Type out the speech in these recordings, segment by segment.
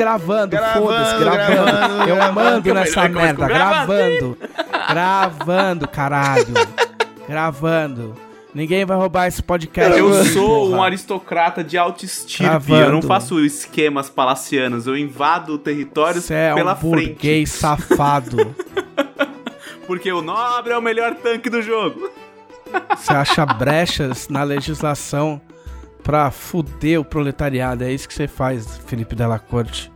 Gravando, Gravando, foda-se, gravando. gravando, Eu gravando. mando nessa merda, gravando. Gravando, caralho. Gravando. Ninguém vai roubar esse podcast. Eu sou um porra. aristocrata de alta estirpe. Gravando. Eu não faço esquemas palacianos. Eu invado territórios é pela um frente. burguês safado. Porque o nobre é o melhor tanque do jogo. Você acha brechas na legislação pra fuder o proletariado. É isso que você faz, Felipe Della Corte.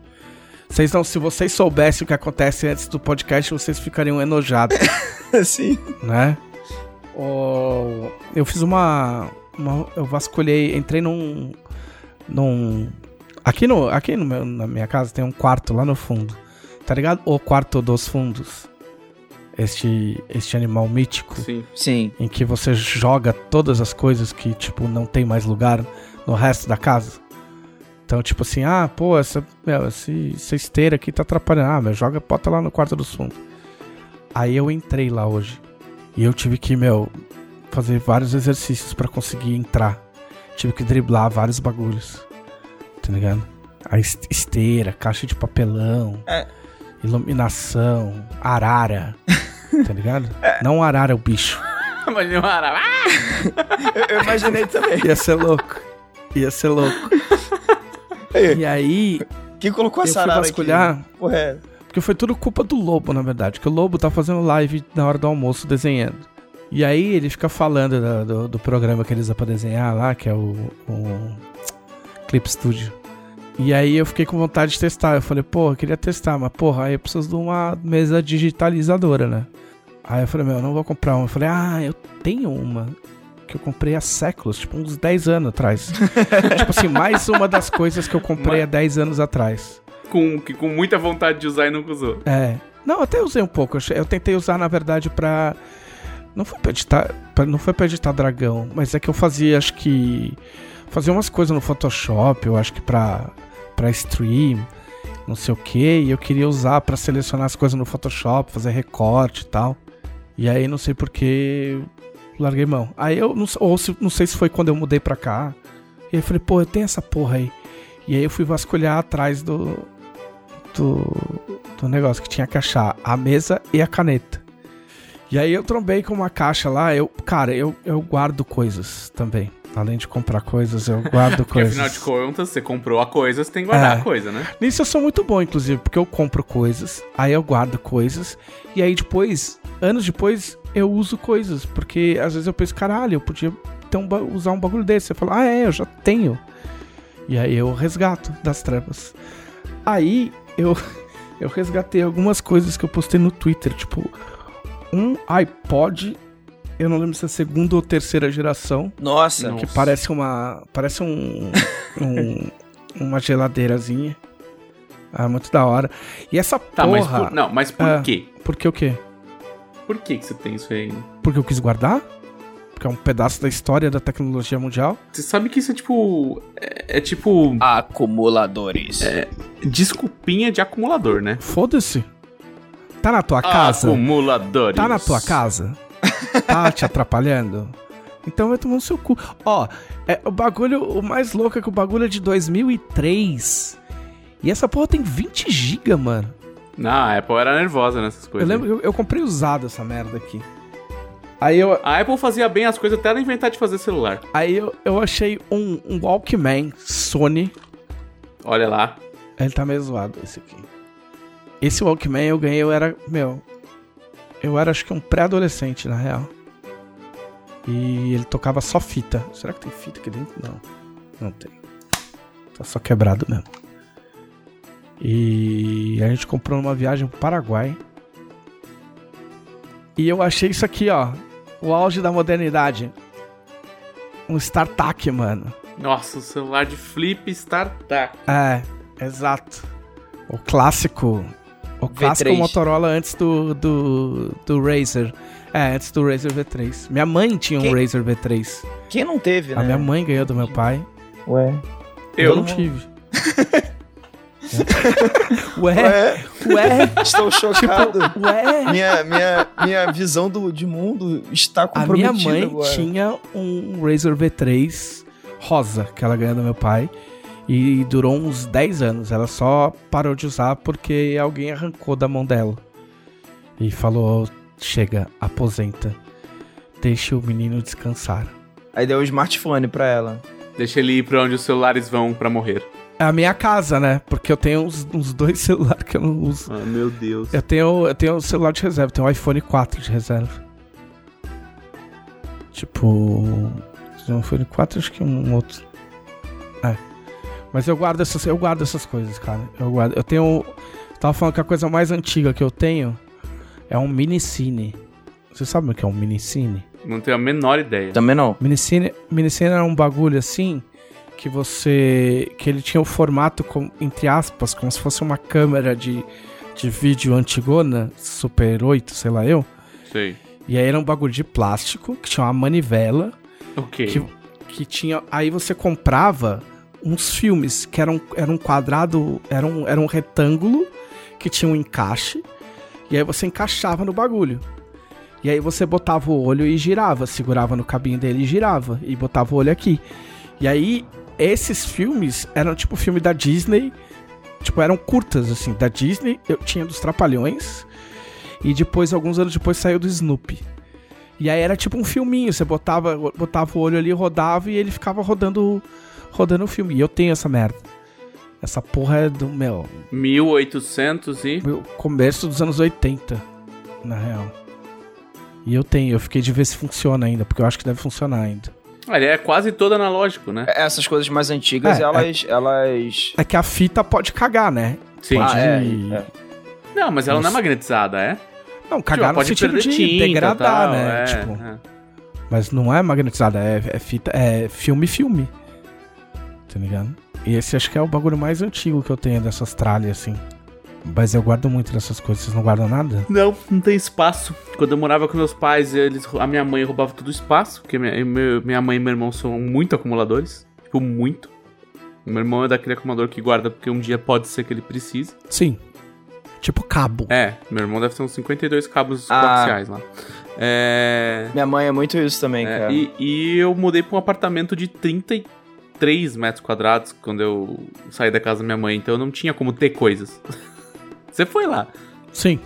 Vocês não, se vocês soubessem o que acontece antes do podcast, vocês ficariam enojados, Sim. né? Ó, eu fiz uma, uma- Eu vasculhei, entrei num. num. Aqui, no, aqui no meu- na minha casa tem um quarto lá no fundo. Tá ligado? O quarto dos fundos. Este, este animal mítico Sim. Sim. em que você joga todas as coisas que, tipo, não tem mais lugar no resto da casa. Então, tipo assim, ah, pô, essa, meu, esse- essa esteira aqui tá atrapalhando. Ah, meu, joga, bota lá no quarto dos fundos. Aí eu entrei lá hoje. E eu tive que, meu, fazer vários exercícios pra conseguir entrar. Tive que driblar vários bagulhos. Tá ligado? A es- esteira, caixa de papelão, É. iluminação, arara. Tá ligado? Não arara é o bicho. Imagina uma ara- Ah! Eu, eu imaginei também. Ia ser louco. Ia ser louco. Aí, E aí, Quem colocou a eu fui sarara vasculhar, aqui? Porra, é. porque foi tudo culpa do Lobo, na verdade. Que o Lobo tá fazendo live na hora do almoço desenhando. E aí ele fica falando da- do, do programa que ele usa pra desenhar lá, que é o, o Clip Studio. E aí eu fiquei com vontade de testar. Eu falei, porra, eu queria testar, mas porra, aí eu preciso de uma mesa digitalizadora, né? Aí eu falei, meu, eu não vou comprar uma. Eu falei, ah, eu tenho uma. Que eu comprei há séculos, tipo uns 10 anos atrás. tipo assim, mais uma das coisas que eu comprei há 10 anos atrás. Com, que, com muita vontade de usar e nunca usou. É. Não, até usei um pouco. Eu tentei usar, na verdade, pra. Não foi pra editar. pra- Não foi pra editar dragão, mas é que eu fazia, acho que. Fazia umas coisas no Photoshop, eu acho que pra. Pra stream, não sei o que. E eu queria usar pra selecionar as coisas no Photoshop, fazer recorte e tal. E aí não sei porque. Larguei mão. Aí eu não, ou se, não sei se foi quando eu mudei pra cá. E aí eu falei, pô, eu tenho essa porra aí. E aí eu fui vasculhar atrás do. do do negócio que tinha que achar a mesa e a caneta. E aí eu trombei com uma caixa lá, eu, cara, eu, eu guardo coisas também. Além de comprar coisas, eu guardo Porque coisas. afinal de contas, você comprou a coisa, você tem que guardar É. a coisa, né? Nisso eu sou muito bom, inclusive, porque eu compro coisas, aí eu guardo coisas, e aí depois, anos depois, eu uso coisas. Porque às vezes eu penso, caralho, eu podia um, usar um bagulho desse. Você fala, ah, é, eu já tenho. E aí eu resgato das trevas. Aí eu, eu resgatei algumas coisas que eu postei no Twitter, tipo, um iPod, eu não lembro se é segunda ou terceira geração. Nossa. Que parece uma. Parece um. um- uma geladeirazinha. Ah, muito da hora. E essa Tá, mas porra. por, não, mas por É. quê? Porque o quê? Por que, que você tem isso aí? Porque eu quis guardar? Porque é um pedaço da história da tecnologia mundial? Você sabe que isso é tipo. É, é tipo. Acumuladores. Desculpinha de acumulador, né? Foda-se. Tá na tua casa? Acumuladores. Tá na tua casa? Tá te atrapalhando? Então vai tomar no seu cu. Ó, é, o bagulho, o mais louco é que o bagulho é de 2003. E essa porra tem 20 GB, mano. Não, a Apple era nervosa nessas Eu coisas. lembro, eu, eu comprei usado essa merda aqui. Aí eu, A Apple fazia bem as coisas até ela inventar de fazer celular. aí eu, eu achei um, um Walkman Sony. Olha lá. Ele tá meio zoado, esse aqui. Esse Walkman eu ganhei, eu era, meu... Eu era acho que um pré-adolescente, na real. E ele tocava só fita. Será que tem fita aqui dentro? Não. Não tem. Tá só quebrado mesmo. E a gente comprou numa viagem pro Paraguai. E eu achei isso aqui, ó. O auge da modernidade. Um StarTAC, mano. Nossa, o celular de flip startup. É, exato. O clássico. O clássico V3. Motorola antes do, do, do Razer. É, antes do Razer V3. Minha mãe tinha um Quem? Razer V3. Quem não teve, né? A minha mãe ganhou do meu pai. Ué. Eu, não tive. Ué, Ué, ué, estou chocado. ué. minha, minha, minha visão do, de mundo está A minha comprometida mãe agora. tinha um Razor V3 rosa que ela ganhou do meu pai e durou uns 10 anos. Ela só parou de usar porque alguém arrancou da mão dela e falou: chega, aposenta, deixe o menino descansar. Aí deu um smartphone pra ela. Deixa ele ir pra onde os celulares vão pra morrer. É a minha casa, né? Porque eu tenho uns, uns dois celulares que eu não uso. Ah, meu Deus. Eu tenho, eu tenho um celular de reserva, eu tenho um iPhone 4 de reserva. Tipo. Um iPhone 4, acho que um outro. Mas eu guardo essas, eu guardo essas coisas, cara. Eu guardo. Eu tenho. Eu tava falando que a coisa mais antiga que eu tenho é um mini cine. Você sabe o que é um mini cine? Não tenho a menor ideia. Também não. Minicine, Minicine era um bagulho assim que você. que ele tinha o formato, com, entre aspas, como se fosse uma câmera de, de vídeo antigona, Super 8, sei lá eu. Sei. E aí era um bagulho de plástico que tinha uma manivela Ok. que, que tinha. Aí você comprava uns filmes que eram era um quadrado, era um, era um retângulo que tinha um encaixe. E aí você encaixava no bagulho. E aí você botava o olho e girava, segurava no cabinho dele e girava. E botava o olho aqui. E aí, esses filmes eram tipo filme da Disney. Tipo, eram curtas, assim, da Disney. Eu tinha dos Trapalhões. E depois, alguns anos depois, saiu do Snoopy. E aí era tipo um filminho, você botava, botava o olho ali, rodava e ele ficava rodando rodando o filme. E eu tenho essa merda. Essa porra é do meu, 1800 e. meu começo dos anos 80, na real. E eu tenho, eu fiquei de ver se funciona ainda, porque eu acho que deve funcionar ainda. Ah, ele é quase todo analógico, né? Essas coisas mais antigas, É, elas, elas. É que a fita pode cagar, né? Sim. Pode... Ah, é, é. Não, mas ela não é Isso. magnetizada, é? Não, cagar Tipo, no sentido de tinta, degradar, tal, né? é, tipo, é. Mas não é magnetizada, é, é fita, é filme-filme. Tá ligado? E esse acho que é o bagulho mais antigo que eu tenho dessas tralhas, assim. Mas eu guardo muito dessas coisas, vocês não guardam nada? Não, não tem espaço. Quando eu morava com meus pais, eles, a minha mãe roubava todo o espaço, porque minha, minha mãe e meu irmão são muito acumuladores. Tipo, muito. Meu irmão é daquele acumulador que guarda porque um dia pode ser que ele precise. Sim. Tipo cabo. É, meu irmão deve ter uns 52 cabos Ah. coaxiais lá. É. Minha mãe é muito isso também, é, cara. e, e eu mudei pra um apartamento de 33 metros quadrados quando eu saí da casa da minha mãe, então eu não tinha como ter coisas. Você foi lá. Sim.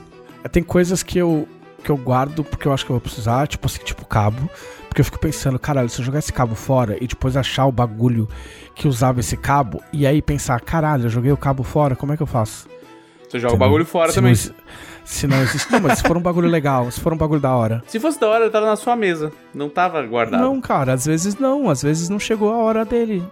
Tem coisas que eu, que eu guardo porque eu acho que eu vou precisar, tipo assim, tipo cabo. Porque eu fico pensando, caralho, se eu jogar esse cabo fora e depois achar o bagulho que usava esse cabo, e aí pensar, caralho, eu joguei o cabo fora, como é que eu faço? Você joga o Entendeu? bagulho fora se também. Não, se não existe. Não, mas se for um bagulho legal, se for um bagulho da hora. Se fosse da hora, ele tava na sua mesa. Não tava guardado. Não, cara, às vezes não, às vezes não chegou a hora dele.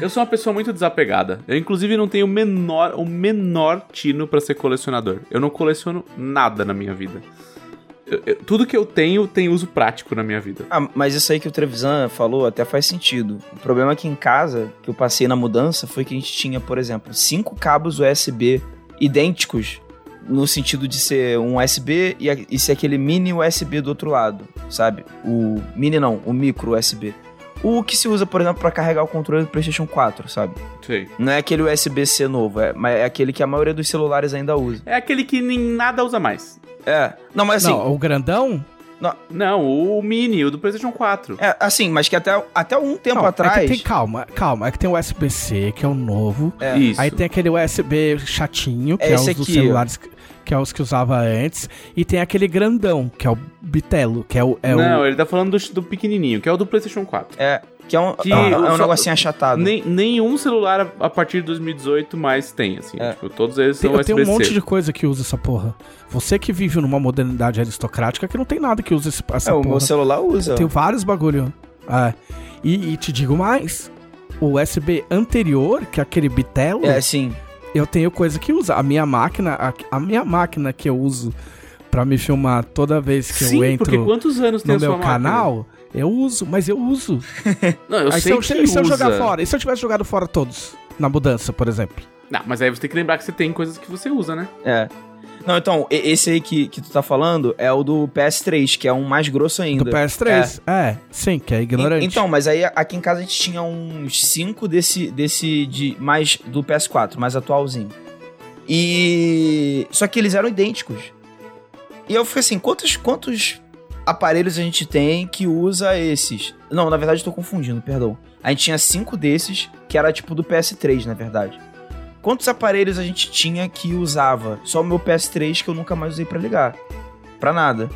Eu sou uma pessoa muito desapegada. Eu, inclusive, não tenho o menor, o menor tino pra ser colecionador. Eu não coleciono nada na minha vida. Eu- eu- tudo que eu tenho tem uso prático na minha vida. Ah, mas isso aí que o Trevisan falou até faz sentido. O problema é que em casa, que eu passei na mudança, foi que a gente tinha, por exemplo, cinco cabos USB idênticos, no sentido de ser um USB e, a- e ser aquele mini USB do outro lado, sabe? O mini não, o micro USB. O que se usa, por exemplo, para carregar o controle do PlayStation 4, sabe? Sei. Não é aquele USB-C novo, é, mas é aquele que a maioria dos celulares ainda usa. É aquele que nem nada usa mais. É. Não, mas assim, não, o grandão? Não, o Mini, o do PlayStation 4. é, assim, mas que até, até um tempo Não, atrás. É que tem, calma, calma. É que tem o USB-C, que é o novo. É. Isso. Aí tem aquele USB chatinho, que É é, os dos celulares, que- que é os que usava antes. E tem aquele grandão, que é o Bitelo, que é o. É não, o ele tá falando do, do pequenininho, que é o do PlayStation 4. É, que é um, Que é um- é um negocinho achatado. Nem, nenhum celular a, partir de 2018 mais tem, assim. É. Tipo, todos eles tem, são eu tenho um USB-C. monte de coisa que usa essa porra. Você que vive numa modernidade aristocrática que não tem nada que use esse, essa É, o porra. meu celular usa. Eu tenho vários bagulho. É. E, e te digo mais. O USB anterior, que é aquele Bitelo, É, sim. eu tenho coisa que usa. A minha máquina, a, a minha máquina que eu uso pra me filmar toda vez que Sim, eu porque entro quantos anos tem no meu máquina? canal, eu uso, mas eu uso. Não, eu aí sei se eu, que e se eu usa. jogar fora? E se eu tivesse jogado fora todos? Na mudança, por exemplo. Não, mas aí você tem que lembrar que você tem coisas que você usa, né? É. Não, então, esse aí que, que tu tá falando é o do PS3, que é um mais grosso ainda. Do PS3. É. sim, que é ignorante. E- Então, mas aí aqui em casa a gente tinha uns 5 desse, desse de mais do PS4, mais atualzinho. E. Só que eles eram idênticos. E eu fiquei assim: quantos, quantos aparelhos a gente tem que usa esses? Não, na verdade eu tô confundindo, perdão. A gente tinha cinco desses, que era tipo do PS3, na verdade. Quantos aparelhos a gente tinha que usava? Só o meu PS3 que eu nunca mais usei para ligar. Pra nada.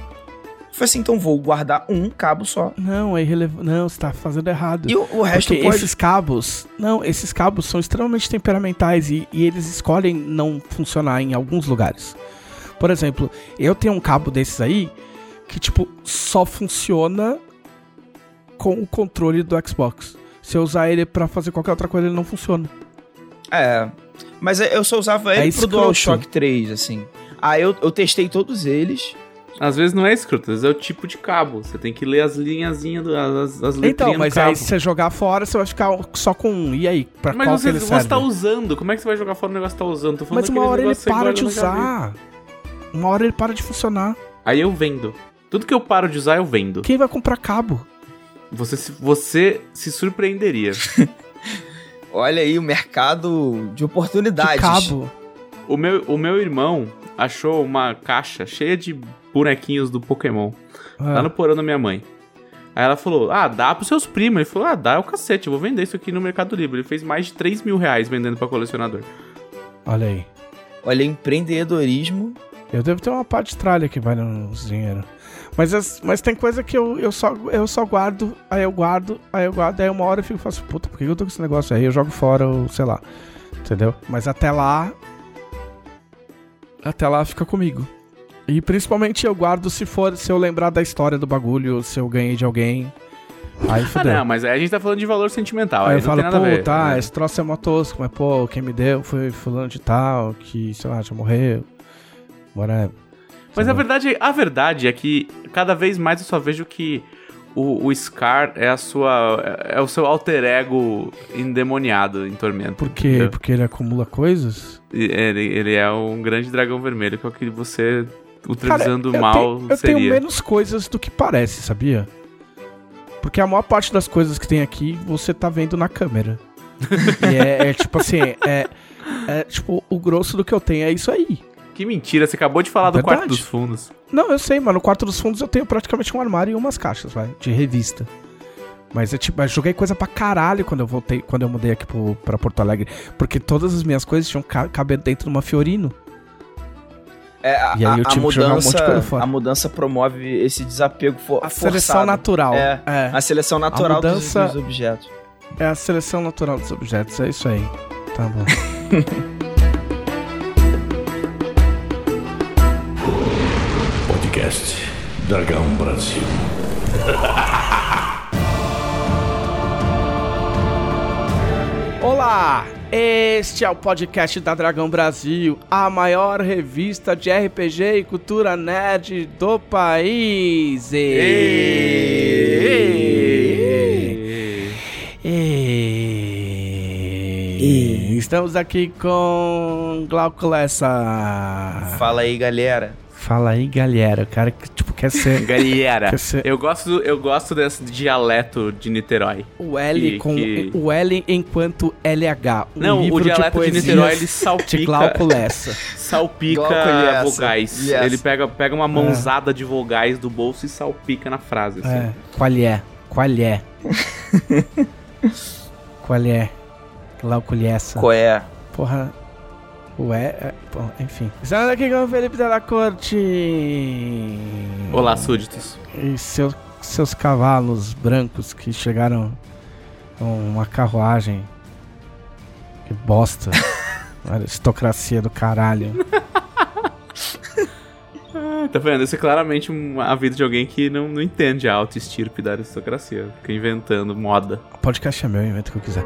Foi assim, então vou guardar um cabo só. Não, é irrelevante. Não, você tá fazendo errado. E o, o resto Porque pode... esses cabos. Não, esses cabos são extremamente temperamentais e, e eles escolhem não funcionar em alguns lugares. Por exemplo, eu tenho um cabo desses aí que, tipo, só funciona com o controle do Xbox. Se eu usar ele pra fazer qualquer outra coisa, ele não funciona. É. Mas eu só usava ele É pro. DualShock 3, assim. Aí eu, eu testei todos eles. Às vezes não é escroto, às vezes é o tipo de cabo. Você tem que ler as linhazinhas, do- as, as letrinhas Então, mas do cabo. aí se você jogar fora, você vai ficar só com um. E aí? Pra Mas qual você, que ele você serve? tá usando, como é que você vai jogar fora o negócio que tá usando? Tô falando Mas uma hora ele você para de usar. Uma hora ele para de funcionar. Aí eu vendo. Tudo que eu paro de usar, eu vendo. Quem vai comprar cabo? Você se, você se surpreenderia. Olha aí o mercado de De oportunidades. cabo. o, meu, o meu irmão achou uma caixa cheia de bonequinhos do Pokémon. Lá Ah, no porão da minha mãe. Aí ela falou, ah, dá pros seus primos. Ele falou, ah, dá é o cacete, eu vou vender isso aqui no Mercado Livre. Ele fez mais de 3 mil reais vendendo pra colecionador. olha aí. Olha, empreendedorismo. Eu devo ter uma parte de tralha que vale uns dinheiro. Mas, as- mas tem coisa que eu, eu, só, eu só guardo, aí eu guardo, aí eu guardo, aí uma hora eu fico e faço, puta, por que eu tô com esse negócio aí? Eu jogo fora, ou sei lá. Entendeu? Mas até lá. Até lá fica comigo. E principalmente eu guardo se for, se eu lembrar da história do bagulho, se eu ganhei de alguém. Aí Ah, fudeu. não, mas aí a gente tá falando de valor sentimental. Aí Aí, eu falo, pô, tá, né? esse troço é mó tosco, mas pô, quem me deu foi fulano de tal, que, sei lá, já morreu. Whatever. Mas a Sabe? verdade, a verdade é que cada vez mais eu só vejo que o, o Scar é a sua. é o seu alter ego endemoniado em Tormento. Por quê? entendeu? Porque ele acumula coisas? Ele, ele é um grande dragão vermelho, que é o que você, utilizando eu mal, tenho, eu seria. tenho menos coisas do que parece, sabia? Porque a maior parte das coisas que tem aqui você tá vendo na câmera. e é, é tipo assim, é, é tipo, o grosso do que eu tenho é isso aí. Que mentira, você acabou de falar do Verdade. quarto dos fundos. Não, eu sei, mas no quarto dos fundos eu tenho praticamente um armário e umas caixas, vai, de revista. Mas é tipo, eu joguei coisa pra caralho quando eu voltei, quando eu mudei aqui pro, pra Porto Alegre. Porque todas as minhas coisas tinham ca caber dentro de uma Fiorino. É, a, E aí eu a- a tive que jogar um monte de mudança, coisa fora. a mudança promove esse desapego for, A seleção forçado. natural. É. é. A seleção natural dos- mudança- dos, objetos. É a seleção natural dos objetos, é isso aí. Tá bom. Podcast Dragão Brasil. Olá! Este é o podcast da Dragão Brasil, a maior revista de RPG e cultura nerd do país. E... E... Estamos aqui com Glauco Lessa. Fala aí, galera. Fala aí, galera. O cara que tipo, quer ser Galera, Quer ser- eu gosto, eu gosto desse dialeto de Niterói. o L Que- com que- o L enquanto LH. Um Não, livro o dialeto de, poesias Niterói, ele de salpica, Glauco Lessa. salpica Glauco Lessa. vogais. Yes. Ele pega, pega uma mãozada de vogais do bolso e salpica na frase. assim. É, qual é? Qual é? qual é? Glauco Lessa. Qual é? Porra. Ué, é, bom, enfim. Estamos aqui com o Felipe Della Corte. Olá, súditos. E seu- seus cavalos brancos que chegaram com uma carruagem. Que bosta. Aristocracia do caralho. Ah, tá vendo? Isso é claramente a vida de alguém que não, não entende a auto-estirpe da aristocracia. Fica inventando moda. O podcast é meu, eu invento o que eu quiser.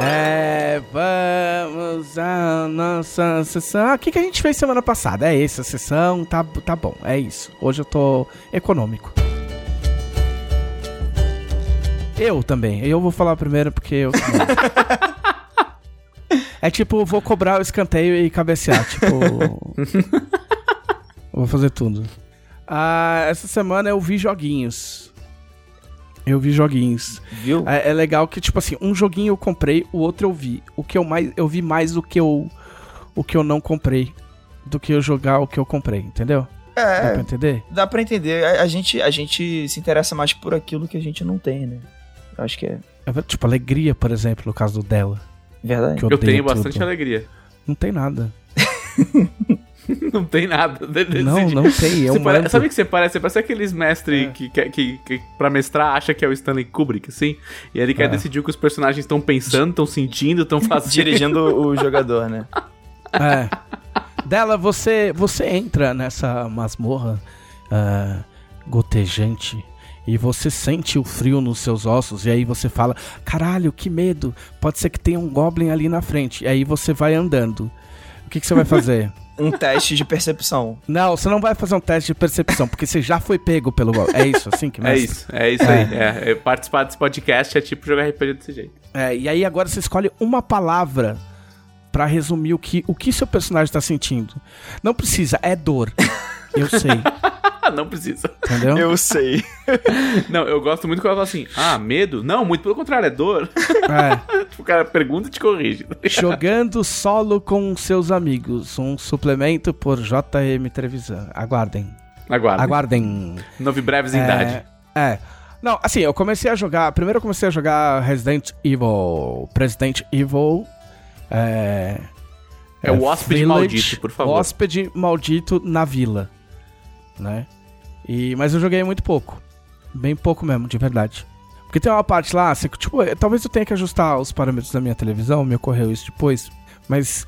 É, vamos à nossa sessão. Ah, O que, que a gente fez semana passada? É essa sessão, tá, tá bom, é isso. Hoje eu tô econômico. Eu também, eu vou falar primeiro porque eu. é tipo, vou cobrar o escanteio e cabecear, tipo. vou fazer tudo. Ah, essa semana eu vi joguinhos. Eu vi joguinhos. Viu? É, é legal que, tipo assim, um joguinho eu comprei, o outro eu vi. O que eu mais. Eu vi mais do que eu. o que eu não comprei do que eu jogar o que eu comprei, entendeu? Dá pra É, entender? dá pra entender. A, a gente, a gente se interessa mais por aquilo que a gente não tem, né? Eu acho que é É Tipo, alegria, por exemplo, no caso do dela. verdade. Que Eu odeia tenho tudo. bastante alegria. Não tem nada. Não tem nada. de- desse Não, dia. não tem. É Você um pare-. Sabe o que você parece? Você parece aqueles mestres É. que, que, que, que pra mestrar acha que é o Stanley Kubrick, assim. E ele quer É. decidir o que os personagens estão pensando, estão sentindo, estão fazendo. Dirigindo o jogador, né? É. Dela, você, você entra nessa masmorra ah, gotejante e você sente o frio nos seus ossos e aí você fala, caralho, que medo, pode ser que tenha um goblin ali na frente. E aí você vai andando. O que, que você vai fazer? Um teste de percepção. Não, você não vai fazer um teste de percepção, porque você já foi pego pelo goblin. É isso, assim que É mestre? isso, é isso aí. É, é, participar desse podcast é tipo jogar RPG desse jeito. É, e aí agora você escolhe uma palavra pra resumir o que, o que seu personagem tá sentindo. Não precisa, é dor. Eu sei, não precisa. entendeu? Eu sei. Não, eu gosto muito quando ela fala assim, ah, medo? Não, muito pelo contrário, é dor. É. tipo, o cara pergunta e te corrige. Jogando solo com seus amigos. Um suplemento por JM Trevisan. Aguardem. Aguarda. Aguardem. Novo breve idade. É, é. Não, assim, eu comecei a jogar. Primeiro eu comecei a jogar Resident Evil. President Evil. É. É o hóspede maldito, por favor. Hóspede maldito na vila. Né? E, mas eu joguei muito pouco. Bem pouco mesmo, de verdade. Porque tem uma parte lá, você, tipo, eh, talvez eu tenha que ajustar os parâmetros da minha televisão, me ocorreu isso depois. Mas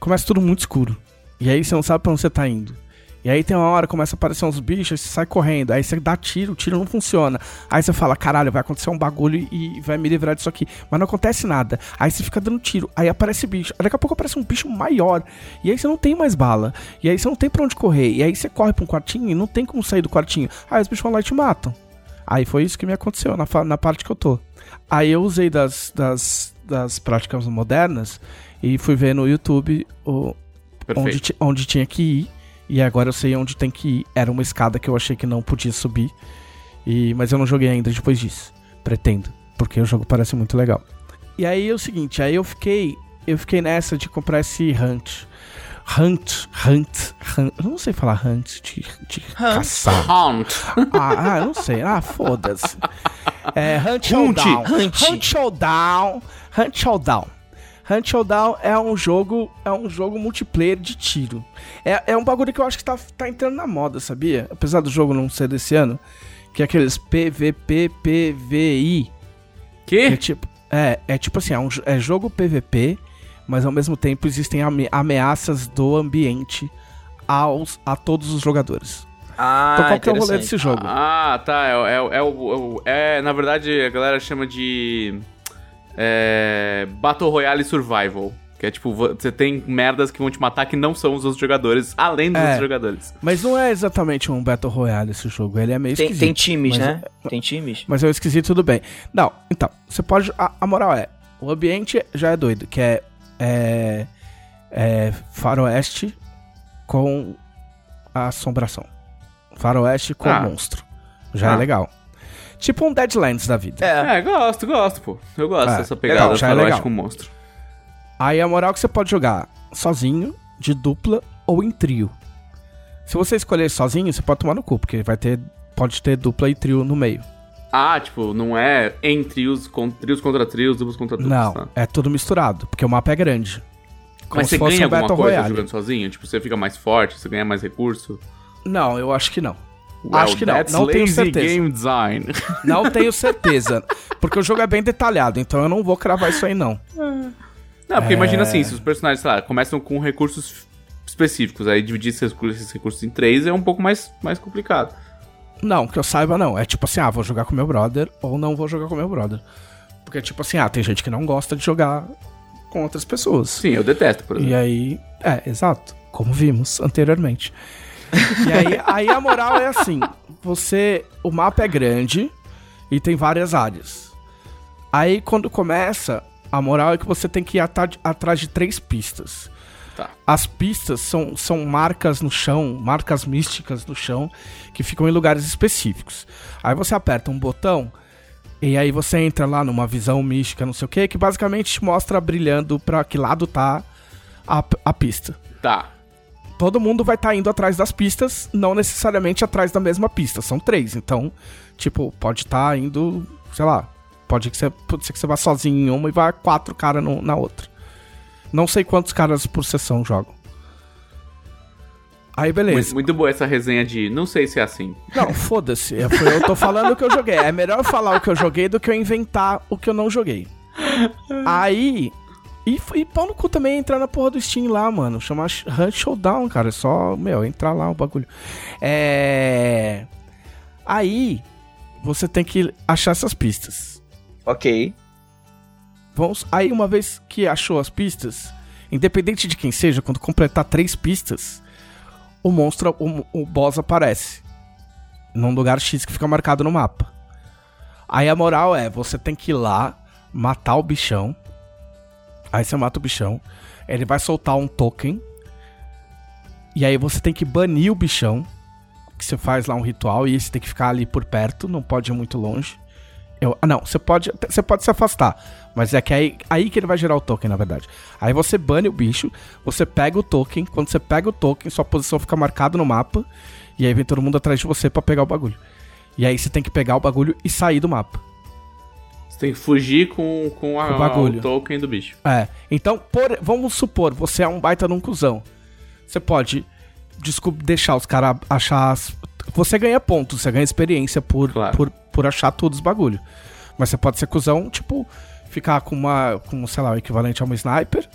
começa tudo muito escuro. E aí você não sabe pra onde você tá indo. E aí tem uma hora, começa a aparecer uns bichos, você sai correndo. Aí você dá tiro, o tiro não funciona. Aí você fala, caralho, vai acontecer um bagulho e vai me livrar disso aqui. Mas não acontece nada. Aí você fica dando tiro. Aí aparece bicho. Daqui a pouco aparece um bicho maior. E aí você não tem mais bala. E aí você não tem pra onde correr. E aí você corre pra um quartinho e não tem como sair do quartinho. Aí os bichos vão lá e te matam. Aí foi isso que me aconteceu na, na parte que eu tô. Aí eu usei das, das, das práticas modernas e fui ver no YouTube o, onde, onde tinha que ir. E agora eu sei onde tem que ir. Era uma escada que eu achei que não podia subir. E, mas eu não joguei ainda depois disso. Pretendo. Porque o jogo parece muito legal. E aí é o seguinte, aí eu fiquei. Eu fiquei nessa de comprar esse Hunt. Hunt, Hunt, Hunt. Eu não sei falar Hunt de, de caçar. Hunt. Ah, ah, eu não sei. Ah, foda-se. É, Hunt Hunt, Showdown. Hunt. Hunt Showdown. Hunt Showdown. Hunt Showdown é um jogo, é um jogo multiplayer de tiro. É, é um bagulho que eu acho que tá, tá entrando na moda, sabia? Apesar do jogo não ser desse ano, que é aqueles PVP, PVI, que é tipo, é, é tipo assim, é, um, é jogo PVP, mas ao mesmo tempo existem ame- ameaças do ambiente aos, a todos os jogadores. Ah, então qual que é o rolê desse jogo? Ah, tá. É, é, é, é, é, na verdade, a galera chama de. É, Battle Royale Survival. Que é tipo, vo- você tem merdas que vão te matar que não são os outros jogadores, além dos É. outros jogadores. Mas não é exatamente um Battle Royale esse jogo, ele é meio Tem, esquisito. tem times, mas né? Tem times. Mas é o esquisito, tudo bem. Não, então, você pode. A, a moral é: o ambiente já é doido, que é. É. é faroeste com a assombração. Faroeste com Ah. monstro. Já é Ah. legal. Tipo um Deadlands da vida. É. É, gosto, gosto, pô. Eu gosto É, dessa pegada legal, é faroeste legal. com monstro. Aí a moral é que você pode jogar sozinho, de dupla ou em trio. Se você escolher sozinho, você pode tomar no cu, porque vai ter. Pode ter dupla e trio no meio. Ah, tipo, não é em trios, con trios contra trios, duplos contra duplos, Não, tá? é tudo misturado, porque o mapa é grande. Como Mas se você ganha um alguma Battle coisa Royale. jogando sozinho? Tipo, você fica mais forte, você ganha mais recurso? Não, eu acho que não. Well, Acho que não, não tenho certeza. game design. Não tenho certeza. Porque o jogo é bem detalhado, então eu não vou cravar isso aí, não. Não, porque É. imagina assim, se os personagens, sei lá, começam com recursos específicos, aí dividir esses recursos, esses recursos em três é um pouco mais, mais complicado. Não, que eu saiba, não. É tipo assim, ah, vou jogar com meu brother ou não vou jogar com meu brother. Porque, tipo assim, ah, tem gente que não gosta de jogar com outras pessoas. Sim, eu detesto, por E exemplo. aí, é, exato, como vimos anteriormente. E aí, aí a moral é assim, você, o mapa é grande e tem várias áreas. Aí quando começa, a moral é que você tem que ir atrás de três pistas. Tá. As pistas são, são marcas no chão, marcas místicas no chão, que ficam em lugares específicos. Aí você aperta um botão e aí você entra lá numa visão mística, não sei o que, que basicamente te mostra brilhando pra que lado tá a, a pista. Tá. Todo mundo vai estar indo atrás das pistas, não necessariamente atrás da mesma pista. São três, então, tipo, pode estar indo, sei lá, pode, que você, pode ser que você vá sozinho em uma e vá quatro caras na outra. Não sei quantos caras por sessão jogam. Aí, beleza. Muito, muito boa essa resenha de não sei se é assim. Não, foda-se. É, foi- Eu tô falando o que eu joguei. É melhor eu falar o que eu joguei do que eu inventar o que eu não joguei. Aí. E, e pau no cu também entrar na porra do Steam lá, mano. Chamar Hunt Showdown, cara. É só, meu, entrar lá o bagulho. É. Aí. Você tem que achar essas pistas. Ok. Vamos, aí, uma vez que achou as pistas, independente de quem seja, quando completar três pistas, o monstro, o, o boss aparece. Num lugar X que fica marcado no mapa. Aí a moral é, você tem que ir lá, matar o bichão. Aí você mata o bichão. Ele vai soltar um token. E aí você tem que banir o bichão. Que você faz lá um ritual e você tem que ficar ali por perto, não pode ir muito longe. Eu, ah, não, você pode, você pode se afastar. Mas é que aí, aí que ele vai gerar o token, na verdade. Aí você bane o bicho, você pega o token. Quando você pega o token, sua posição fica marcada no mapa. E aí vem todo mundo atrás de você pra pegar o bagulho. E aí você tem que pegar o bagulho e sair do mapa. Tem que fugir com, com a, O bagulho. o token do bicho. É. Então, por- vamos supor, você é um baita num cuzão. Você pode descob- deixar os caras achar. as- Você ganha pontos, você ganha experiência por, Claro. por, por achar todos os bagulho. Mas você pode ser cuzão, tipo, ficar com uma. com, sei lá, o equivalente a uma sniper.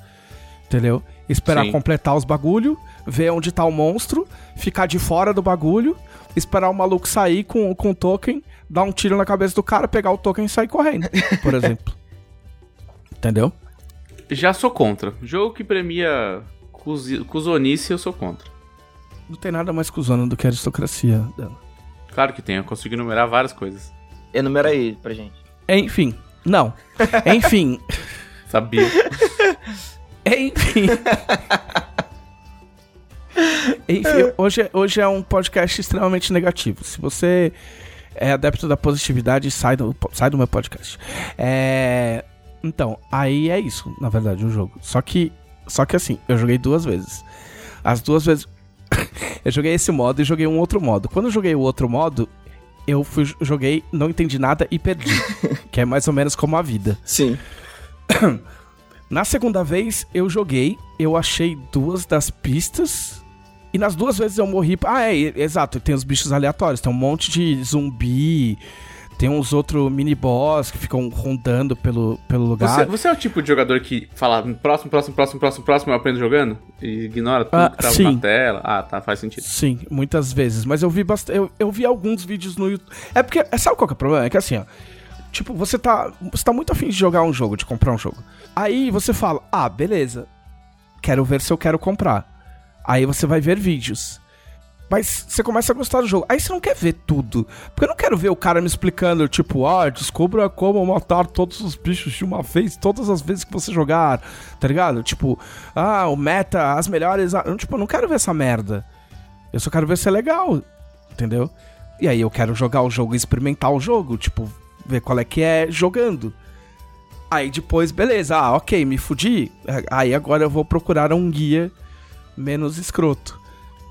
Entendeu? Esperar Sim. completar os bagulho, ver onde tá o monstro, ficar de fora do bagulho, esperar o maluco sair com, com o token, dar um tiro na cabeça do cara, pegar o token e sair correndo, por exemplo. Entendeu? Já sou contra. Jogo que premia cuzonice, eu sou contra. Não tem nada mais cuzona do que a aristocracia dela. Claro que tem, eu consigo enumerar várias coisas. Enumera aí pra gente. Enfim, não. Enfim, Sabia? enfim. Enfim, hoje, hoje é um podcast extremamente negativo. Se você é adepto da positividade, sai do, sai do meu podcast. É, então, aí é isso, na verdade, o jogo. Só que, só que assim, eu joguei duas vezes. As duas vezes. eu joguei esse modo e joguei um outro modo. Quando eu joguei o outro modo, eu fui, joguei, não entendi nada e perdi. que é mais ou menos como a vida. Sim. Na segunda vez eu joguei, eu achei duas das pistas. E nas duas vezes eu morri. Ah, é, exato. Tem os bichos aleatórios. Tem um monte de zumbi. Tem uns outros mini-boss que ficam rondando pelo, pelo lugar. Você, você é o tipo de jogador que fala próximo, próximo, próximo, próximo, próximo, eu aprendo jogando? E ignora tudo Ah, que tava sim. na tela? Ah, tá, faz sentido. Sim, muitas vezes. Mas eu vi bastante. Eu, eu vi alguns vídeos no YouTube. É porque. é, Sabe qual que é o problema? É que assim, ó. Tipo, você tá. Você tá muito afim de jogar um jogo, de comprar um jogo. Aí você fala, ah, beleza. Quero ver se eu quero comprar. Aí você vai ver vídeos. Mas você começa a gostar do jogo. Aí você não quer ver tudo. Porque eu não quero ver o cara me explicando, tipo, ah, descubra como matar todos os bichos de uma vez, todas as vezes que você jogar, tá ligado? Tipo, ah, o meta, as melhores. ah, Tipo, eu não quero ver essa merda. Eu só quero ver se é legal, entendeu? E aí eu quero jogar o jogo experimentar o jogo, tipo, ver qual é que é jogando. Aí depois, beleza, ah, ok, me fudi. Aí agora eu vou procurar um guia menos escroto.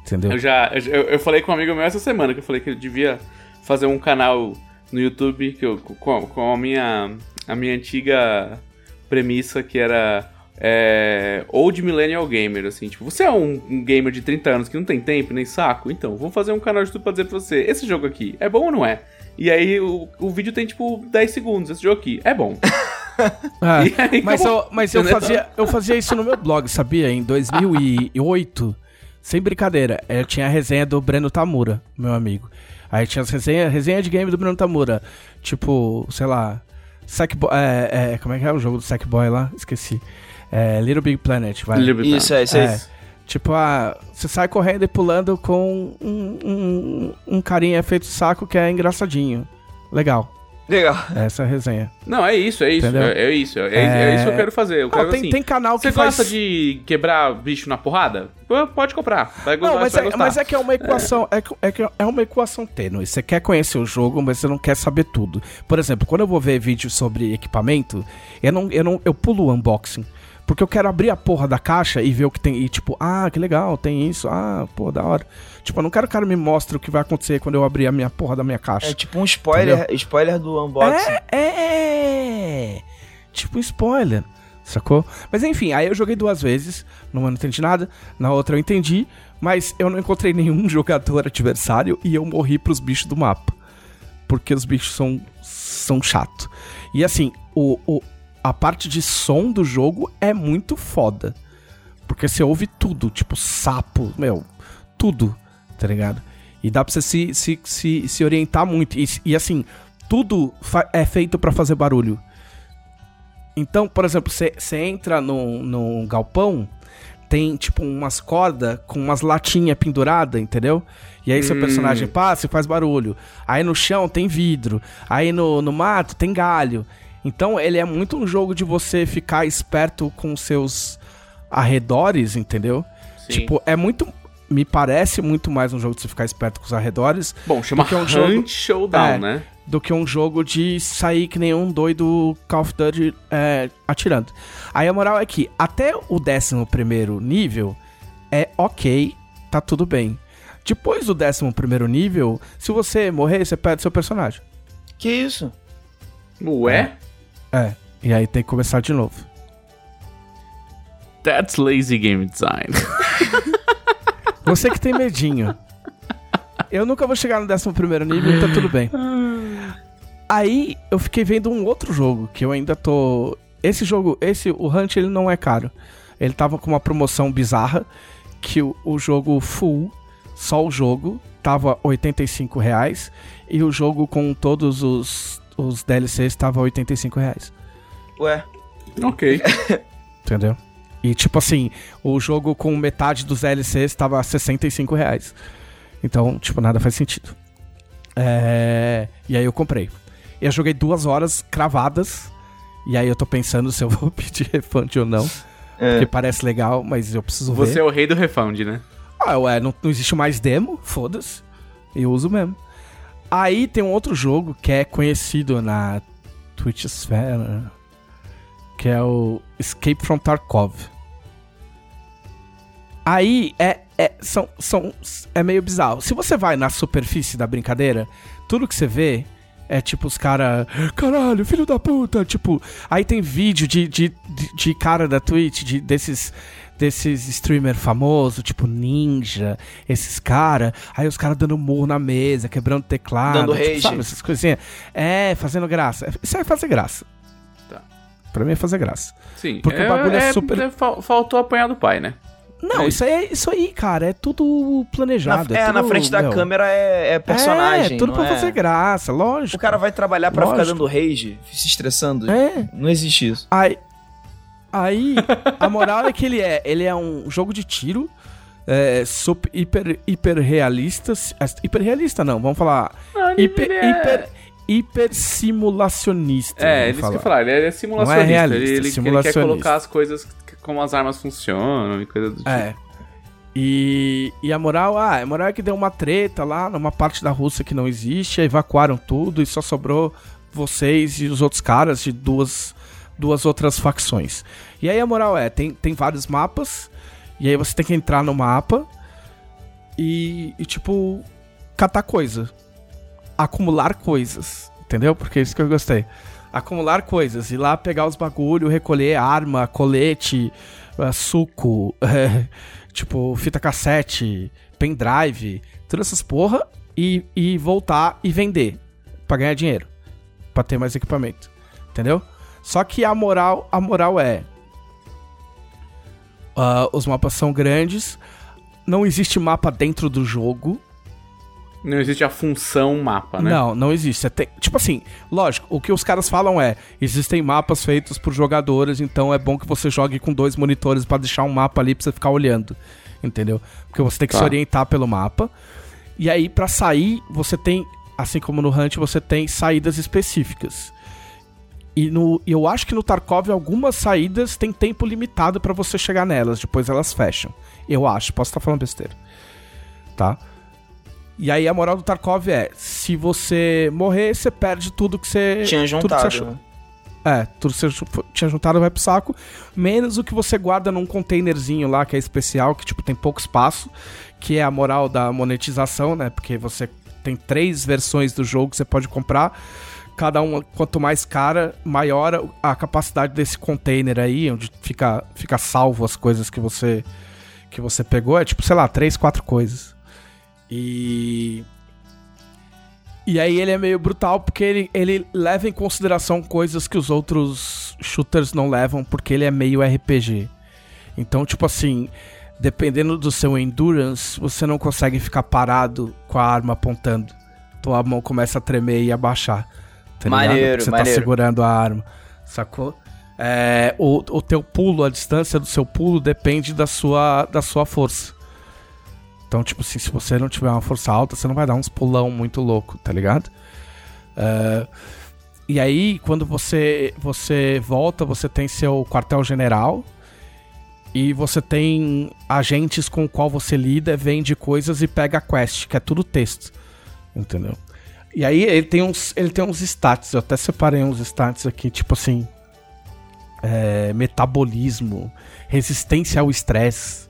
Entendeu? Eu já. Eu, eu falei com um amigo meu essa semana que eu falei que ele devia fazer um canal no YouTube que eu, com, com a minha. a minha antiga premissa que era. É, old Millennial Gamer, assim, tipo, você é um, um gamer de 30 anos que não tem tempo nem saco? Então, vou fazer um canal de YouTube pra dizer pra você, esse jogo aqui é bom ou não é? E aí o, o vídeo tem tipo 10 segundos, esse jogo aqui é bom. Ah, aí, mas eu, mas eu, fazia, eu fazia isso no meu blog, sabia? Em 2008, sem brincadeira, eu tinha a resenha do Breno Tamura, meu amigo. Aí tinha as resenha, resenha de game do Breno Tamura. Tipo, sei lá. Sackboy. É, é, como é que é o jogo do Sackboy lá? Esqueci. É, Little Big Planet, vai. Libertar. Isso, é, isso aí. É. Tipo, ah, você sai correndo e pulando com um, um, um carinha feito de saco que é engraçadinho. Legal. Legal. Essa é a resenha. Não, é isso, é isso. É, é isso. É, é É- isso que eu quero fazer. Eu Ah, quero, tem, assim, tem canal que Você faz... gosta de quebrar bicho na porrada? Pode comprar. Vai, Não, vai, mas vai é, gostar. mas é que é uma equação, é. que- é que é uma equação tênue. Você quer conhecer o jogo, mas você não quer saber tudo. Por exemplo, quando eu vou ver vídeos sobre equipamento, eu não, eu não, eu pulo o unboxing, Porque eu quero abrir a porra da caixa e ver o que tem. E tipo, ah, que legal, tem isso. Ah, pô, da hora. Tipo, eu não quero que o cara me mostre o que vai acontecer quando eu abrir a minha porra da minha caixa. É tipo um spoiler, spoiler do unboxing. É, é. Tipo um spoiler, sacou? Mas enfim, aí eu joguei duas vezes, numa não entendi nada, na outra eu entendi, mas eu não encontrei nenhum jogador adversário e eu morri pros bichos do mapa. Porque os bichos são, são chato. E assim, o, o, a parte de som do jogo é muito foda. Porque você ouve tudo, tipo sapo, meu, tudo, tá ligado? E dá pra você se, se, se, se orientar muito. E, e assim, tudo é feito para fazer barulho. Então, por exemplo, você entra num, num galpão, tem tipo umas cordas com umas latinhas penduradas, entendeu? E aí seu Hum. personagem passa e faz barulho. Aí no chão tem vidro. Aí no, no mato tem galho. Então ele é muito um jogo de você ficar esperto com seus arredores, entendeu? Sim. Tipo, é muito. Me parece muito mais um jogo de você ficar esperto com os arredores Bom, chama é um Hunt jogo- Showdown, É. né? do que um jogo de sair que nem um doido Call of Duty é, atirando. Aí a moral é que até o 11 primeiro nível é ok, tá tudo bem. Depois do 11 primeiro nível, se você morrer, você perde seu personagem. Que isso? Ué? É, e aí tem que começar de novo. That's lazy game design. Você que tem medinho. Eu nunca vou chegar no 11 primeiro nível, tá tudo bem. Aí eu fiquei vendo um outro jogo que eu ainda tô. Esse jogo, esse, o Hunt, ele não é caro. Ele tava com uma promoção bizarra que o, o jogo full, só o jogo, tava 85 reais e o jogo com todos os, os DLCs tava 85 reais. Ué, ok. Entendeu? E tipo assim, o jogo com metade dos DLCs tava 65 reais. Então, tipo, nada faz sentido. É... E aí eu comprei. Eu joguei duas horas cravadas. E aí eu tô pensando se eu vou pedir refund ou não. É. Porque parece legal, mas eu preciso Você ver. é o rei do refund, né? Ah, ué, não, não existe mais demo, foda-se. Eu uso mesmo. Aí tem um outro jogo que é conhecido na Twitch Sphere, que é o Escape from Tarkov. Aí é, é, são, são, é meio bizarro. Se você vai na superfície da brincadeira, tudo que você vê é tipo os caras. Caralho, filho da puta! Tipo, aí tem vídeo de, de, de, de cara da Twitch, de, desses, desses streamer famoso, tipo Ninja, esses cara. Aí os caras dando murro na mesa, quebrando teclado. Dando tipo, rage. Sabe, essas coisinhas. É, fazendo graça. Isso é fazer graça. Tá. Pra mim é fazer graça. Sim. Porque o bagulho é super- é, fal- faltou apanhar do pai, né? Não, É isso aí, é- isso aí, cara, é tudo na, planejado. é, na tudo, frente da meu, câmera é, é personagem. É, tudo não pra é? fazer graça, lógico. O cara vai trabalhar pra ficar Lógico. dando rage, se estressando. É. Não existe isso. Aí, aí a moral é que ele é, ele é um jogo de tiro, é, super, hiper, hiper realista, é, hiper realista não, vamos falar hiper, hiper, hiper simulacionista. É, falar. que eu falar, ele é simulacionista. Não é realista, ele, ele- ele quer simulacionista. colocar as coisas como as armas funcionam e coisa do tipo. É. E, e a moral, ah, a moral é que deu uma treta lá numa parte da Rússia que não existe, evacuaram tudo e só sobrou vocês e os outros caras de duas, duas outras facções. E aí a moral é, tem, tem vários mapas, e aí você tem que entrar no mapa e, e tipo, catar coisa. Acumular coisas, entendeu? Porque é isso que eu gostei. Acumular coisas, ir lá pegar os bagulho, recolher arma, colete, eh, suco, eh, tipo, fita cassete, pendrive, todas essas porra, e, e voltar e vender pra ganhar dinheiro, pra ter mais equipamento, entendeu? Só que a moral, a moral é, ah, os mapas são grandes, não existe mapa dentro do jogo, Não existe a função mapa, né? não, não existe. Tem- tipo assim, lógico, o que os caras falam é: existem mapas feitos por jogadores, então é bom que você jogue com dois monitores pra deixar um mapa ali pra você ficar olhando. Entendeu? Porque você tem que Tá. se orientar pelo mapa. E aí, pra sair, você tem, assim como no Hunt, você tem saídas específicas. E no, e eu acho que no Tarkov algumas saídas tem tempo limitado pra você chegar nelas, depois elas fecham. Eu acho, posso estar falando besteira. Tá? E aí a moral do Tarkov é: se você morrer, você perde tudo que você. Tinha tudo que você juntado. achou. né? É, tudo que você tinha juntado vai pro saco. Menos o que você guarda num containerzinho lá, que é especial, que tipo tem pouco espaço. Que é a moral da monetização, né? Porque você tem três versões do jogo que você pode comprar. Cada uma, quanto mais cara, maior a capacidade desse container aí, onde fica, fica salvo as coisas que você que você pegou. É tipo, sei lá, três, quatro coisas. E e aí ele é meio brutal porque ele, ele leva em consideração coisas que os outros shooters não levam, porque ele é meio RPG. Então, tipo assim, dependendo do seu endurance, você não consegue ficar parado com a arma apontando. Tua mão começa a tremer e abaixar. Tá maneiro, Você tá maneiro. segurando a arma, sacou? É, o, o teu pulo, a distância do seu pulo depende da sua, da sua força. Então, tipo assim, se você não tiver uma força alta, você não vai dar uns pulão muito louco, tá ligado? Uh, e aí, quando você, você volta, você tem seu quartel-general e você tem agentes com o qual você lida, vende coisas e pega quest, que é tudo texto, entendeu? E aí ele tem uns, ele tem uns stats, eu até separei uns stats aqui, tipo assim, é, metabolismo, resistência ao estresse,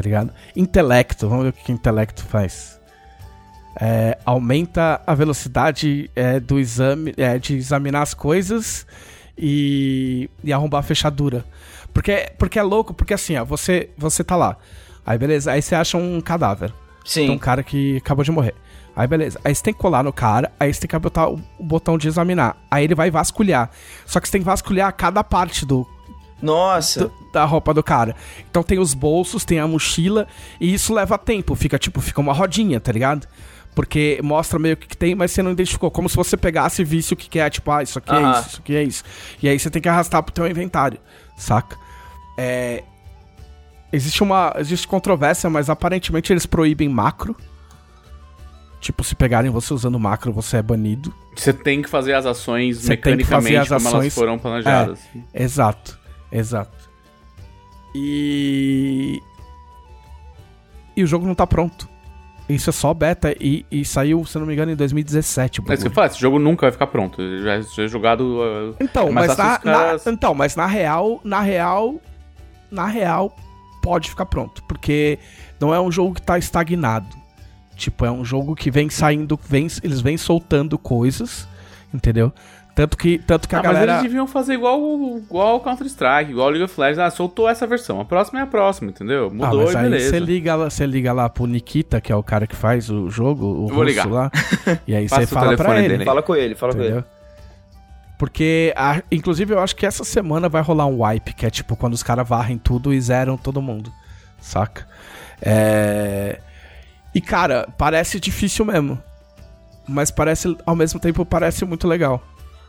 tá ligado? Intelecto, vamos ver o que, que intelecto faz. É, aumenta a velocidade é, do exame, é, de examinar as coisas e, e arrombar a fechadura. Porque, porque é louco, porque assim, ó, você, você tá lá. Aí beleza, aí você acha um cadáver. Sim. Então, um cara que acabou de morrer. Aí beleza, aí você tem que colar no cara, aí você tem que o, o botão de examinar. Aí ele vai vasculhar. Só que você tem que vasculhar cada parte do, Nossa. da roupa do cara. Então tem os bolsos, tem a mochila, e isso leva tempo. Fica tipo, fica uma rodinha, tá ligado? Porque mostra meio que que tem, mas você não identificou. Como se você pegasse e visse o que, que é, tipo, ah, isso aqui é isso, isso aqui é isso. E aí você tem que arrastar pro teu inventário, saca? É. Existe uma. Existe controvérsia, mas aparentemente eles proíbem macro. Tipo, se pegarem você usando macro, você é banido. Você tem que fazer as ações Você mecanicamente as como elas foram planejadas. Exato, exato. E. E o jogo não tá pronto. Isso é só beta e, e saiu, se não me engano, em 2017. o É isso que eu falo, esse jogo nunca vai ficar pronto. Já já é jogado. uh, Então, É mas na, caras- na- então, mas na real, na real, na real, pode ficar pronto, porque não é um jogo que tá estagnado. Tipo, é um jogo que vem saindo, vem, eles vêm soltando coisas, entendeu? Tanto que, tanto que a ah, mas galera eles deviam fazer igual igual Counter-Strike, igual League of Legends. Ah, soltou essa versão. A próxima é a próxima, entendeu? Ah, Mudou mas e aí beleza. você liga, lá- você liga lá pro Nikita, que é o cara que faz o jogo, o Vou russo ligar. lá. E aí você fala pra ele. dele. Fala com ele, fala com ele. Entendeu? Porque, a- inclusive, eu acho que essa semana vai rolar um wipe, que é tipo quando os caras varrem tudo e zeram todo mundo. Saca? É... E, cara, parece difícil mesmo. Mas parece, ao mesmo tempo, parece muito legal.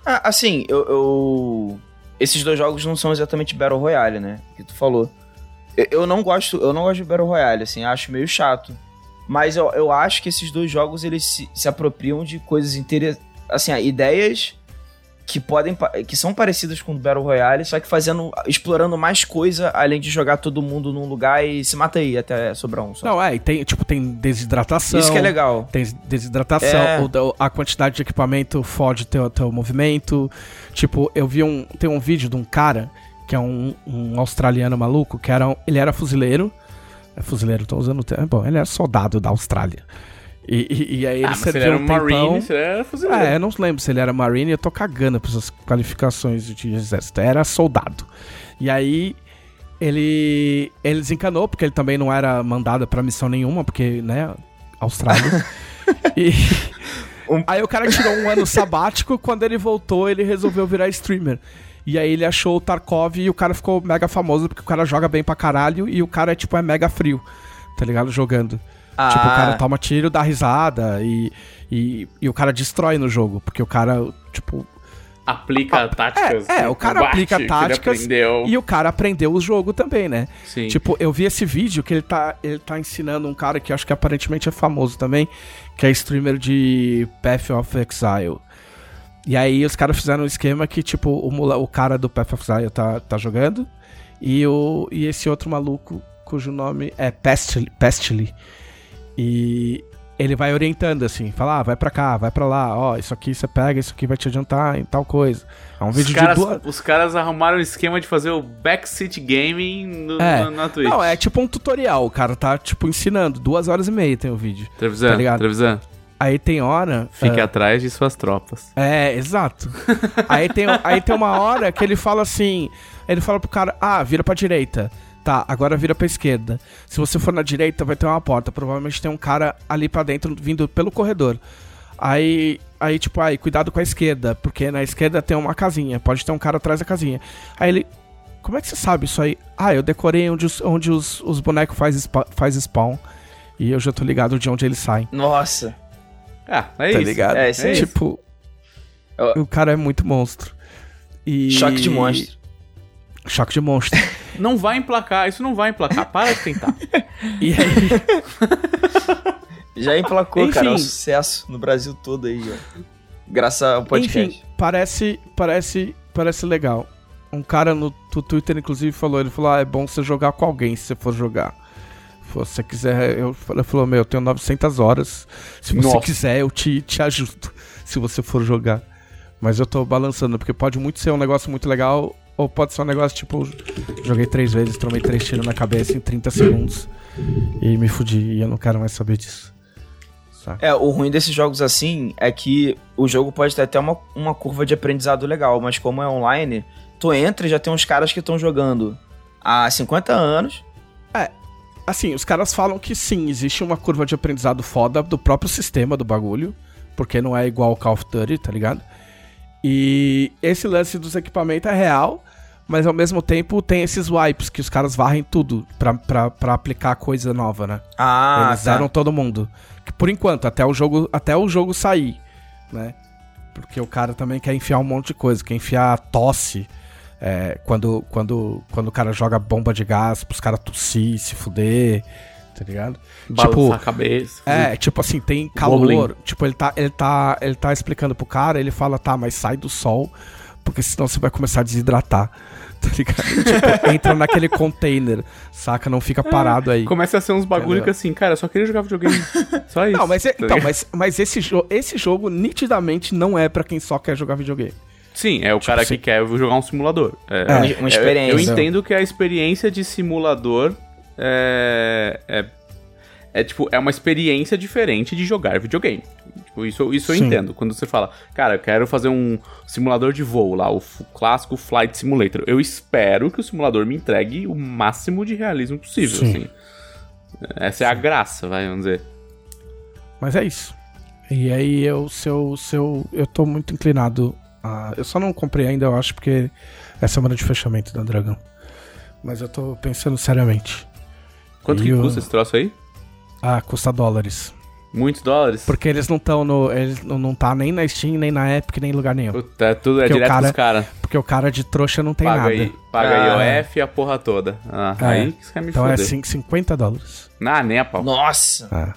Ah, assim, eu, eu- Esses dois jogos não são exatamente Battle Royale, né? Que tu falou. Eu, eu não gosto, eu não gosto de Battle Royale, assim, acho meio chato. Mas eu, eu acho que esses dois jogos eles se, se apropriam de coisas interessantes. Assim, ideias que podem. que são parecidas com o Battle Royale, só que fazendo. explorando mais coisa, além de jogar todo mundo num lugar e se mata aí até sobrar um só. Não, é, e tem, tipo, tem desidratação. Isso que é legal. Tem desidratação, É. a quantidade de equipamento fode teu, teu movimento. Tipo, eu vi um. Tem um vídeo de um cara que é um, um australiano maluco, que era ele era fuzileiro. É fuzileiro, tô usando o termo. Bom, ele era soldado da Austrália. E, e- e aí ele Ah, mas se ele serviu era um tempão. Marine, se ele era fuzileiro. É, eu não lembro se ele era Marine, eu tô cagando pra essas qualificações de exército. Era soldado. E aí ele ele desencanou, porque ele também não era mandado pra missão nenhuma, porque, né, Austrália. e Um- aí o cara tirou um ano sabático, quando ele voltou, ele resolveu virar streamer. E aí ele achou o Tarkov e o cara ficou mega famoso, porque o cara joga bem pra caralho e o cara, tipo, é mega frio, tá ligado? Jogando. Ah, Tipo, o cara toma tiro, dá risada e, e, e o cara destrói no jogo. Porque o cara, tipo. Aplica táticas. é, de o cara combate aplica táticas. E o cara aprendeu o jogo também, né? Sim. Tipo, eu vi esse vídeo que ele tá, ele tá ensinando um cara que acho que aparentemente é famoso também, que é streamer de Path of Exile. E aí os caras fizeram um esquema que, tipo, o, mula- o cara do Path of Exile tá, tá jogando e, o, e esse outro maluco, cujo nome é Pestily, Pestily. E, ele vai orientando assim, fala, ah, vai pra cá, vai pra lá, ó, isso aqui você pega, isso aqui vai te adiantar em tal coisa. É um Os vídeo caras, de duas. os caras arrumaram um esquema de fazer o backseat gaming no, É. na, na Twitch. Não, é tipo um tutorial, o cara tá, tipo, ensinando. Duas horas e meia tem o vídeo. Trevisan, tá ligado? Trevisan, Aí tem hora. fique ah, atrás de suas tropas. É, exato. aí, tem, aí tem uma hora que ele fala assim: ele fala pro cara, ah, vira pra direita. Tá, agora vira pra esquerda. Se você for na direita, vai ter uma porta. Provavelmente tem um cara ali pra dentro vindo pelo corredor. Aí, aí tipo, aí, cuidado com a esquerda, porque na esquerda tem uma casinha. Pode ter um cara atrás da casinha. Aí ele. Como é que você sabe isso aí? Ah, eu decorei onde os, onde os, os bonecos faz, spa- faz spawn. E eu já tô ligado de onde eles saem. Nossa. Ah, é tá isso. ligado? É, isso aí. Tipo. Eu- O cara é muito monstro. E... Choque de monstro. Choque de monstro. Não vai emplacar, isso não vai emplacar. Para de tentar. e aí, Já emplacou, Enfim. cara. É um sucesso no Brasil todo aí, ó. Graças ao podcast. enfim, parece, parece, parece legal. Um cara no Twitter, inclusive, falou: ele falou, ah, é bom você jogar com alguém se você for jogar. Se você quiser, eu falei, falou, meu, eu tenho 900 horas. Se você Nossa. quiser, eu te, te ajudo. Se você for jogar. Mas eu tô balançando, porque pode muito ser um negócio muito legal, ou pode ser um negócio tipo: joguei três vezes, tomei três tiros na cabeça em 30 segundos e me fudi. E eu não quero mais saber disso. Saca? É, o ruim desses jogos assim é que o jogo pode ter até uma, uma curva de aprendizado legal, mas como é online, tu entra e já tem uns caras que estão jogando há 50 anos. Assim, os caras falam que sim, existe uma curva de aprendizado foda do próprio sistema do bagulho, porque não é igual ao Call of Duty, tá ligado? E esse lance dos equipamentos é real, mas ao mesmo tempo tem esses wipes que os caras varrem tudo pra, pra, pra aplicar coisa nova, né? Ah, Eles tá. zeram todo mundo. Que por enquanto, até o jogo, até o jogo sair, né? Porque o cara também quer enfiar um monte de coisa, quer enfiar tosse. é, quando, quando, quando o cara joga bomba de gás pros caras tossir, se fuder, tá ligado? Balançar a cabeça. É, tipo assim, tem calor. Tipo, ele tá, ele, tá, ele tá explicando pro cara, ele fala, tá, mas sai do sol, porque senão você vai começar a desidratar. Tá ligado? tipo, entra naquele container, saca? Não fica parado aí. Começa a ser uns bagulho Entendeu? que assim, cara, eu só queria jogar videogame. Só isso. Não, mas, é- tá então, mas, mas esse, jo esse jogo nitidamente não é pra quem só quer jogar videogame. Sim, é o cara assim- que quer jogar um simulador. É, É. Uma, experiência. Eu, entendo que a experiência de simulador é, é, é, tipo, é uma experiência diferente de jogar videogame. Tipo, isso, isso eu Sim. entendo. Quando você fala, cara, eu quero fazer um simulador de voo lá, o clássico Flight Simulator. Eu espero que o simulador me entregue o máximo de realismo possível, Sim. assim. Essa é a graça, vai, vamos dizer. Mas é isso. E aí eu, se eu, se eu, eu tô muito inclinado a... Eu só não comprei ainda, eu acho, porque é semana de fechamento da Dragão. Mas eu tô pensando seriamente. Quanto E que o- custa esse troço aí? Ah, custa dólares. Muitos dólares? Porque eles não estão no. Eles não, não tá nem na Steam, nem na Epic, nem em lugar nenhum. Puta, é tudo é Porque o direto cara- pros caras. Porque o cara de trouxa não tem Paga nada. aí, paga Ah. IOF e a porra toda. Ah, É. Aí que você quer me Então é foder. cin- 50 dólares. Ah, nem a pau. Nossa. Ah.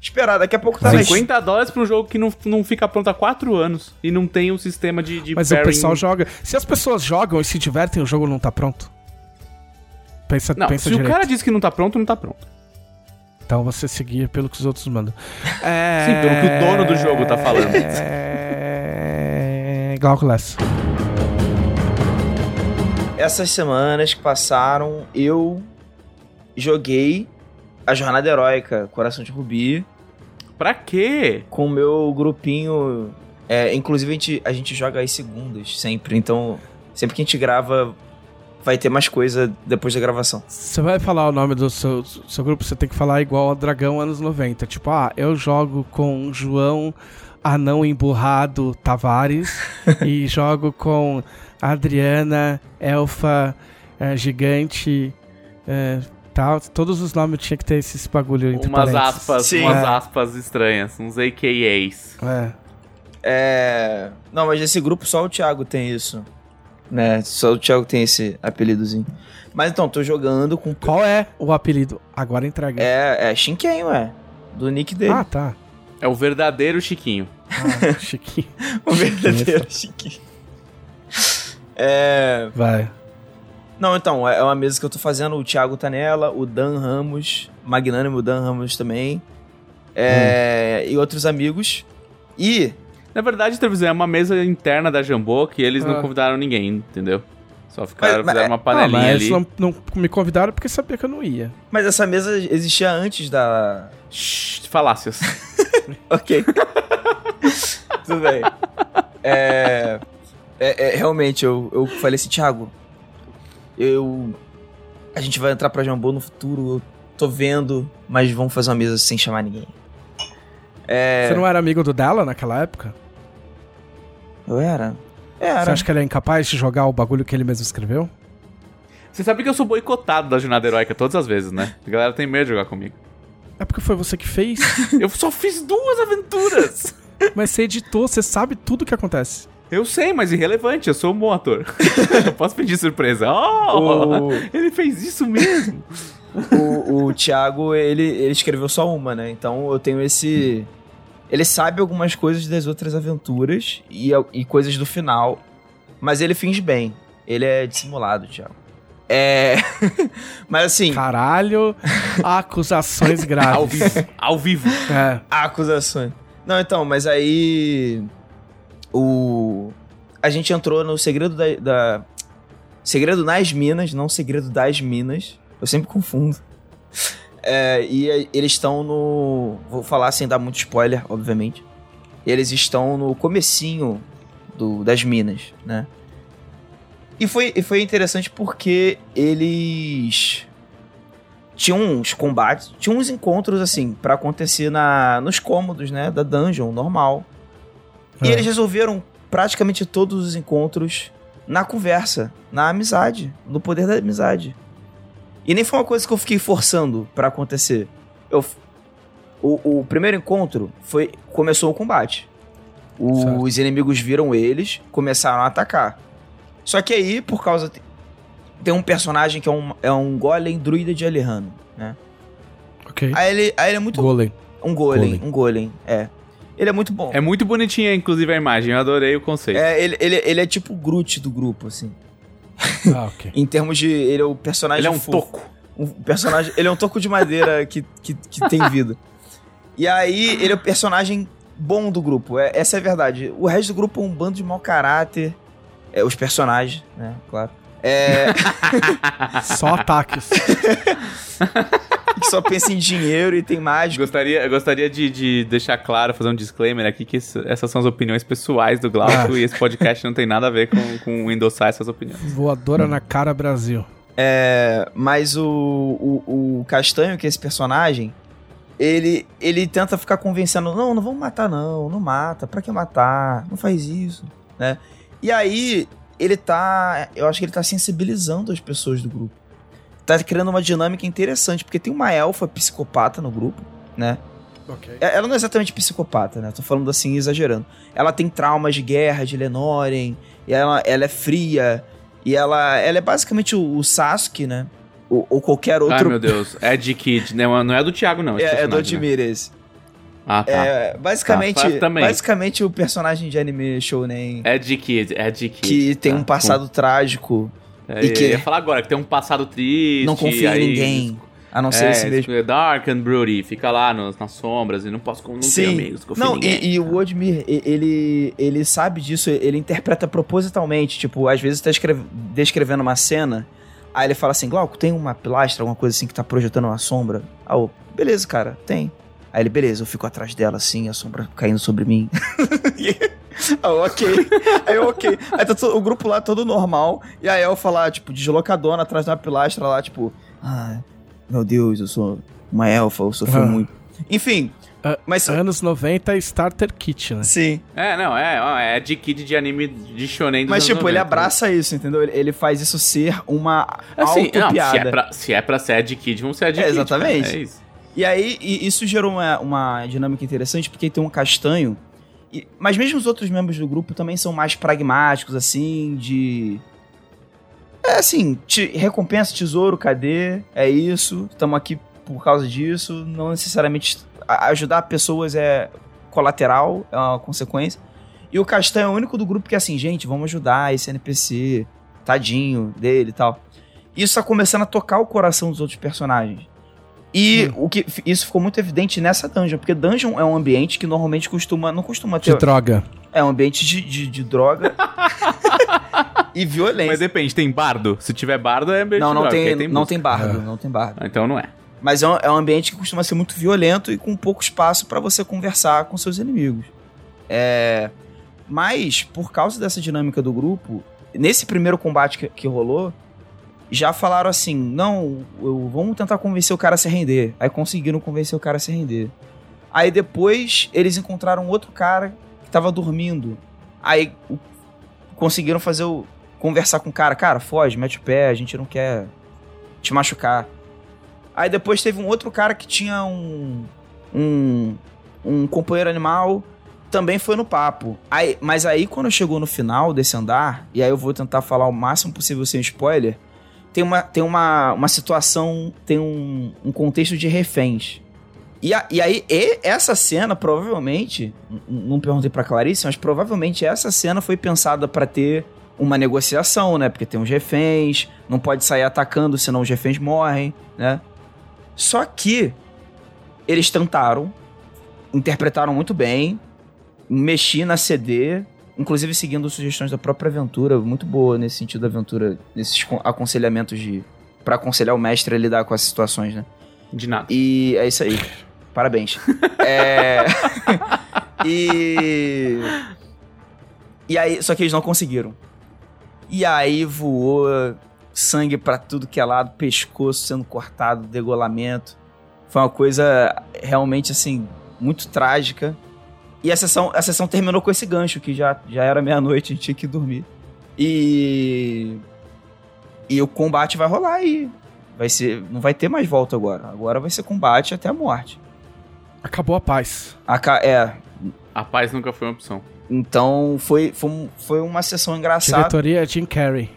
Esperar, daqui a pouco tá na 50 dólares pra um jogo que não, não fica pronto há 4 anos e não tem um sistema de, de Mas o pairing- pessoal joga. Se as pessoas jogam e se divertem, o jogo não tá pronto. Pensa, Não, pensa se direito. o cara diz que não tá pronto, não tá pronto. Então você seguir pelo que os outros mandam. É... Sim, pelo que o dono do jogo tá falando. É... Glaucus. Essas semanas que passaram, eu joguei a Jornada Heróica Coração de Rubi Pra quê? com o meu grupinho. É, inclusive, a gente, a gente joga às segundas, sempre. Então, sempre que a gente grava, vai ter mais coisa depois da gravação. Você vai falar o nome do seu, seu grupo, você tem que falar igual a Dragão anos 90. Tipo, ah, eu jogo com João Anão Emburrado Tavares e jogo com Adriana Elfa eh, Gigante eh, tal. Todos os nomes tinha que ter esses bagulho entre Umas parênteses. aspas, Sim. umas É. aspas estranhas, uns AKAs. É. É. Não, mas esse grupo só o Thiago tem isso. Né? Só o Thiago tem esse apelidozinho. Mas então, tô jogando com. Qual é o apelido? Agora entrega. É, é Shinken, ué. Do nick dele. Ah, tá. É o verdadeiro Chiquinho. Ah, Chiquinho. o verdadeiro Shinken. É. Vai. Não, então, é uma mesa que eu tô fazendo. O Thiago tá nela, o Dan Ramos, magnânimo Dan Ramos também. é, e outros amigos. E Na verdade, televisão é uma mesa interna da Jambô que eles não Ah. convidaram ninguém, entendeu? Só ficaram, Mas- mas- fizeram uma Ah, panelinha mas ali. não, não me convidaram porque sabia que eu não ia. Mas essa mesa existia antes da. Shhh, falácias. Ok. Tudo bem. É, é- é, realmente, eu, eu falei assim, Thiago, eu. A gente vai entrar pra Jambô no futuro, eu tô vendo, mas vamos fazer uma mesa sem chamar ninguém. É, Você não era amigo do Della naquela época? Eu era? Você Era. acha que ele é incapaz de jogar o bagulho que ele mesmo escreveu? Você sabe que eu sou boicotado da jornada heróica todas as vezes, né? A galera tem medo de jogar comigo. É porque foi você que fez. Eu só fiz duas aventuras! mas você editou, você sabe tudo o que acontece. Eu sei, mas irrelevante, eu sou um bom ator. eu posso pedir surpresa. Oh, O- ele fez isso mesmo. o, o Thiago, ele, ele escreveu só uma, né? Então eu tenho esse. Ele sabe algumas coisas das outras aventuras e, e coisas do final, mas ele finge bem. Ele é dissimulado, Thiago. É. mas assim, Caralho, acusações Ao graves. vivo. Ao vivo. É. acusações. Não, então, mas aí. O. A gente entrou no segredo da. da- segredo nas Minas, não segredo das Minas. Eu sempre confundo. É, e eles estão no. Vou falar sem dar muito spoiler, obviamente. Eles estão no comecinho do, das minas, né? E foi, e foi interessante porque eles tinham uns combates, tinham uns encontros assim pra acontecer na nos cômodos, né, da dungeon normal. E É. eles resolveram praticamente todos os encontros na conversa, na amizade, no poder da amizade. E nem foi uma coisa que eu fiquei forçando pra acontecer. Eu o, o primeiro encontro foi começou o combate. Os inimigos viram eles, começaram a atacar. Só que aí, por causa. Tem um personagem que é um, é um golem druida de Alejandro, né? Ok. Aí ele, aí ele é muito. Golem. Um golem, Golem. um golem, é. Ele é muito bom. É muito bonitinha, inclusive, a imagem. Eu adorei o conceito. É, ele, ele, ele é tipo o Groot do grupo, assim. Ah, ok. Em termos de. Ele é o personagem. Ele é um fofo. toco. Um personagem. Ele é um toco de madeira que, que, que tem vida. E aí, ele é o personagem bom do grupo. É, essa é a verdade. O resto do grupo é um bando de mau caráter. É, os personagens, né? Claro. É, Só ataques. Que só pensa em dinheiro e tem mágica. Gostaria, eu gostaria de, de deixar claro, fazer um disclaimer aqui, que isso- essas são as opiniões pessoais do Glauco Ah. e esse podcast não tem nada a ver com, com endossar essas opiniões. Voadora na cara Brasil. É, mas o, o, o Castanho, que é esse personagem, ele, ele tenta ficar convencendo: não, não vamos matar, não, não mata, pra que matar? Não faz isso, né? E aí, ele tá. Eu acho que ele tá sensibilizando as pessoas do grupo. Tá criando uma dinâmica interessante, porque tem uma elfa psicopata no grupo, né? Ok. É- Ela não é exatamente psicopata, né? Tô falando assim, exagerando. Ela tem traumas de guerra de Lenoren, e ela, ela é fria, e ela, ela é basicamente o, o Sasuke, né? Ou, ou qualquer Ai, outro. meu Deus. É de Kid, né? Não é do Thiago, não. é, é do personagem, né? Otimir esse. Ah, tá. É, basicamente, Tá, faz também. basicamente o personagem de anime shounen É de Kid, é de Kid. que tem Tá, um passado trágico, bom. É, e que- Eu ia falar agora, que tem um passado triste. não confia em ninguém, a não ser É, esse mesmo. é Dark and Broody, fica lá nos- nas sombras e não posso não Sim. amigos, Não, e, e o Odmir, ele, ele sabe disso, ele interpreta propositalmente. Tipo, às vezes tá escreve- descrevendo uma cena, aí ele fala assim: Glauco, tem uma pilastra, alguma coisa assim que tá projetando uma sombra? Ah, beleza, cara, tem. Aí ele, beleza, eu fico atrás dela assim, a sombra caindo sobre mim. ah, ok. Aí eu, ok. Aí tá todo- o grupo lá todo normal, e a Elfa lá, tipo, deslocadona atrás de uma pilastra lá, tipo, ah, meu Deus, eu sou uma elfa, eu sofri Ah. muito. Enfim, Ah, mas. Anos 90 Starter Kit, né? Sim. É, não, é, ó, é de Kid de anime de shonen dos Mas, anos tipo, ele 90. abraça isso, entendeu? Ele, ele faz isso ser uma Assim, não, se, é pra, se é pra ser de Kid, vamos ser de É, Kid. exatamente. cara, É isso. E aí, e isso gerou uma, uma dinâmica interessante, porque tem um castanho. e- mas mesmo os outros membros do grupo também são mais pragmáticos, assim, de. É assim, te, recompensa, tesouro, cadê? É isso, estamos aqui por causa disso. Não necessariamente. ajudar pessoas é colateral, é uma consequência. E o Castanho é o único do grupo que é assim, gente, vamos ajudar esse NPC, tadinho dele e tal. Isso tá começando a tocar o coração dos outros personagens. E o que isso ficou muito evidente nessa dungeon, porque dungeon é um ambiente que normalmente costuma. Não costuma ter. De droga. É um ambiente de, de, de droga e violência. Mas depende, tem bardo? Se tiver bardo, é ambiente não, de não droga, tem, tem não música. tem bardo, É. não tem bardo. Ah, Então não é. Mas é um, é um ambiente que costuma ser muito violento e com pouco espaço pra você conversar com seus inimigos. É, mas, por causa dessa dinâmica do grupo, nesse primeiro combate que, que rolou, já falaram assim: não, eu- vamos tentar convencer o cara a se render. Aí conseguiram convencer o cara a se render. Aí depois eles encontraram outro cara que tava dormindo. Aí o- conseguiram fazer o. conversar com o cara: cara, foge, mete o pé, a gente não quer te machucar. Aí depois teve um outro cara que tinha um. um. um companheiro animal. Também foi no papo. Aí, mas aí, quando chegou no final desse andar, e aí eu vou tentar falar o máximo possível sem spoiler, tem uma, tem uma, uma situação, tem um, um contexto de reféns. E, a- e aí, e- essa cena, provavelmente, não perguntei pra Clarice, mas provavelmente essa cena foi pensada pra ter uma negociação, né? Porque tem uns reféns, não pode sair atacando, senão os reféns morrem, né? Só que eles tentaram, interpretaram muito bem, mexi na CD, inclusive seguindo sugestões da própria aventura, muito boa nesse sentido da aventura, nesses con- aconselhamentos de para aconselhar o mestre a lidar com essas situações, né? De nada. E é isso aí. Parabéns. É... e. E aí, só que eles não conseguiram. E aí voou sangue pra tudo que é lado, pescoço sendo cortado, degolamento. Foi uma coisa realmente assim, muito trágica. E a sessão, a sessão terminou com esse gancho, que já, já era meia-noite, a gente tinha que dormir. E. E o combate vai rolar aí. Vai ser. Não vai ter mais volta agora. Agora vai ser combate até a morte. Acabou a paz. A é. A paz nunca foi uma opção. Então foi, foi, foi uma sessão engraçada. Diretoria Jim Carrey.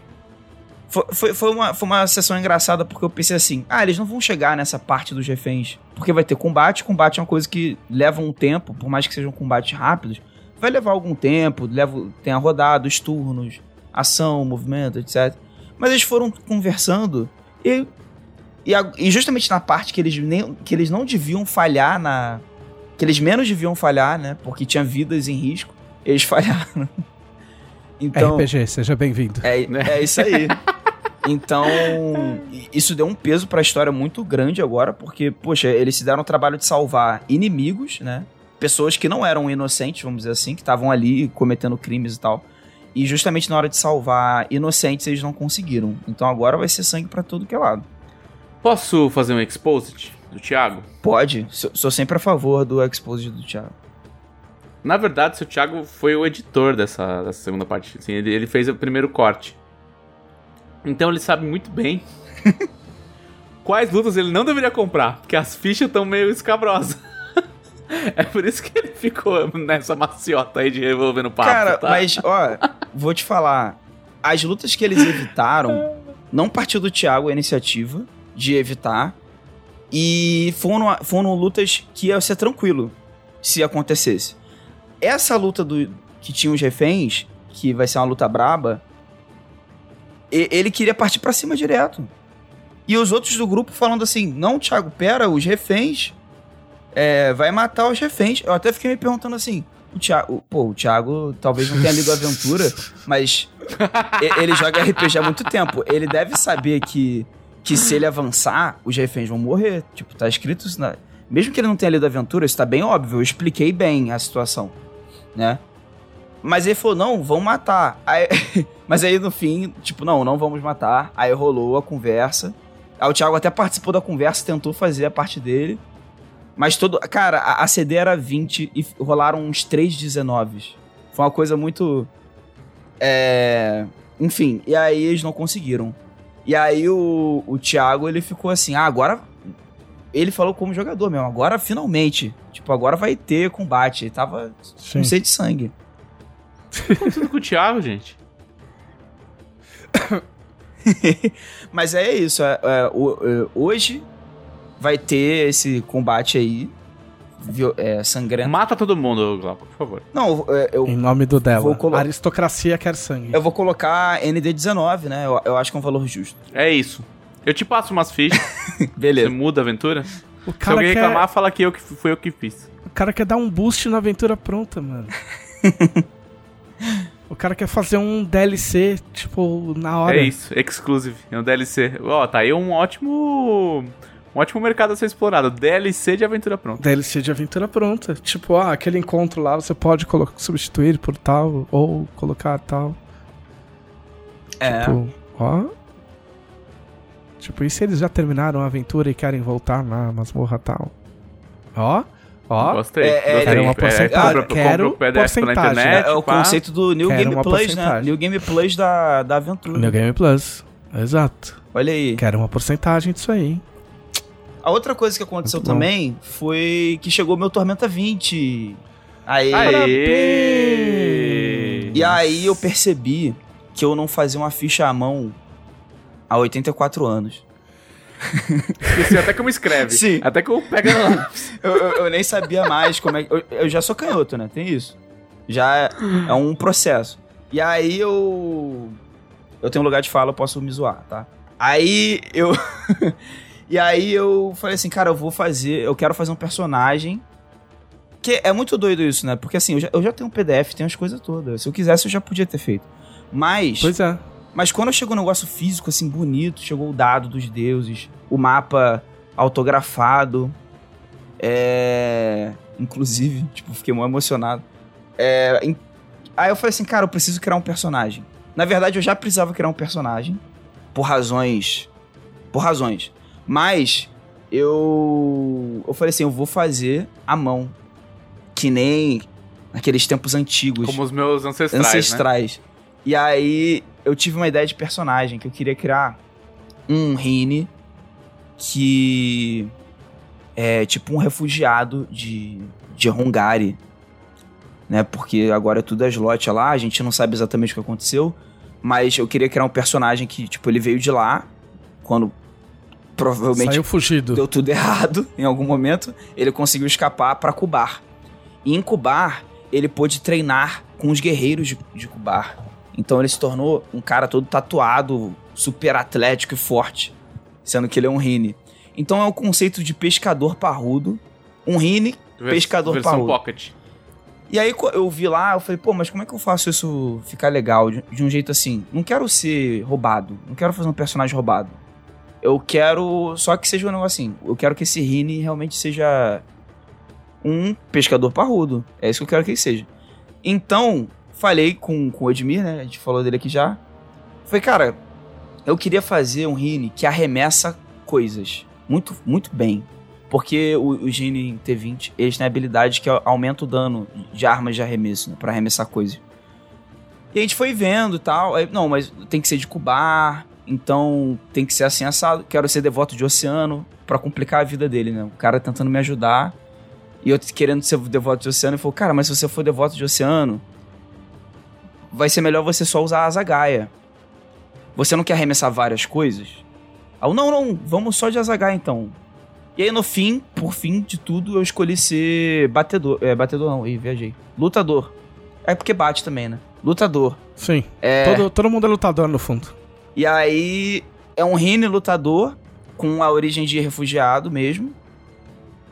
Foi, foi, foi uma, foi uma sessão engraçada porque eu pensei assim: ah, eles não vão chegar nessa parte dos reféns. Porque vai ter combate. Combate é uma coisa que leva um tempo, por mais que sejam combates rápidos, vai levar algum tempo. Leva, tem a rodada, os turnos, ação, movimento, etc. Mas eles foram conversando e. E, a- e justamente na parte que eles, nem, que eles não deviam falhar na. Que eles menos deviam falhar, né? Porque tinha vidas em risco. Eles falharam. Então. RPG, seja bem-vindo. É, é isso aí. Então, isso deu um peso pra história muito grande agora, porque, poxa, eles se deram o trabalho de salvar inimigos, né? Pessoas que não eram inocentes, vamos dizer assim, que estavam ali cometendo crimes e tal. E justamente na hora de salvar inocentes, eles não conseguiram. Então agora vai ser sangue pra tudo que é lado. Posso fazer um exposit do Thiago? Pode, sou, sou sempre a favor do Exposed do Thiago. Na verdade, seu Thiago foi o editor dessa, dessa segunda parte. Assim, ele, ele fez o primeiro corte. Então ele sabe muito bem quais lutas ele não deveria comprar, porque as fichas estão meio escabrosas. é por isso que ele ficou nessa maciota aí de revolver no papo. Cara, tá? mas, ó, vou te falar. As lutas que eles evitaram não partiu do Thiago a iniciativa de evitar. E foram, foram lutas que ia ser tranquilo se acontecesse. Essa luta do que tinha os reféns, que vai ser uma luta braba, ele queria partir pra cima direto. E os outros do grupo falando assim: não, Thiago, pera, os reféns. é, vai matar os reféns. Eu até fiquei me perguntando assim: o Thiago, pô, o Thiago talvez não tenha lido aventura, mas ele joga RPG há muito tempo. Ele deve saber que, que se ele avançar, os reféns vão morrer. Tipo, tá escrito isso na. Mesmo que ele não tenha lido aventura, isso tá bem óbvio. Eu expliquei bem a situação, né? Mas ele falou, não, vão matar. Aí- mas aí no fim, tipo, não, não vamos matar. Aí rolou a conversa. Aí o Thiago até participou da conversa, tentou fazer a parte dele. Mas todo. Cara, a, a CD era 20 e rolaram uns 3 19. Foi uma coisa muito. É. Enfim, e aí eles não conseguiram. E aí o, o Thiago, ele ficou assim, ah, agora. Ele falou como jogador mesmo, agora finalmente. Tipo, agora vai ter combate. Ele tava Sim. com sede de sangue. Tudo com o Thiago, gente. Mas é isso. é- é, o- é, hoje vai ter esse combate aí. é, sangrento. Mata todo mundo, Glauco, por favor. Não, é, eu, Em nome do dela. Vou colo- Aristocracia quer sangue. eu vou colocar ND19, né? Eu, eu acho que é um valor justo. É isso. Eu te passo umas fichas, você Beleza. muda a aventura. O Se cara, alguém quer, reclamar, fala que eu que foi eu que fiz. o cara quer dar um boost na aventura pronta, mano. o cara quer fazer um DLC, tipo, na hora. É isso, exclusive, é um DLC. Ó, tá aí um ótimo. Um ótimo mercado a ser explorado. DLC de aventura pronta. DLC de aventura pronta. Tipo, ah, aquele encontro lá, você pode substituir por tal, ou colocar tal. É. Tipo, ó. Tipo, e se eles já terminaram a aventura e querem voltar na masmorra tal? Ó, ó. Gostei. É, é, gostei. quero uma porcentagem. compra- Quero compra o PDF pela porcentagem. internet, É o pá. conceito do New Quero Game Plus, né? New Game Plus da, da aventura. New Game Plus. Exato. Olha aí. Quero uma porcentagem disso aí. hein? A outra coisa que aconteceu Muito bom. também foi que chegou meu Tormenta 20. Aí. Aê! E aí eu percebi que eu não fazia uma ficha à mão há 84 anos. Esqueci até como escreve. Sim. Até que eu pego no lápis. Eu, eu- eu nem sabia mais como é que. Eu, eu já sou canhoto, né? Tem isso. Já é, é um processo. E aí eu. Eu tenho um lugar de fala, eu posso me zoar, tá? Aí eu. e aí eu falei assim, cara, eu vou fazer. Eu quero fazer um personagem. Que é muito doido isso, né? Porque assim, eu já, eu já tenho um PDF, tenho as coisas todas. Se eu quisesse, eu já podia ter feito. Mas. Pois é. Mas quando chegou um negócio físico, assim, bonito, chegou o dado dos deuses, o mapa autografado. É. Inclusive, tipo, fiquei muito emocionado. É, Aí eu falei assim, cara, eu preciso criar um personagem. Na verdade, eu já precisava criar um personagem. Por razões. Por razões. Mas eu. Eu falei assim, eu vou fazer à mão. Que nem naqueles tempos antigos Como os meus ancestrais, né? ancestrais. E aí eu tive uma ideia de personagem que eu queria criar um Rini que é tipo um refugiado de, de Hungary, né? Porque agora é tudo é slot lá, a gente não sabe exatamente o que aconteceu, mas eu queria criar um personagem que, tipo, ele veio de lá quando provavelmente Saiu fugido. deu tudo errado em algum momento, ele conseguiu escapar pra Kubar. E em Kubar, ele pôde treinar com os guerreiros de, de Kubar. Então ele se tornou um cara todo tatuado, super atlético e forte, sendo que ele é um Rini. Então é o conceito de pescador parrudo, um Rini. Vers- Pescador Versão parrudo. Pocket. E aí eu vi lá, eu falei, pô, mas como é que eu faço isso ficar legal de, de um jeito assim? Não quero ser roubado, não quero fazer um personagem roubado. Eu quero só que seja um negócio assim. Eu quero que esse Rini realmente seja um pescador parrudo. É isso que eu quero que ele seja. Então, falei com, com o Edmir, né? A gente falou dele aqui já. Falei, cara, eu queria fazer um Rini que arremessa coisas. Muito, muito bem. Porque o, o Gene T20, eles têm habilidade que aumenta o dano de armas de arremesso, né? Pra arremessar coisas. E a gente foi vendo e tal. Aí, não, mas tem que ser de cubar, então tem que ser assim assado. Quero ser devoto de oceano pra complicar a vida dele, né? O cara tentando me ajudar. E eu querendo ser devoto de oceano. Ele falou, cara, mas se você for devoto de oceano, vai ser melhor você só usar a Azagaia. Você não quer arremessar várias coisas? Eu, não, não, vamos só de Azagaia então. E aí, no fim, por fim de tudo, eu escolhi ser batedor. É, batedor não, ih, viajei. Lutador. É porque bate também, né? Lutador. Sim. É. Todo, todo mundo é lutador no fundo. E aí, é um Rini lutador, com a origem de refugiado mesmo,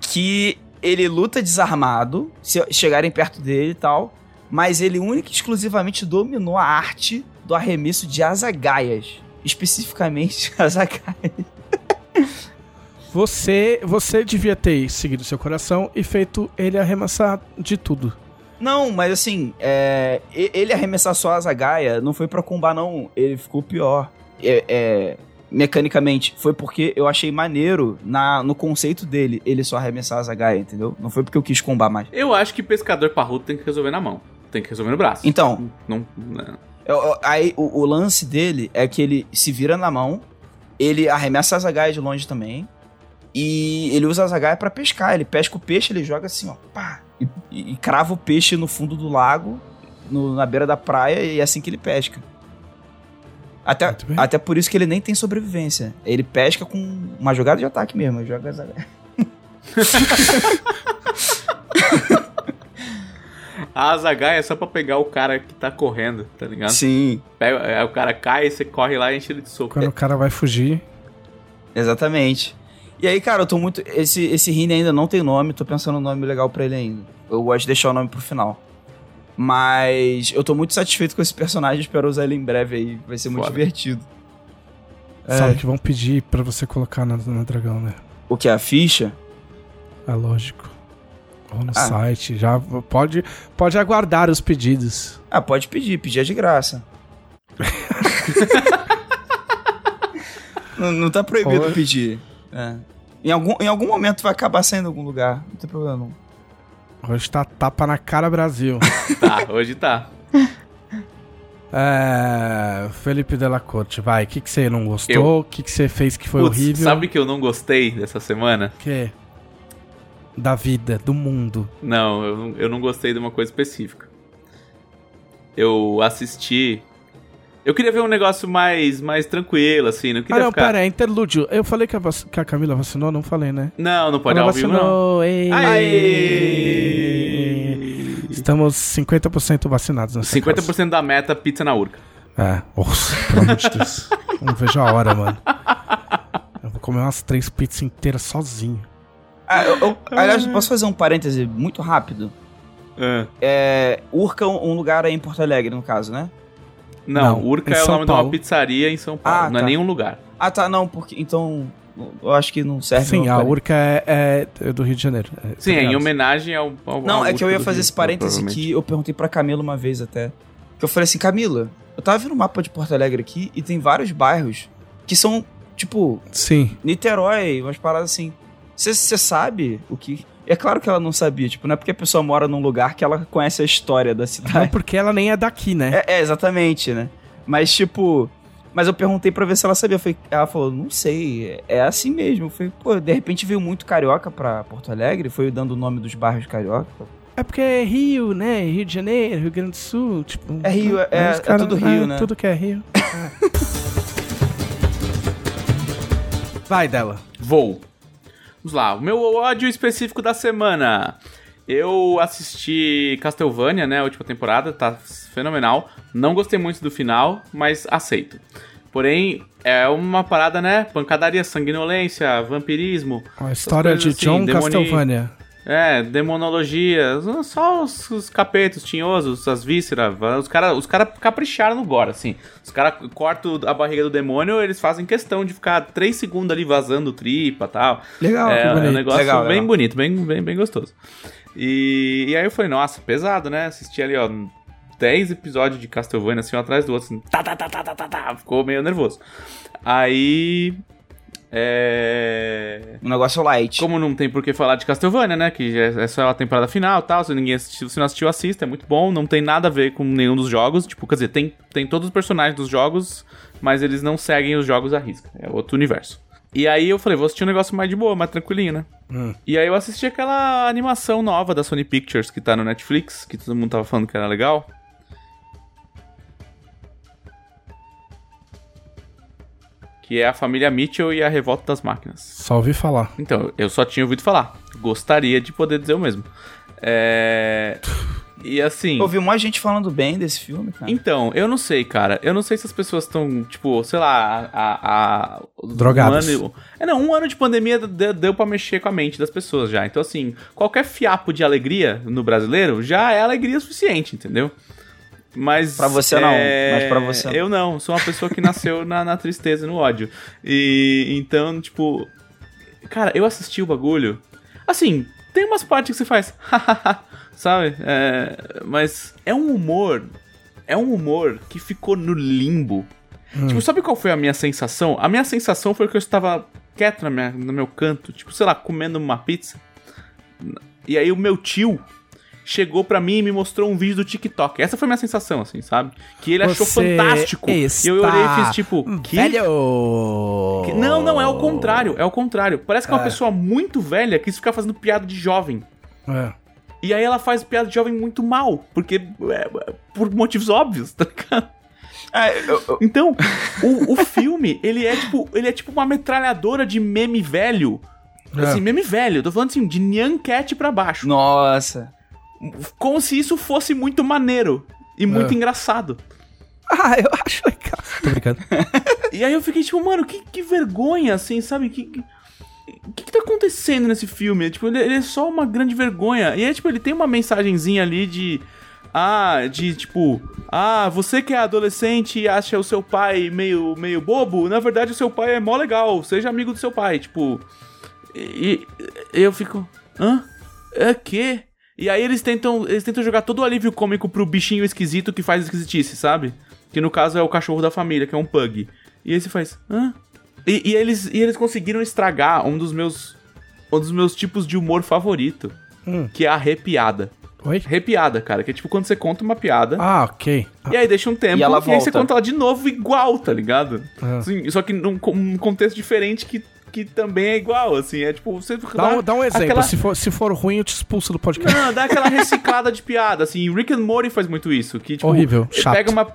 que ele luta desarmado, se chegarem perto dele e tal, mas ele única e exclusivamente dominou a arte do arremesso de azagaias. Especificamente azagaias. Você, você devia ter seguido seu coração e feito ele arremessar de tudo. Não, mas assim, é, ele arremessar só a Zagaia não foi pra combar, não. Ele ficou pior. É, é, mecanicamente. Foi porque eu achei maneiro na, no conceito dele ele só arremessar a Zagaia, entendeu? Não foi porque eu quis combar mais. Eu acho que pescador parrudo tem que resolver na mão. Tem que resolver no braço. Então, Não, não. eu- eu- aí o, o lance dele é que ele se vira na mão, ele arremessa a Zagaia de longe também. E ele usa a Zagaia pra pescar. Ele pesca o peixe, ele joga assim, ó, pá, e, e- crava o peixe no fundo do lago, no- na beira da praia, e é assim que ele pesca. Até, até por isso que ele nem tem sobrevivência. Ele pesca com uma jogada de ataque mesmo. ele Joga a Zagaia. A Azagaia é só pra pegar o cara que tá correndo, tá ligado? Sim, Pega, aí o cara cai, você corre lá e enche ele de soco. Quando o cara vai fugir. exatamente. E aí, cara, eu tô muito. Esse, esse Rini ainda não tem nome, tô pensando no nome legal pra ele ainda. Eu gosto de deixar o nome pro final. Mas eu tô muito satisfeito com esse personagem, espero usar ele em breve aí. Vai ser muito Foda. divertido. Sabe que vão pedir pra você colocar na, na dragão, né? O que? A ficha? É lógico. Ou no Ah. site. Já pode, pode aguardar os pedidos. Ah, pode pedir, pedir é de graça. não, não tá proibido pedir. É. Em, algum, em algum momento vai acabar saindo em algum lugar. Não tem problema não. Hoje tá tapa na cara Brasil. Tá, hoje tá. é. Felipe Della Corte, vai. O que, que você não gostou? O que, que você fez que foi Putz, horrível? sabe que eu não gostei dessa semana? O que? Da vida, do mundo. Não, eu não, eu não gostei de uma coisa específica. Eu assisti. Eu queria ver um negócio mais, mais tranquilo, assim. Não Ah, queria não, ficar. pera, é interlúdio. Eu falei que a, vac- que a Camila vacinou, não falei, né? Não, não pode Ela ao vivo, não. vacinou. ei. Aê! Estamos 50% vacinados nessa 50% da meta pizza na urca. É, nossa, pelo amor de Deus. Não vejo a hora, mano. Eu vou comer umas três pizzas inteiras sozinho. Ah, eu, eu- aliás, posso fazer um parêntese muito rápido? Ah. É, Urca é um um lugar aí em Porto Alegre, no caso, né? Não, Não, Urca é o nome de Paulo. uma pizzaria em São Paulo. Ah, não é tá. nenhum lugar. Ah, tá, não, porque. Então. Eu acho que não serve. Sim, a. Urca é, é do Rio de Janeiro. É, Sim, é em homenagem ao. ao Não, ao é que eu ia fazer Rio, esse parêntese que eu perguntei pra Camila uma vez até. Que eu falei assim, Camila, eu tava vendo o mapa de Porto Alegre aqui e tem vários bairros que são, tipo, Sim. Niterói, umas paradas assim. Você sabe o que. É claro que ela não sabia, tipo, não é porque a pessoa mora num lugar que ela conhece a história da Não cidade. porque ela nem é daqui, né? É, é, exatamente, né? Mas, tipo. Mas eu perguntei pra ver se ela sabia. Eu falei- ela falou, não sei, é assim mesmo. Eu falei, pô, de repente veio muito carioca pra Porto Alegre, foi dando o nome dos bairros carioca. É porque é Rio, né? Rio de Janeiro, Rio Grande do Sul, tipo... É Rio, é- aí os é tudo Rio, né? Tudo que é Rio. Vai dela. Vou. Vamos lá. O meu ódio específico da semana. Eu assisti Castlevania, né? A última temporada, tá fenomenal. Não gostei muito do final, mas aceito. Porém, é uma parada, né? Pancadaria, sanguinolência, vampirismo. A história de assim, John demoni- Castlevania. É, demonologia, só os, os capetos tinhosos, as vísceras. Os caras os cara capricharam no gore, assim. Os caras cortam a barriga do demônio, eles fazem questão de ficar 3 segundos ali vazando tripa e tal. Legal, é, é um negócio Legal, bem legal. bonito, bem, bem, bem gostoso. E, e aí eu falei, nossa, pesado, né? Assisti ali, ó, 10 episódios de Castlevania, assim, um atrás do outro, assim, tá, tá, tá, tá, tá, tá, tá, ficou meio nervoso. Aí. É. Um negócio light. Como não tem por que falar de Castlevania, né? Que é é só a temporada final e tal. Se ninguém assistiu, se não assistiu, assista. É muito bom. Não tem nada a ver com nenhum dos jogos. Tipo, quer dizer, tem, tem todos os personagens dos jogos, mas eles não seguem os jogos à risca. É outro universo. E aí eu falei, vou assistir um negócio mais de boa, mais tranquilinho, né? Hum. E aí eu assisti aquela animação nova da Sony Pictures que tá no Netflix, que todo mundo tava falando que era legal. Que é a família Mitchell e a Revolta das Máquinas. Só ouvi falar. Então, eu só tinha ouvido falar. Gostaria de poder dizer o mesmo. É. E assim. Eu vi mais gente falando bem desse filme, cara. Então, eu não sei, cara. Eu não sei se as pessoas estão, tipo, sei lá, a. a Drogadas. Um ano, é, não, um ano de pandemia deu, deu pra mexer com a mente das pessoas já. Então, assim, qualquer fiapo de alegria no brasileiro já é alegria suficiente, entendeu? Mas. Pra você não, mas pra você não. Eu não, sou uma pessoa que nasceu na, na tristeza e no ódio. E então, tipo. Cara, eu assisti o bagulho. Assim, tem umas partes que você faz. sabe? É, mas é um humor. É um humor que ficou no limbo. Tipo, sabe qual foi a minha sensação? A minha sensação foi que eu estava quieto na minha, no meu canto, tipo, sei lá, comendo uma pizza. E aí o meu tio chegou pra mim e me mostrou um vídeo do TikTok. Essa foi a minha sensação, assim, sabe? Que ele achou Você fantástico. E eu olhei e fiz tipo, que? Velho! Que- Não, não, é o contrário, é o contrário. Parece que é uma É. pessoa muito velha quis ficar fazendo piada de jovem. É. E aí ela faz piada de jovem muito mal, porque é, é, por motivos óbvios, tá ligado? Eu- Então, o, o filme, ele é tipo, ele é tipo uma metralhadora de meme velho. É. Assim, meme velho, eu tô falando assim, de Nyan Cat pra baixo. Nossa. Como se isso fosse muito maneiro e muito É. engraçado. Ah, eu acho legal. Tô brincando. E aí eu fiquei tipo, mano, que, que vergonha, assim, sabe? Que, que, acontecendo nesse filme? Tipo, ele, ele é só uma grande vergonha. E é tipo, ele tem uma mensagenzinha ali de. Ah, de tipo, ah, você que é adolescente e acha o seu pai meio, meio bobo, na verdade o seu pai é mó legal, seja amigo do seu pai, tipo. E, e eu fico, hã? É que? E aí eles tentam, eles tentam jogar todo o alívio cômico pro bichinho esquisito que faz esquisitice, sabe? Que no caso é o cachorro da família, que é um pug. E aí você faz, hã? E, e eles, e eles conseguiram estragar um dos meus. Um dos meus tipos de humor favorito. Hum. Que é a arrepiada. Oi? Repiada, cara. Que é tipo quando você conta uma piada. Ah, ok. E aí deixa um tempo E ela aí você conta ela de novo igual, tá ligado? Ah. Assim, só que num, num contexto diferente que, que também é igual, assim. É tipo, você Dá um, dá um exemplo. aquela- Se, for, se for ruim, eu te expulso do podcast. Não, dá aquela reciclada de piada, assim. Rick and Morty faz muito isso. Que, tipo, Horrível, chato. Pega uma.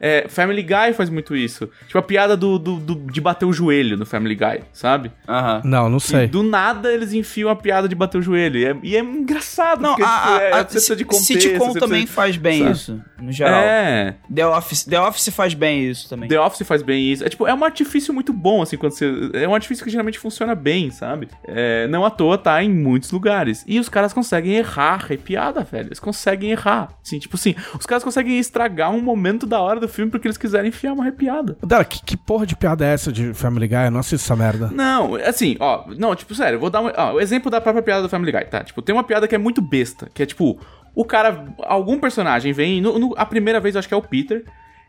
é, Family Guy faz muito isso. Tipo, a piada do, do, do- de bater o joelho no Family Guy, sabe? Aham. Não, não E sei. do nada eles enfiam a piada de bater o joelho. E é, e é engraçado. Não, porque, a, tipo, é, a, a, precisa de contexto. sitcom também precisa- faz bem sabe? isso, no geral. É. The Office, The Office faz bem isso também. The Office faz bem isso. É tipo, é um artifício muito bom, assim, quando você. É um artifício que geralmente funciona bem, sabe? É, não à toa tá em muitos lugares. E os caras conseguem errar, é piada, velho. Eles conseguem errar. Assim, tipo assim, os caras conseguem estragar um momento da hora do filme porque eles quiserem enfiar uma arrepiada. Dara, que, que porra de piada é essa de Family Guy? Eu não assisto essa merda. Não, assim, ó, não, tipo, sério, vou dar um, ó, o exemplo da própria piada do Family Guy, tá? Tipo, tem uma piada que é muito besta, que é tipo, o cara, algum personagem vem, no- no- a primeira vez eu acho que é o Peter,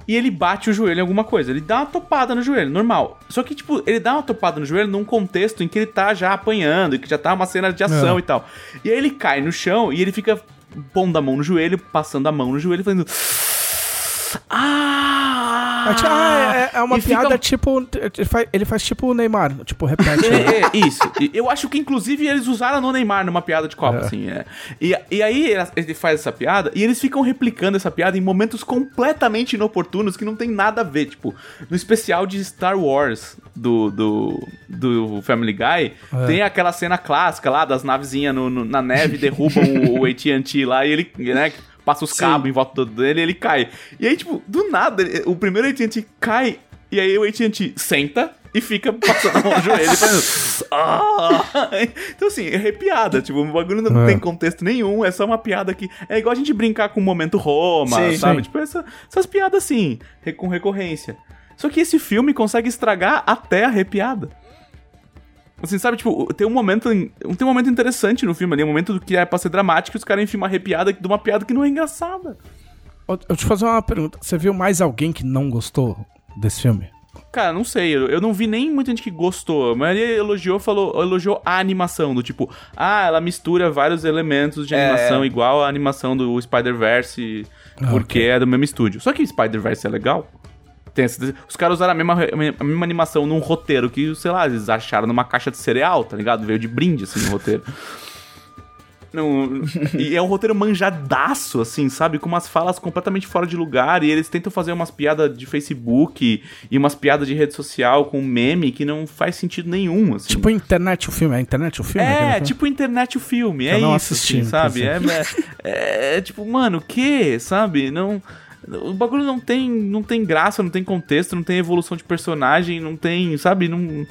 e ele bate o joelho em alguma coisa, ele dá uma topada no joelho, normal. Só que, tipo, ele dá uma topada no joelho num contexto em que ele tá já apanhando, e que já tá uma cena de ação É. e tal. E aí ele cai no chão e ele fica pondo a mão no joelho, passando a mão no joelho, fazendo. Ah! É, ti- ah, é, é uma E fica piada um- tipo. Ele faz, ele faz tipo o Neymar. Tipo, repete. É, é, isso. Eu acho que, inclusive, eles usaram no Neymar numa piada de copa, É. assim. É. E, e aí ele faz essa piada e eles ficam replicando essa piada em momentos completamente inoportunos que não tem nada a ver. Tipo, no especial de Star Wars do, do, do Family Guy, É. tem aquela cena clássica lá das navezinhas no- no- na neve, derrubam o, o AT&T lá e ele, né... Passa os Sim. cabos em volta dele e ele cai. E aí, tipo, do nada, ele- o primeiro AT&T cai e aí o AT&T senta e fica passando a mão no joelho e fazendo... Ah! Então, assim, é piada. Tipo, o bagulho não É. tem contexto nenhum. É só uma piada que... É igual a gente brincar com o momento Roma, Sim. sabe? Sim. Tipo, essa- essas piadas, assim, com recorrência. Só que esse filme consegue estragar até a repiada. Assim, sabe, tipo, tem um momento. Tem um momento interessante no filme ali, um momento que é pra ser dramático e os caras enfiam uma arrepiada de uma piada que não é engraçada. Eu te fazer uma pergunta. Você viu mais alguém que não gostou desse filme? Cara, não sei, eu, eu não vi nem muita gente que gostou. A maioria elogiou, falou, elogiou a animação, do tipo, ah, ela mistura vários elementos de É. animação igual a animação do Spider-Verse, Ah, porque é do mesmo estúdio. Só que Spider-Verse é legal. Tem os caras usaram a mesma, a mesma animação num roteiro que, sei lá, eles acharam numa caixa de cereal, tá ligado? Veio de brinde, assim, no roteiro. Não, e é um roteiro manjadaço, assim, sabe? Com umas falas completamente fora de lugar. E eles tentam fazer umas piadas de Facebook e umas piadas de rede social com meme que não faz sentido nenhum, assim. Tipo, internet o filme. É internet o filme? É, Aquele- tipo internet o filme, Eu é não isso, assisti, assim, sabe? É, é- é tipo, mano, o que, sabe? Não, o bagulho não tem, não tem graça, não tem contexto, não tem evolução de personagem, não tem, sabe? Não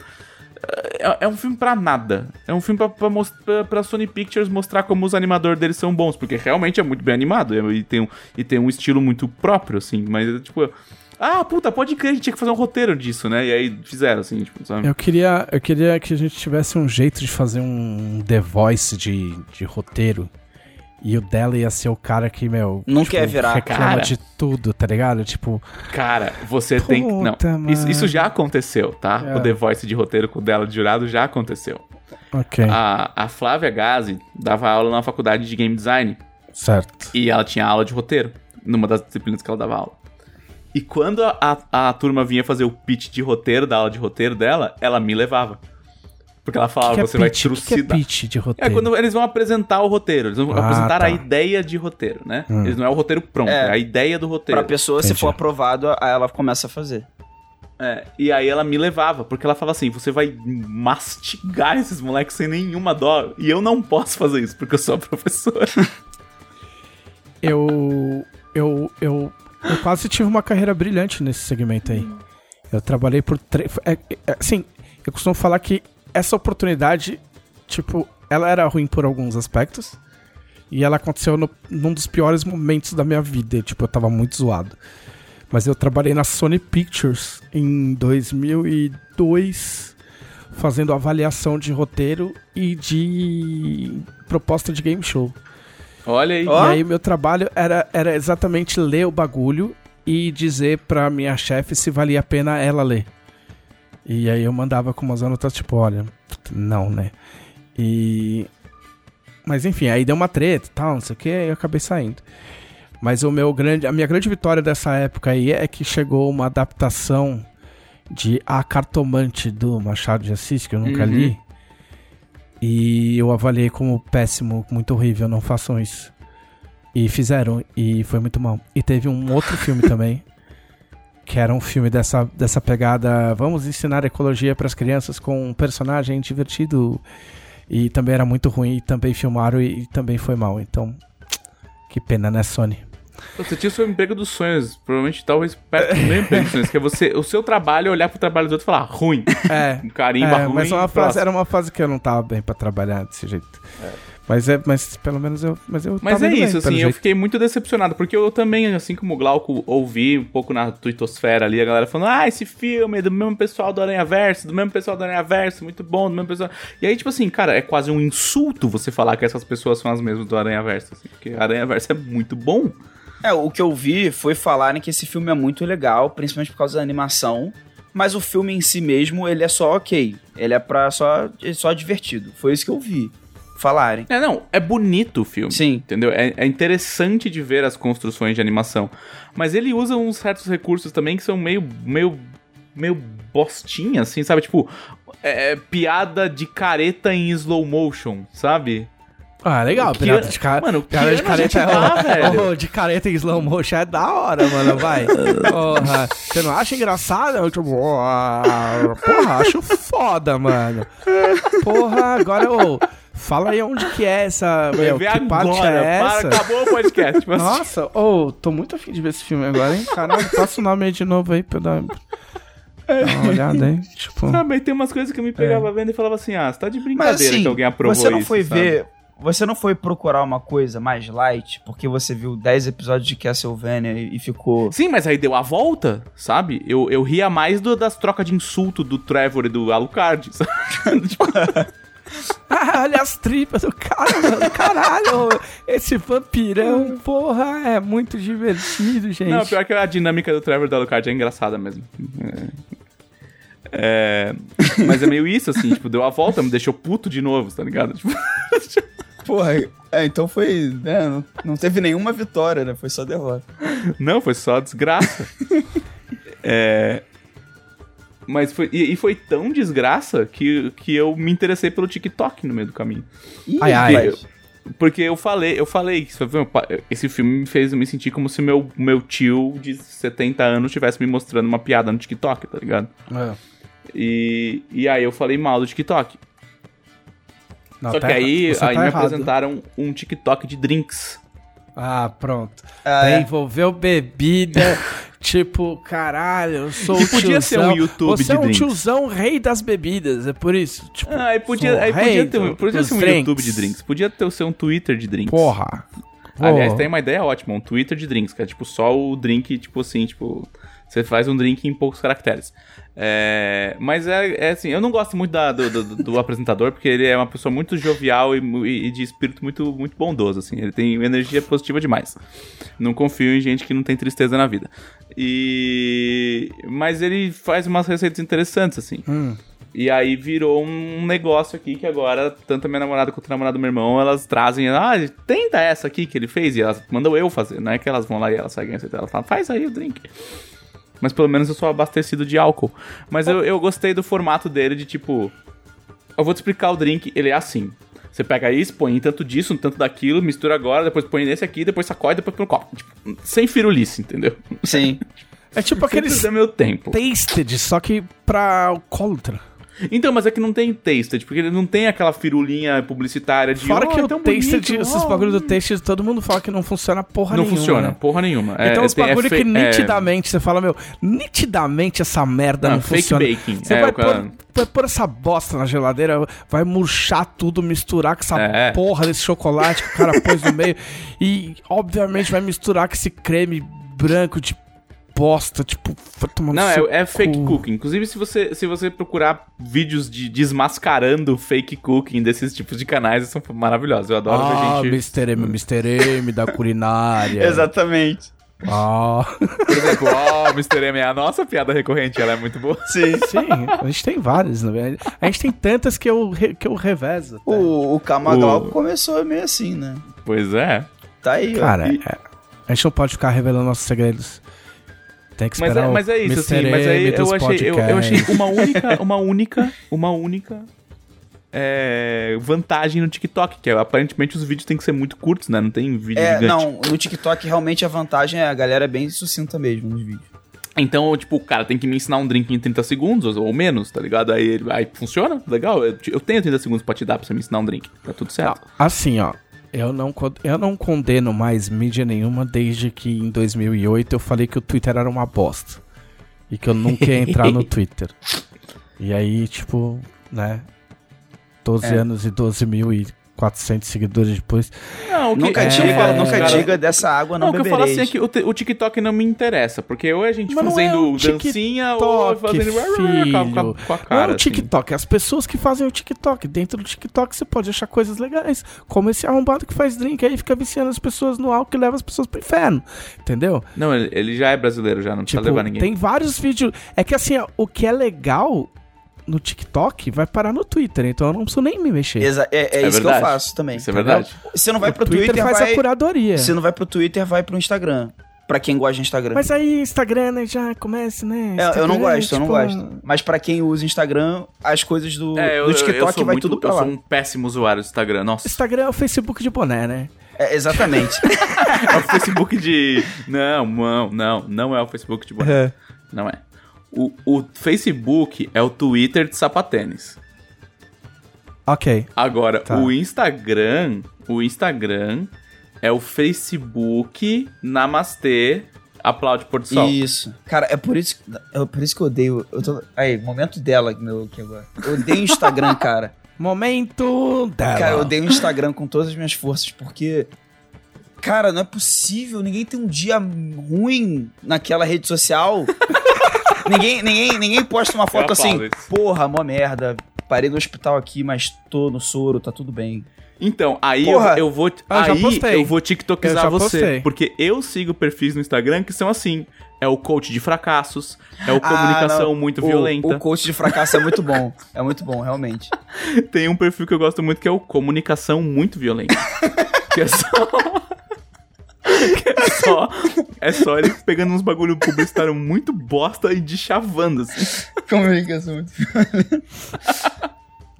é, é um filme pra nada. É um filme pra, pra, pra, pra Sony Pictures mostrar como os animadores deles são bons, porque realmente é muito bem animado é- e tem um, e tem um estilo muito próprio, assim. Mas, tipo, ah, puta, pode crer, a gente tinha que fazer um roteiro disso, né? E aí fizeram, assim, tipo, sabe? Eu queria, eu queria que a gente tivesse um jeito de fazer um The Voice de, de roteiro. E o dela ia ser o cara que, meu. Não quer virar, reclama cara. de tudo, tá ligado? Tipo, Cara, você tem que. Não, Puta, isso, isso já aconteceu, tá? É. O The Voice de roteiro com o dela de jurado já aconteceu. ok, A, a Flávia Gazi dava aula na faculdade de game design certo. e ela tinha aula de roteiro, numa das disciplinas que ela dava aula. E quando a, a, a turma vinha fazer o pitch de roteiro, da aula de roteiro dela, ela me levava. Porque ela falava, que que é você vai pitch? O que que é trucidar. pitch de É roteiro? quando eles vão apresentar o roteiro, eles vão Ah, apresentar tá. a ideia de roteiro, né? Hum. Eles não é o roteiro pronto, é, É. a ideia do roteiro. Pra pessoa, se Entendi. for aprovado, aí ela começa a fazer. É, e aí ela me levava, porque ela fala assim: você vai mastigar esses moleques sem nenhuma dó. E eu não posso fazer isso, porque eu sou a professora. Eu, eu, eu, eu quase tive uma carreira brilhante nesse segmento aí. Eu trabalhei por três. É, é, assim, eu costumo falar que essa oportunidade tipo, ela era ruim por alguns aspectos. E ela aconteceu no, num dos piores momentos da minha vida. Tipo, eu tava muito zoado. Mas eu trabalhei na Sony Pictures em 2002, fazendo avaliação de roteiro e de proposta de game show. Olha aí. E aí meu trabalho era, era exatamente ler o bagulho e dizer pra minha chefe se valia a pena ela ler. E aí eu mandava com umas anotações, tipo, olha, não, né? E. Mas enfim, aí deu uma treta e tal, não sei o que, aí eu acabei saindo. Mas o meu grande, a minha grande vitória dessa época aí é que chegou uma adaptação de A Cartomante do Machado de Assis, que eu nunca Uhum. li. E eu avaliei como péssimo, muito horrível, não façam isso. E fizeram, e foi muito mal. E teve um outro filme também, que era um filme dessa, dessa pegada, vamos ensinar ecologia para as crianças com um personagem divertido. E também era muito ruim, e também filmaram e, e também foi mal. Então, que pena, né, Sony? Você tinha o seu emprego dos sonhos. Provavelmente talvez perto do meu emprego dos sonhos. Que é você, o seu trabalho é olhar pro trabalho dos outros e falar ruim. É, Um carimba é, ruim. mas uma fase, era uma fase que eu não tava bem pra trabalhar desse jeito. Mas é, mas pelo menos eu, mas eu Mas tava é bem, isso, pelo assim, eu jeito. fiquei muito decepcionado, porque eu também, assim como o Glauco, ouvi um pouco na twittosfera ali, a galera falando, ah, esse filme é do mesmo pessoal do Aranha Verso, do mesmo pessoal do Aranha Verso, muito bom, do mesmo pessoal... E aí, tipo assim, cara, é quase um insulto você falar que essas pessoas são as mesmas do Aranha Verso, assim, porque Aranha Verso é muito bom. É, o que eu vi foi falarem que esse filme é muito legal, principalmente por causa da animação. Mas o filme em si mesmo, ele é só ok. Ele é pra só, é só divertido. Foi isso que eu vi falarem. É, não, é bonito o filme. Sim. Entendeu? É, é interessante de ver as construções de animação. Mas ele usa uns certos recursos também que são meio. meio. meio bostinha, assim, sabe? Tipo, é, piada de careta em slow motion, sabe? Ah, legal, Que pirata ano- de careta. Mano, Pirata de gente careta tá, velho? Oh, de careta em slow motion é da hora, mano, vai. Porra, você não acha engraçado? Eu, tipo, ah, porra, acho foda, mano. Porra, agora, ô, fala aí onde que é essa, meu, que parte agora, é para, essa? acabou o podcast. Mas... Nossa, ô, tô muito afim de ver esse filme agora, hein? Caralho, passa o nome aí de novo aí pra eu dar, dar uma olhada aí, tipo... Sabe, tem umas coisas que eu me pegava vendo e falava assim, ah, você tá de Mas brincadeira assim, que alguém aprovou você não isso, foi sabe? ver. Você não foi procurar uma coisa mais light, porque você viu 10 episódios de Castlevania e, e ficou. Sim, mas aí deu a volta, sabe? Eu, eu ria mais do- das trocas de insulto do Trevor e do Alucard, sabe? Tipo, olha as tripas do cara, mano. Caralho, esse vampirão, porra, é muito divertido, gente. Não, pior que a dinâmica do Trevor do Alucard é engraçada mesmo. É... é, Mas é meio isso, assim, tipo, deu a volta, me deixou puto de novo, tá ligado? Tipo, Porra, é, então foi. Né, não, não teve nenhuma vitória, né? Foi só derrota. não, foi só desgraça. é... Mas foi, e, e foi tão desgraça que, que eu me interessei pelo TikTok no meio do caminho. Ih, Ai, ai. Porque eu falei, eu falei, que esse filme me fez me sentir como se meu, meu tio de 70 anos estivesse me mostrando uma piada no TikTok, tá ligado? É. E, e aí eu falei mal do TikTok. Não, Só tá que aí, aí tá me errado. apresentaram um TikTok de drinks. Ah, pronto. Ah, Daí é. envolveu bebida, tipo, caralho, eu sou Que o podia ser um tiozão. YouTube Você é um drinks. tiozão rei das bebidas, é por isso. Tipo, Ah, aí podia, aí podia ter um, do- podia ser um drinks. YouTube de drinks. Podia ter ser um Twitter de drinks. Porra. Aliás, tem uma ideia ótima, um Twitter de drinks, que é tipo só o drink, tipo assim, tipo. Você faz um drink em poucos caracteres. É, mas é, é assim, eu não gosto muito da- do, do- do apresentador, porque ele é uma pessoa muito jovial e, e de espírito muito, muito bondoso, assim. Ele tem energia positiva demais. Não confio em gente que não tem tristeza na vida. E. Mas ele faz umas receitas interessantes, assim. Hum. E aí virou um negócio aqui que agora, tanto a minha namorada quanto o namorado do meu irmão, elas trazem, ah, tenta essa aqui que ele fez, e elas mandam eu fazer, não é que elas vão lá e elas seguem a receita, elas falam, faz aí o drink. Mas pelo menos eu sou abastecido de álcool. Mas eu, eu gostei do formato dele de tipo, eu vou te explicar o drink, ele é assim. Você pega isso, põe em tanto disso, um tanto daquilo, mistura agora, depois põe nesse aqui, depois sacode, depois põe no copo. Tipo, sem firulice, entendeu? Sim. É tipo Aqueles... meu tempo. tasted, só que pra alcoólatra. Então, mas é que não tem tasted, porque ele não tem aquela firulinha publicitária de Fora "Oh, que o tão Tasted, bonito, esses oh". bagulho do Tasted, todo mundo fala que não funciona porra Não nenhuma. funciona, né? porra nenhuma. É, Então os tem- é que é- nitidamente você fala, meu, nitidamente essa merda Não, não, fake funciona. baking. Você É, vai o cara- pôr, vai pôr essa bosta na geladeira, vai murchar tudo, misturar com essa É. porra desse chocolate que o cara pôs no meio. E, obviamente, vai misturar com esse creme branco de bosta, tipo, vai tomar no Não, seu é, é fake cu. cooking. Inclusive, se você, se você procurar vídeos de desmascarando fake cooking desses tipos de canais, são maravilhosos. Eu adoro Ah, ver gente. Mr. M, Mr. M da culinária. Exatamente. Ah, Por exemplo, ó, Mr. M é a nossa piada recorrente, ela é muito boa. Sim. sim, a gente tem várias, né? A gente tem tantas que eu, que eu revezo. até. O, o Kamaglau O- começou meio assim, né? Pois é. Tá aí, ó. Cara, E- é, a gente não pode ficar revelando nossos segredos. Tem que Mas esperar é, o mas é isso, assim. Mas aí eu achei, eu, eu achei uma única, uma única, uma única é, vantagem no TikTok, que é, aparentemente os vídeos têm que ser muito curtos, né? Não tem vídeo É, gigante. não, no TikTok realmente a vantagem é a galera é bem sucinta mesmo nos vídeos. Então, tipo, o cara tem que me ensinar um drink em 30 segundos ou menos, tá ligado? Aí, aí funciona, legal. Eu, eu tenho 30 segundos pra te dar pra você me ensinar um drink. Tá tudo certo. Assim, ó. Eu não, eu não condeno mais mídia nenhuma desde que em 2008 eu falei que o Twitter era uma bosta. E que eu nunca ia entrar no Twitter. E aí, tipo, né? 12 É. anos e 12.400 seguidores depois. Não, o que, Nunca é, diga, eu falo, nunca cara, diga dessa água não, Não, o que eu falo assim é que o, o TikTok não me interessa, porque ou é a gente Mas não é fazendo o dancinha ou TikTok, fazendo com a- com, a, com a Não cara. é o assim. TikTok, é as pessoas que fazem o TikTok. Dentro do TikTok você pode achar coisas legais. Como esse arrombado que faz drink aí fica viciando as pessoas no álcool e leva as pessoas pro inferno. Entendeu? Não, ele, ele já é brasileiro, já não precisa Tipo, levar ninguém. tem vários vídeos. É que assim, ó, o que é legal no TikTok vai parar no Twitter, então eu não preciso nem me mexer. Exa- é, é É isso verdade. que eu faço também. Isso é verdade. Você não vai o pro Twitter, Twitter, faz vai... a curadoria. Se não vai pro Twitter, vai pro Instagram. Pra quem gosta de Instagram. Mas aí Instagram, né, já começa, né? É, eu não é, gosto, eu não tipo, gosto. Mas pra quem usa Instagram, as coisas do, É, eu, do eu- TikTok eu vai muito, tudo pra Eu lá. sou um péssimo usuário do Instagram. Nossa, Instagram é o Facebook de boné, né? É, exatamente. é o Facebook de... Não, não, não, não é o Facebook de boné. Não é. O, o Facebook é o Twitter de sapatênis. Ok. Agora, Tá. o Instagram, o Instagram é o Facebook Namastê Aplaude do Sol. Isso. Cara, é por isso, é por isso que eu odeio. Eu tô, aí, momento dela meu aqui agora. Eu odeio o Instagram, cara. Momento dela. Cara, eu odeio o Instagram com todas as minhas forças, porque. Cara, não é possível. Ninguém tem um dia ruim naquela rede social. ninguém, ninguém, ninguém posta uma foto assim. Porra, mó merda. Parei no hospital aqui, mas tô no soro, tá tudo bem. Então, aí Porra. eu, eu vou. Ah, aí eu vou Eu TikTokizar já você. postei. Porque eu sigo perfis no Instagram que são assim. É o coach de fracassos, é o comunicação Ah, não. muito O- violenta. O coach de fracasso é muito bom. É muito bom, realmente. Tem um perfil que eu gosto muito que é o comunicação muito violenta. que é só. é só. É só ele pegando uns bagulho publicitário muito bosta e de chavando, assim. Comunicação muito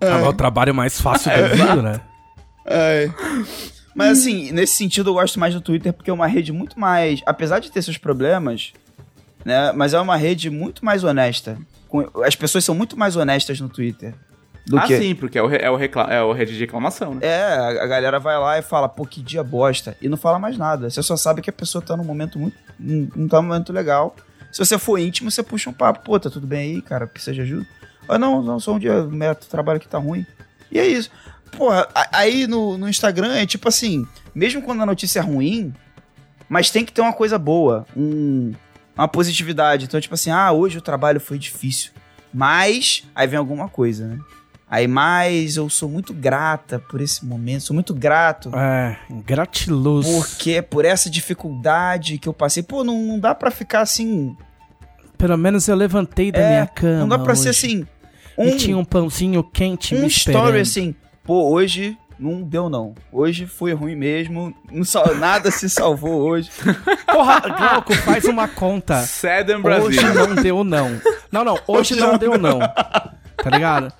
Ah, mas o trabalho mais fácil do mundo, né? Ai. Mas assim, nesse sentido eu gosto mais do Twitter porque é uma rede muito mais. Apesar de ter seus problemas, né? Mas é uma rede muito mais honesta. As pessoas são muito mais honestas no Twitter. Do ah, que. sim, porque é o, é, o recla- é o rede de reclamação, né? É, a galera vai lá e fala, pô, que dia bosta. E não fala mais nada. Você só sabe que a pessoa tá num momento muito. Não tá num momento legal. Se você for íntimo, você puxa um papo. Pô, tá tudo bem aí, cara? Precisa de ajuda? Ah, não, não, só um dia, o meu trabalho que tá ruim. E é isso. Porra, aí no, no Instagram é tipo assim, mesmo quando a notícia é ruim, mas tem que ter uma coisa boa, um, uma positividade. Então, tipo assim, ah, hoje o trabalho foi difícil. Mas, aí vem alguma coisa, né? Aí, mas eu sou muito grata por esse momento, sou muito grato É, gratiluz. porque por essa dificuldade que eu passei. Pô, não, não dá pra ficar assim. Pelo menos eu levantei da É, minha cama. Não dá pra ser hoje. assim. E Um, tinha um pãozinho quente um me story esperando. assim. Pô, hoje não deu não. Hoje foi ruim mesmo. Não sal- nada se salvou hoje. Porra, Glauco, faz uma conta. Hoje Brasil. não deu não. Não, não, hoje, Hoje não, não deu não. Tá ligado?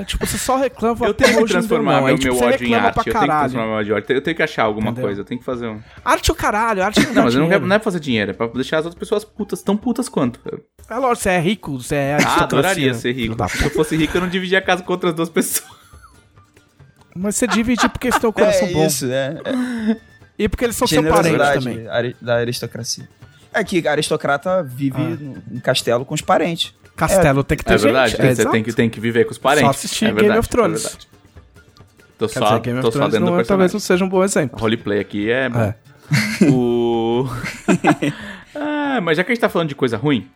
É, tipo, você só reclama Eu tenho que transformar não. meu, Aí, tipo, meu ódio em arte. Eu tenho que transformar meu ódio em arte. Eu tenho que achar alguma Entendeu? coisa. Eu tenho que fazer um. Arte é o caralho, arte não, Não, mas eu não, quero, não é pra fazer dinheiro. É pra deixar as outras pessoas putas, tão putas quanto. É lógico, você é rico, você é Ah, aristocracia. adoraria ser rico. Se eu fosse rico, eu não dividia a casa com outras duas pessoas. Mas você divide porque eles têm o coração é bom. isso, é. é E porque eles são seu parente também. da aristocracia. É que a aristocrata vive Ah. no- em castelo com os parentes. Castelo tem que ter É verdade, gente. é, você tem que, tem que viver com os parentes. Só assistir é Game verdade, of Thrones. É verdade. Tô Quer só, dizer, Game tô of só Thrones dentro não, talvez não seja um bom exemplo. Roleplay aqui é bom. É. O... ah, mas já que a gente tá falando de coisa ruim,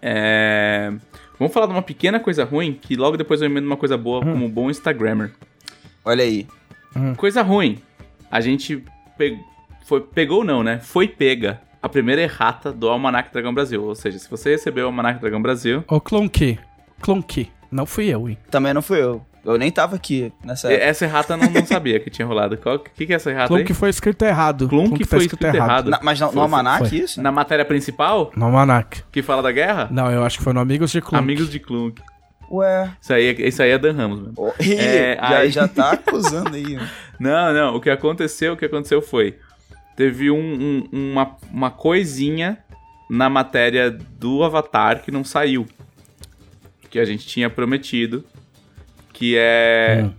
é... vamos falar de uma pequena coisa ruim que logo depois eu emendo uma coisa boa Hum. como bom Instagrammer. Olha aí. Coisa ruim, a gente pe- foi, pegou não, né? Foi pega a primeira errata do Almanac Dragão Brasil. Ou seja, se você recebeu o Almanac Dragão Brasil, Ô, Clonky. Clonky. Não fui eu, hein? Também não fui eu. Eu nem tava aqui nessa época. essa errata eu não, não sabia que tinha rolado. O que, que é essa errata aí? Clonky foi escrito errado. Clonk foi escrito errado. Na- mas no, Foi, no Almanac, foi. isso? Na matéria principal, No Almanac. que fala da guerra, Não, eu acho que foi no Amigos de Clonky. Amigos de Clunk. Ué. Isso aí, é- isso aí é Dan Ramos, mano. Ó, ih, É, já, aí- já tá acusando aí. Não, não, o que aconteceu, o que aconteceu foi, teve um- um- uma, uma coisinha na matéria do Avatar que não saiu, que a gente tinha prometido, que é Hum.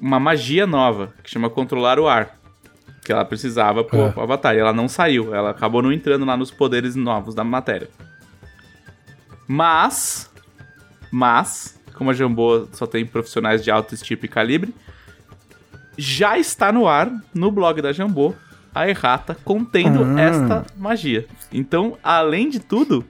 uma magia nova, que chama controlar o ar, que ela precisava pro, É. Avatar, e ela não saiu, ela acabou não entrando lá nos poderes novos da matéria. Mas, mas, como a Jambô só tem profissionais de alto tipo e calibre, já está no ar, no blog da Jambô, a errata contendo Hum. esta magia. Então, além de tudo,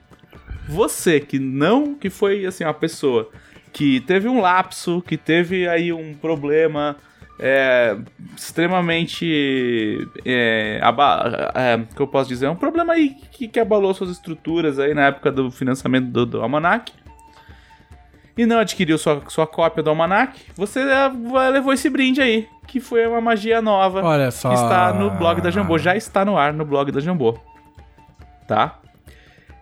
você que não, que foi assim, uma pessoa que teve um lapso, que teve aí um problema é, extremamente. É, aba- é, que eu posso dizer? Um problema aí que, que abalou suas estruturas aí na época do financiamento do, do Almanac. E não adquiriu sua, sua cópia do Almanac, você é, levou esse brinde aí, que foi uma magia nova Olha só. que está no blog da Jambô. Já está no ar no blog da Jambô. Tá?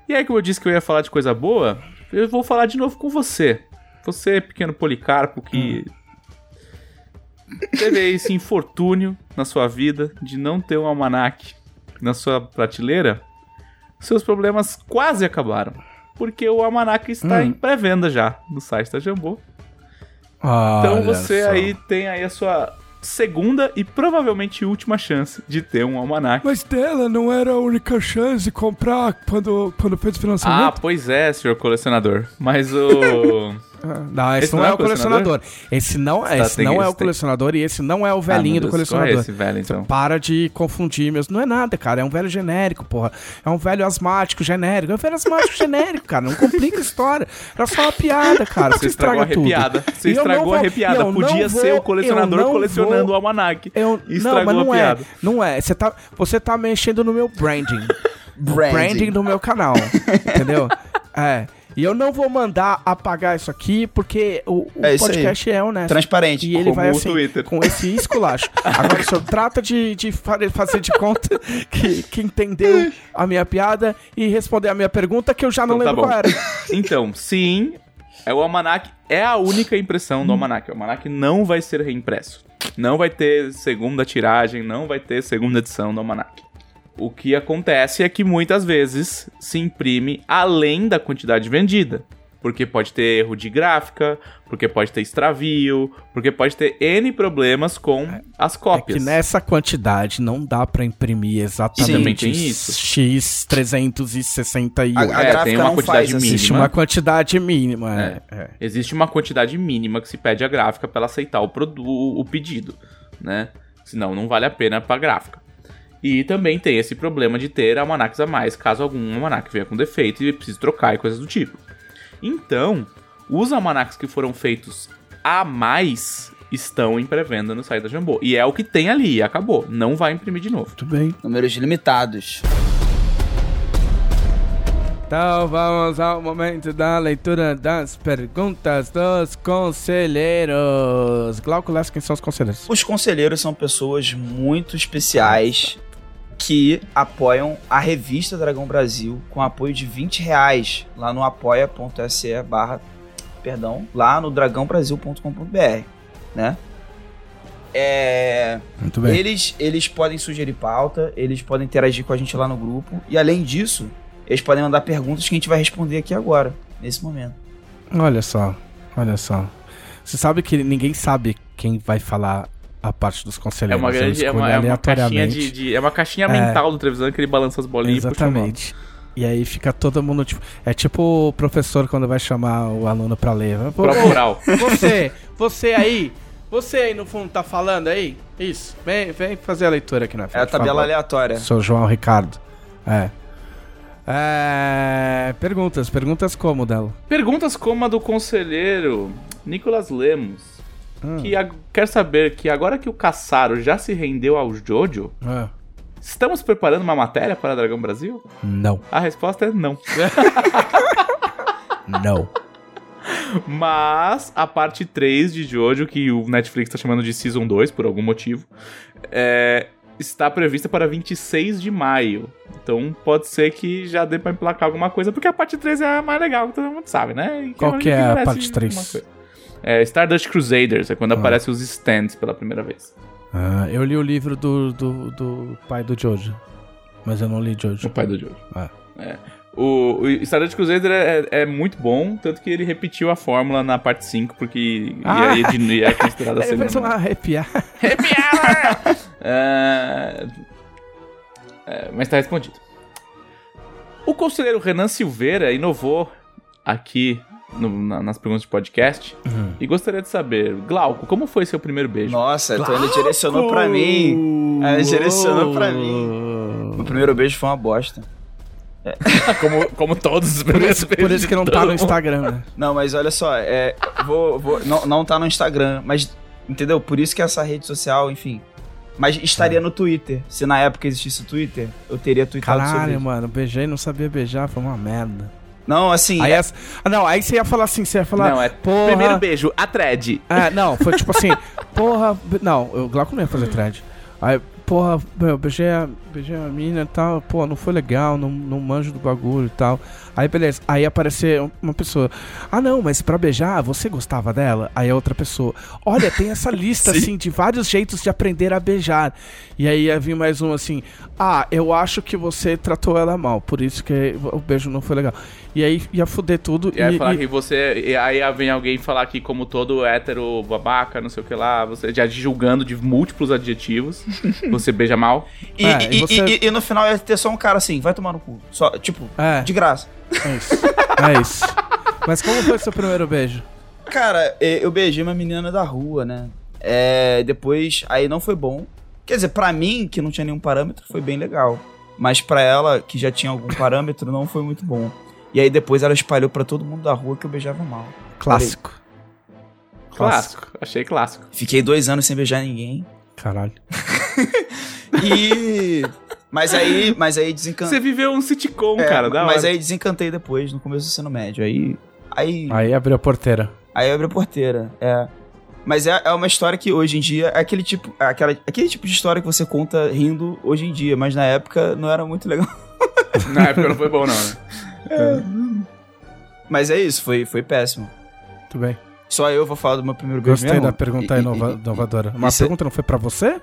E aí, como eu disse que eu ia falar de coisa boa, eu vou falar de novo com você. Você, pequeno Policarpo, que teve aí esse infortúnio na sua vida de não ter um almanac na sua prateleira. Seus problemas quase acabaram. Porque o almanac está Hum. em pré-venda já no site da Jambô. Olha Então você só. aí tem aí a sua segunda e provavelmente última chance de ter um almanac. Mas dela não era a única chance de comprar quando, quando fez o Ah, financiamento? pois é, senhor colecionador. Mas o. Ah, não, esse, não, é o colecionador. Esse não, Tá, esse tem- não é o tem- colecionador e esse não é o velhinho Ah, do Deus, é colecionador. esse velho, então? Para de confundir mesmo. Não é nada, cara. É um velho genérico, porra. É um velho asmático genérico. É um velho asmático genérico, cara. Não complica a história. Era só uma piada, cara. Você Você estragou a tudo. arrepiada. Você E estragou não a arrepiada. não Podia vou- ser o colecionador não colecionando vou- o almanac. Eu, Estragou não, mas a não é. piada. Não é. Você tá, você tá mexendo no meu branding. Branding. branding do meu canal. entendeu? É. E eu não vou mandar apagar isso aqui, porque o, o É isso aí. podcast é honesto. Transparente. E ele Como vai o assim, Twitter. com esse esculacho. Agora, o senhor trata de, de fa- fazer de conta que, que entendeu a minha piada e responder a minha pergunta, que eu já não Então tá lembro bom. qual era. Então, sim, é o almanac é a única impressão do almanac. O almanac não vai ser reimpresso. Não vai ter segunda tiragem, não vai ter segunda edição do almanac. O que acontece é que muitas vezes se imprime além da quantidade vendida. Porque pode ter erro de gráfica, porque pode ter extravio, porque pode ter N problemas com as É cópias. que nessa quantidade não dá pra imprimir Sim, exatamente tem isso. X 361. A, a É, gráfica tem uma não quantidade faz assim. mínima. Existe uma quantidade mínima. É. é. Existe uma quantidade mínima que se pede à gráfica para ela aceitar o, o pedido, né? Senão não vale a pena para gráfica. E também tem esse problema de ter almanacs a mais, caso algum almanac venha com defeito e precise trocar e coisas do tipo. Então, os almanacs que foram feitos a mais estão em pré-venda no site da Jambô. E é o que tem ali, e acabou. Não vai imprimir de novo. Muito bem. Números limitados. Então vamos ao momento da leitura das perguntas dos conselheiros. Glauco Lessa, quem são os conselheiros? Os conselheiros são pessoas muito especiais que apoiam a revista Dragão Brasil com apoio de 20 reais lá no apoia.se barra perdão, lá no dragãobrasil.com.br, né? É, Muito bem. eles, eles podem sugerir pauta, eles podem interagir com a gente lá no grupo. E além disso, eles podem mandar perguntas que a gente vai responder aqui agora, nesse momento. Olha só, olha só. Você sabe que ninguém sabe quem vai falar a parte dos É conselheiros. uma Eu grande. É uma, é uma caixinha de, de- É uma caixinha É. mental do televisão que ele balança as bolinhas e. Exatamente. E aí fica todo mundo tipo. É tipo o professor quando vai chamar o aluno pra ler. Oral. Você, você aí, você aí no fundo tá falando aí? Isso. Vem, vem fazer a leitura aqui na frente. É a tabela favor. aleatória. Sou João Ricardo. É. É, Perguntas, perguntas como dela? Perguntas como a do conselheiro Nicolas Lemos. Hum. Que ag- quer saber que agora que o Caçaro já se rendeu ao Jojo, Ah, estamos preparando uma matéria para Dragão Brasil? não, A resposta é não. não. Mas a parte 3 de Jojo, que o Netflix tá chamando de Season 2 por algum motivo, é, está prevista para 26 de maio. Então pode ser que já dê pra emplacar alguma coisa, porque a parte 3 é a mais legal, que todo mundo sabe, né? E Qual que é a parte 3? É Stardust Crusaders, é quando Ah. aparecem os stands pela primeira vez. Ah, eu li o livro do, do, do pai do Jojo. Mas eu não li O Jojo. pai do Jojo. Ah. É. O, o Stardust Crusader é, é muito bom, tanto que ele repetiu a fórmula na parte 5, porque Ah. ia, ia, ia considerada a Ele fez segunda. uma arrepiar. É, é, mas tá respondido. O conselheiro Renan Silveira inovou aqui no- na- nas perguntas de podcast Uhum. e gostaria de saber, Glauco, como foi seu primeiro beijo? Nossa, então ele direcionou pra mim. Ele direcionou pra mim. O primeiro beijo foi uma bosta. como, como todos os Por primeiros por beijos isso que não tá no. Instagram, né? Não, mas olha só, é, vou, vou, não, não tá no Instagram, mas entendeu? Por isso que essa rede social, enfim. Mas estaria no Twitter. Se na época existisse o Twitter, eu teria tweetado sobre Caralho, isso. mano, beijei, não sabia beijar, foi uma merda. Não, assim, Aí, é- essa- ah, não, aí você ia falar assim, você ia falar. Não, é porra. primeiro beijo, a thread. É, não, foi tipo assim, porra. Não, o Glauco não ia fazer thread. Aí, porra, meu, beijei a, beijei a mina e tal, pô, não foi legal, não, não manjo do bagulho e tal. Aí, beleza. Aí aparecer uma pessoa. Ah, não, mas pra beijar, você gostava dela? Aí a outra pessoa. Olha, tem essa lista, assim, de vários jeitos de aprender a beijar. E aí ia vir mais um assim. Ah, eu acho que você tratou ela mal, por isso que o beijo não foi legal. E aí ia fuder tudo. E aí e- falar e- que você. E aí vem alguém falar que, como todo hétero babaca, não sei o que lá, você já julgando de múltiplos adjetivos, você beija mal. e, É, e- e você- e- e no final ia ter só um cara assim, vai tomar no cu. Só, tipo, É. de graça. É isso. É isso. Mas como foi seu primeiro beijo? Cara, eu beijei uma menina da rua, né? É, depois, aí não foi bom. Quer dizer, pra mim, que não tinha nenhum parâmetro, foi bem legal. Mas pra ela, que já tinha algum parâmetro, não foi muito bom. E aí depois ela espalhou pra todo mundo da rua que eu beijava mal. Clássico. Clássico. Achei clássico. Fiquei dois anos sem beijar ninguém. Caralho. E. mas aí, mas aí desencantei. Você viveu um sitcom, É, cara, da mas hora. aí desencantei depois, no começo do ensino médio. Aí. Aí, Aí abriu a porteira. aí abre a porteira. É. Mas é, é uma história que hoje em dia é aquele tipo, é aquela, aquele tipo de história que você conta rindo hoje em dia, mas na época não era muito legal. Na época não foi bom, não, né? Mas é isso, foi, foi péssimo. Muito bem. Só eu vou falar do meu primeiro beijo Gostei mesmo. da pergunta E- inova- e- inovadora. Uma isso é- pergunta não foi pra você?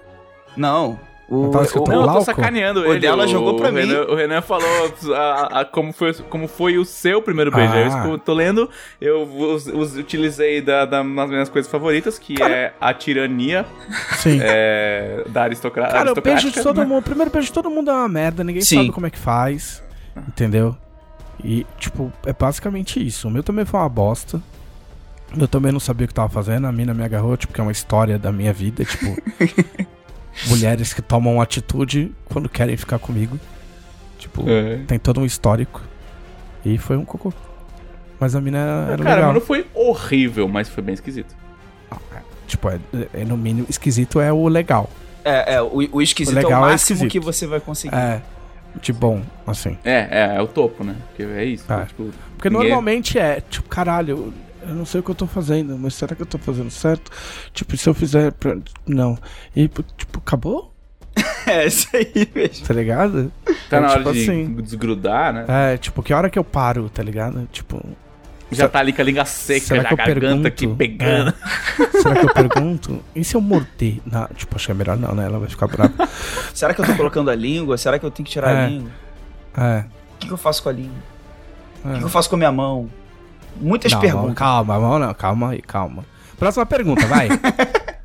Não. O, Não escrito o- Não, eu tô sacaneando O ele. dela jogou pra mim. Renan, o Renan falou a- a- como, foi, como foi o seu primeiro beijo. Ah. É isso que eu tô lendo. Eu us- us- utilizei da, da, das minhas coisas favoritas, que é a tirania Sim. é, da aristocra Cara, o beijo de aristocrática, todo né? mundo. O primeiro beijo de todo mundo é uma merda, ninguém Sim. sabe como é que faz. Entendeu? E, tipo, é basicamente isso. O meu também foi uma bosta. Eu também não sabia o que tava fazendo. A mina me agarrou, tipo, que é uma história da minha vida. Tipo, mulheres que tomam atitude quando querem ficar comigo. Tipo, É. tem todo um histórico. E foi um cocô. Mas a mina era Cara, legal. mas não foi horrível, mas foi bem esquisito. Tipo, é, é no mínimo esquisito é o legal. É, é, o, o esquisito O é o é máximo esquisito. que você vai conseguir. É. De bom, assim. É, é, é o topo, né? Porque é isso. É. Tipo, Porque ninguém- normalmente é, tipo, caralho, eu não sei o que eu tô fazendo, mas será que eu tô fazendo certo? Tipo, se eu fizer. Pra... Não. E, tipo, acabou? É, isso aí mesmo. Tá ligado? Tá É, na hora tipo de assim. desgrudar, né? É, tipo, que hora que eu paro, tá ligado? Tipo. Já tá ali com a língua seca, Será que a garganta aqui pegando. Será que eu pergunto? E se eu morder? Não, tipo, acho que é melhor não, né? Ela vai ficar brava. Será que eu tô colocando a língua? Será que eu tenho que tirar É. a língua? É. O que, que eu faço com a língua? O é. que, que eu faço com a minha mão? Muitas Não, perguntas. Calma, não, calma aí, calma. Próxima pergunta, vai.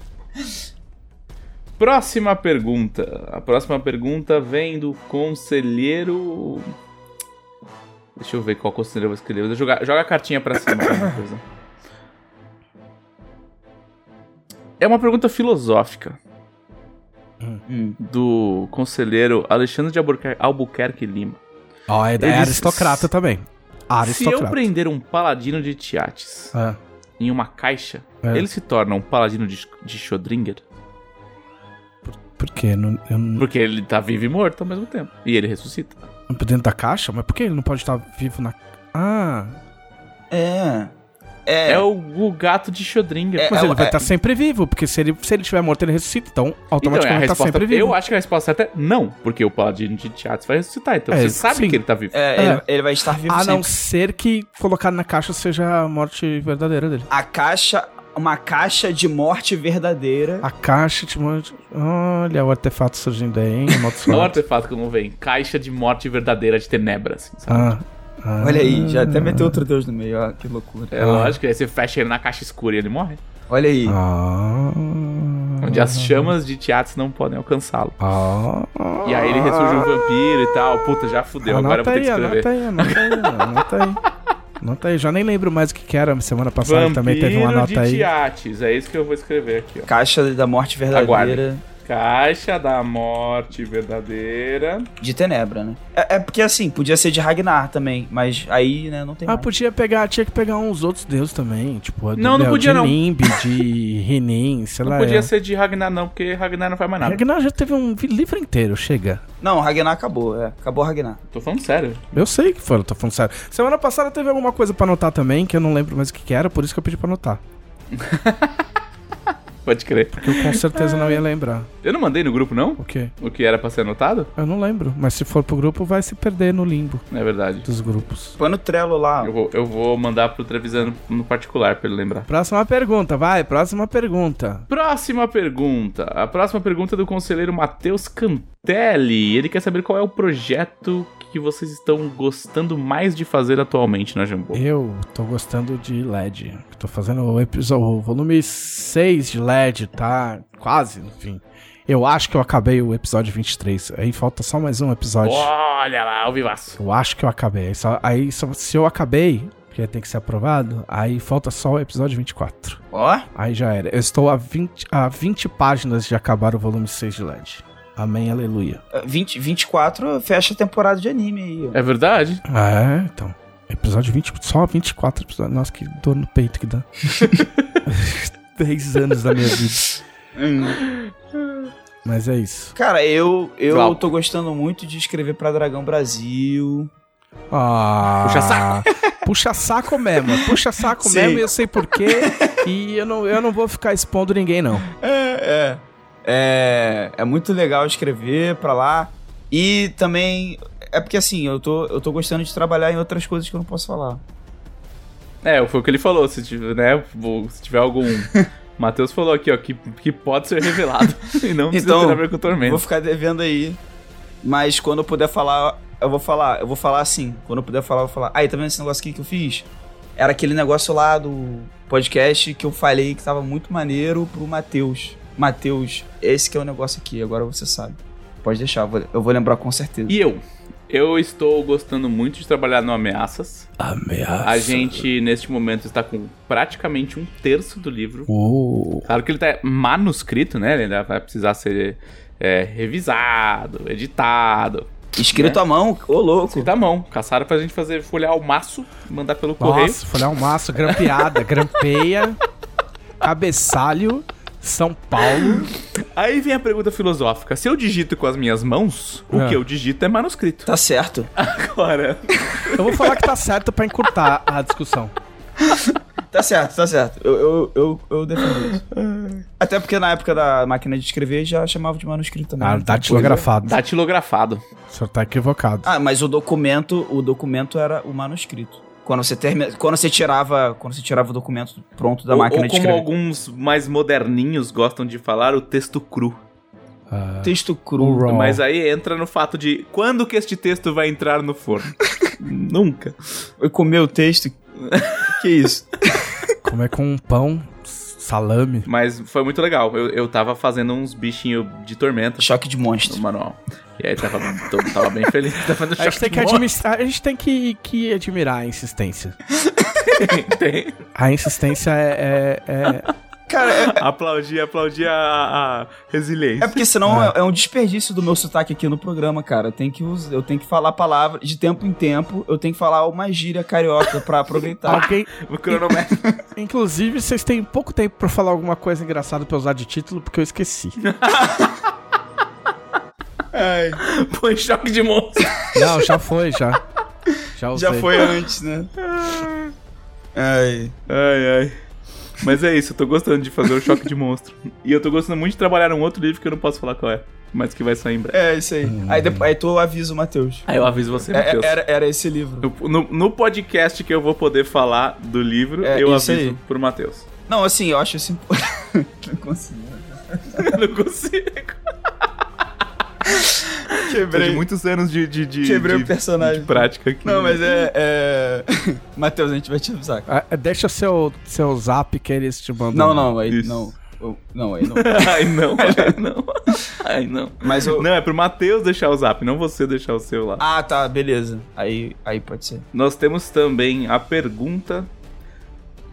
Próxima pergunta. A próxima pergunta vem do conselheiro. Deixa eu ver qual conselheiro eu vou escolher. Vou jogar, joga a cartinha pra cima. coisa. É uma pergunta filosófica Hum. do conselheiro Alexandre de Albuquerque, Albuquerque Lima. Ó, é, é Eles- aristocrata também. Se eu Aristocrata. prender um paladino de Tiates É. em uma caixa, É. ele se torna um paladino de, de Schrödinger? Por quê? Não, eu Porque ele tá vivo e morto ao mesmo tempo. E ele ressuscita. Dentro da caixa? Mas por que ele não pode estar vivo na. Ah, É. É. É, o, o gato de Schrödinger. É, mas é ele o- vai é- estar sempre vivo, porque se ele, se ele tiver morto, ele ressuscita. Então, Então, é automaticamente tá resposta, sempre vivo. eu acho que a resposta certa é não, porque o paladino de Tiates vai ressuscitar. Então É, você sabe sim. que ele tá vivo. É, É. Ele, ele vai estar vivo A sempre. não ser que colocado na caixa seja a morte verdadeira dele. A caixa, uma caixa de morte verdadeira. A caixa de morte. Olha o artefato surgindo aí, hein? Olha o Amaldiçoado. artefato que não vem. Caixa de morte verdadeira de tenebra, assim, sabe? Ah, ah. Olha aí, já até meteu outro deus no meio, ó, que loucura. É lógico, aí você fecha ele na caixa escura e ele morre. Olha aí. Ah. Onde as chamas de Tiates não podem alcançá-lo. Ah. E aí ele ressurge um vampiro e tal. Puta, já fudeu. Agora eu vou ter que escrever. Anota aí, anota aí, anota aí. Anota aí, já nem lembro mais o que, que era. Semana passada também teve uma Vampiro nota de aí. Tiates. É isso que eu vou escrever aqui, ó. Caixa da morte verdadeira Caixa da morte verdadeira. de Tenebra, né? É, é porque assim, podia ser de Ragnar também, mas aí, né, não tem Ah, mais. podia pegar, tinha que pegar uns outros deuses também, tipo, a do Não, não podia, de não. Nimb, de Renin, sei Não lá. podia é. ser de Ragnar, não, porque Ragnar não faz mais nada. Ragnar já teve um livro inteiro, chega. Não, Ragnar acabou, é. Acabou Ragnar. Tô falando sério. Eu sei que foi, eu tô falando sério. Semana passada teve alguma coisa pra anotar também, que eu não lembro mais o que, que era, por isso que eu pedi pra anotar. Pode crer. Porque eu com certeza não ia lembrar. Eu não mandei no grupo, não? O quê? O que era pra ser anotado? Eu não lembro, mas se for pro grupo, vai se perder no limbo é verdade. dos grupos. Põe no Trello lá. Eu vou, eu vou mandar pro Trevisan no particular pra ele lembrar. Próxima pergunta, vai, próxima pergunta. Próxima pergunta. A próxima pergunta é do conselheiro Matheus Cantelli. Ele quer saber qual é o projeto que vocês estão gostando mais de fazer atualmente na Jambô. Eu tô gostando de LED. Tô fazendo o episódio, volume 6 de LED, tá? Quase, enfim. Eu acho que eu acabei o episódio 23. Aí falta só mais um episódio. Olha lá, o vivaço. Eu acho que eu acabei. Aí, só, aí só- se eu acabei, porque tem que ser aprovado, aí falta só o episódio 24. Ó, Aí já era. Eu estou a 20, a 20 páginas de acabar o volume 6 de LED. Amém, aleluia. 20, 24 fecha a temporada de anime aí, ó. É verdade? É, então. Episódio 20, só 24 episódios. Nossa, que dor no peito que dá. 10 anos da minha vida. Mas é isso. Cara, eu, eu Glauco. tô gostando muito de escrever pra Dragão Brasil. Ah, Puxa saco. Puxa saco mesmo. Puxa saco Sim. mesmo e eu sei porquê. E eu não, eu não vou ficar expondo ninguém, não. É, é. É, é muito legal escrever pra lá. E também. É porque assim, eu tô, eu tô gostando de trabalhar em outras coisas que eu não posso falar. É, foi o que ele falou. Se tiver, né, se tiver algum. Matheus falou aqui, ó, que, que pode ser revelado. e não precisa Então, ter a ver com o tormento. Vou ficar devendo aí. Mas quando eu puder falar, eu vou falar. Eu vou falar assim. Quando eu puder falar, eu vou falar. Aí, tá vendo esse negócio aqui que eu fiz? Era aquele negócio lá do podcast que eu falei que tava muito maneiro pro Matheus. Matheus, esse que é o negócio aqui, agora você sabe. Pode deixar, eu vou- lembrar com certeza. E eu? Eu estou gostando muito de trabalhar no Ameaças. Ameaça. A gente, neste momento, está com praticamente um terço do livro. Oh. Claro que ele tá manuscrito, né? Ele ainda vai precisar ser é, revisado, editado. Escrito à mão, ô louco. Escrito à mão. Caçaram pra gente fazer folhear o maço, mandar pelo correio. Nossa, folhar um maço, grampeada, grampeia, cabeçalho, São Paulo. Aí vem a pergunta filosófica. Se eu digito com as minhas mãos, o É. que eu digito é manuscrito. Tá certo. Agora, Eu vou falar que tá certo pra encurtar a discussão. Tá certo, tá certo. Eu, eu, eu, eu defendo isso. Até porque na época da máquina de escrever já chamava de manuscrito também. Ah, Então, datilografado. datilografado. O senhor tá equivocado. Ah, mas o documento, o documento era o manuscrito. Quando você termina, quando você tirava, quando você tirava o documento pronto da ou, máquina ou de como escrever. alguns mais moderninhos gostam de falar, o texto cru. Ah, Texto cru. raw. Mas aí entra no fato de quando que este texto vai entrar no forno? Nunca. Eu comer o texto. que isso? Comer com um pão, salame. Mas foi muito legal. Eu, eu tava fazendo uns bichinhos de tormenta Choque de no monstro. manual. E aí tava, tô- tava bem feliz. Tava fazendo A gente choque tem que, de administrar, a gente tem que, que admirar a insistência. Tem. A insistência é. é- é- Cara, é, Aplaudir, aplaudir a, a resiliência. é porque senão é. é um desperdício do meu sotaque aqui no programa, cara. Eu tenho que, eu tenho que falar palavras de tempo em tempo. Eu tenho que falar uma gíria carioca pra aproveitar. alguém. O cronômetro. Inclusive, vocês têm pouco tempo pra falar alguma coisa engraçada pra usar de título, porque eu esqueci. Ai, Põe choque de monstro. Não, já foi, já. Já usei. já foi antes, né? Ai. Ai, ai. Mas é isso, eu tô gostando de fazer o choque de monstro. E eu tô gostando muito de trabalhar num outro livro que eu não posso falar qual é. Mas que vai sair em breve. É, isso aí. Aí, depois, aí tu avisa o Matheus. Aí eu aviso você, É, Matheus. era, era esse livro. No, no- no podcast que eu vou poder falar do livro, É, eu aviso aí. pro Matheus. Não, assim, eu acho importante. Não consigo. Eu não consigo. Depois de Quebrei. muitos anos de, de, de, Quebrei de- o personagem. de prática aqui. Não, mas é. é... Matheus, a gente vai te avisar. Ah, deixa seu, seu zap que eles te mandam. Não, não, aí Isso. não. Não, aí não. Ai, não, ai, não. Ai, não. Mas eu. Não, é pro Matheus deixar o zap, não você deixar o seu lá. Ah, tá, beleza. Aí, aí pode ser. Nós temos também a pergunta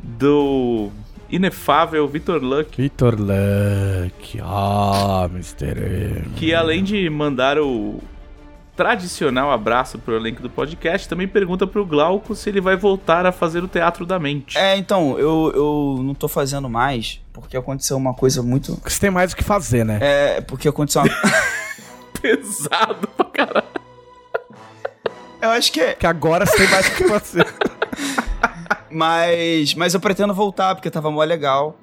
do inefável Vitor Luck, Vitor Luck. Ah, Mr. M. que além de mandar o tradicional abraço pro elenco do podcast, também pergunta pro Glauco se ele vai voltar a fazer o Teatro da Mente. É, então, eu, eu não tô fazendo mais porque aconteceu uma coisa muito. Você tem mais o que fazer, né? É, porque aconteceu uma. Pesado pra caralho. eu acho que é. Que agora você tem mais o que fazer. Mas, mas eu pretendo voltar porque tava mó legal.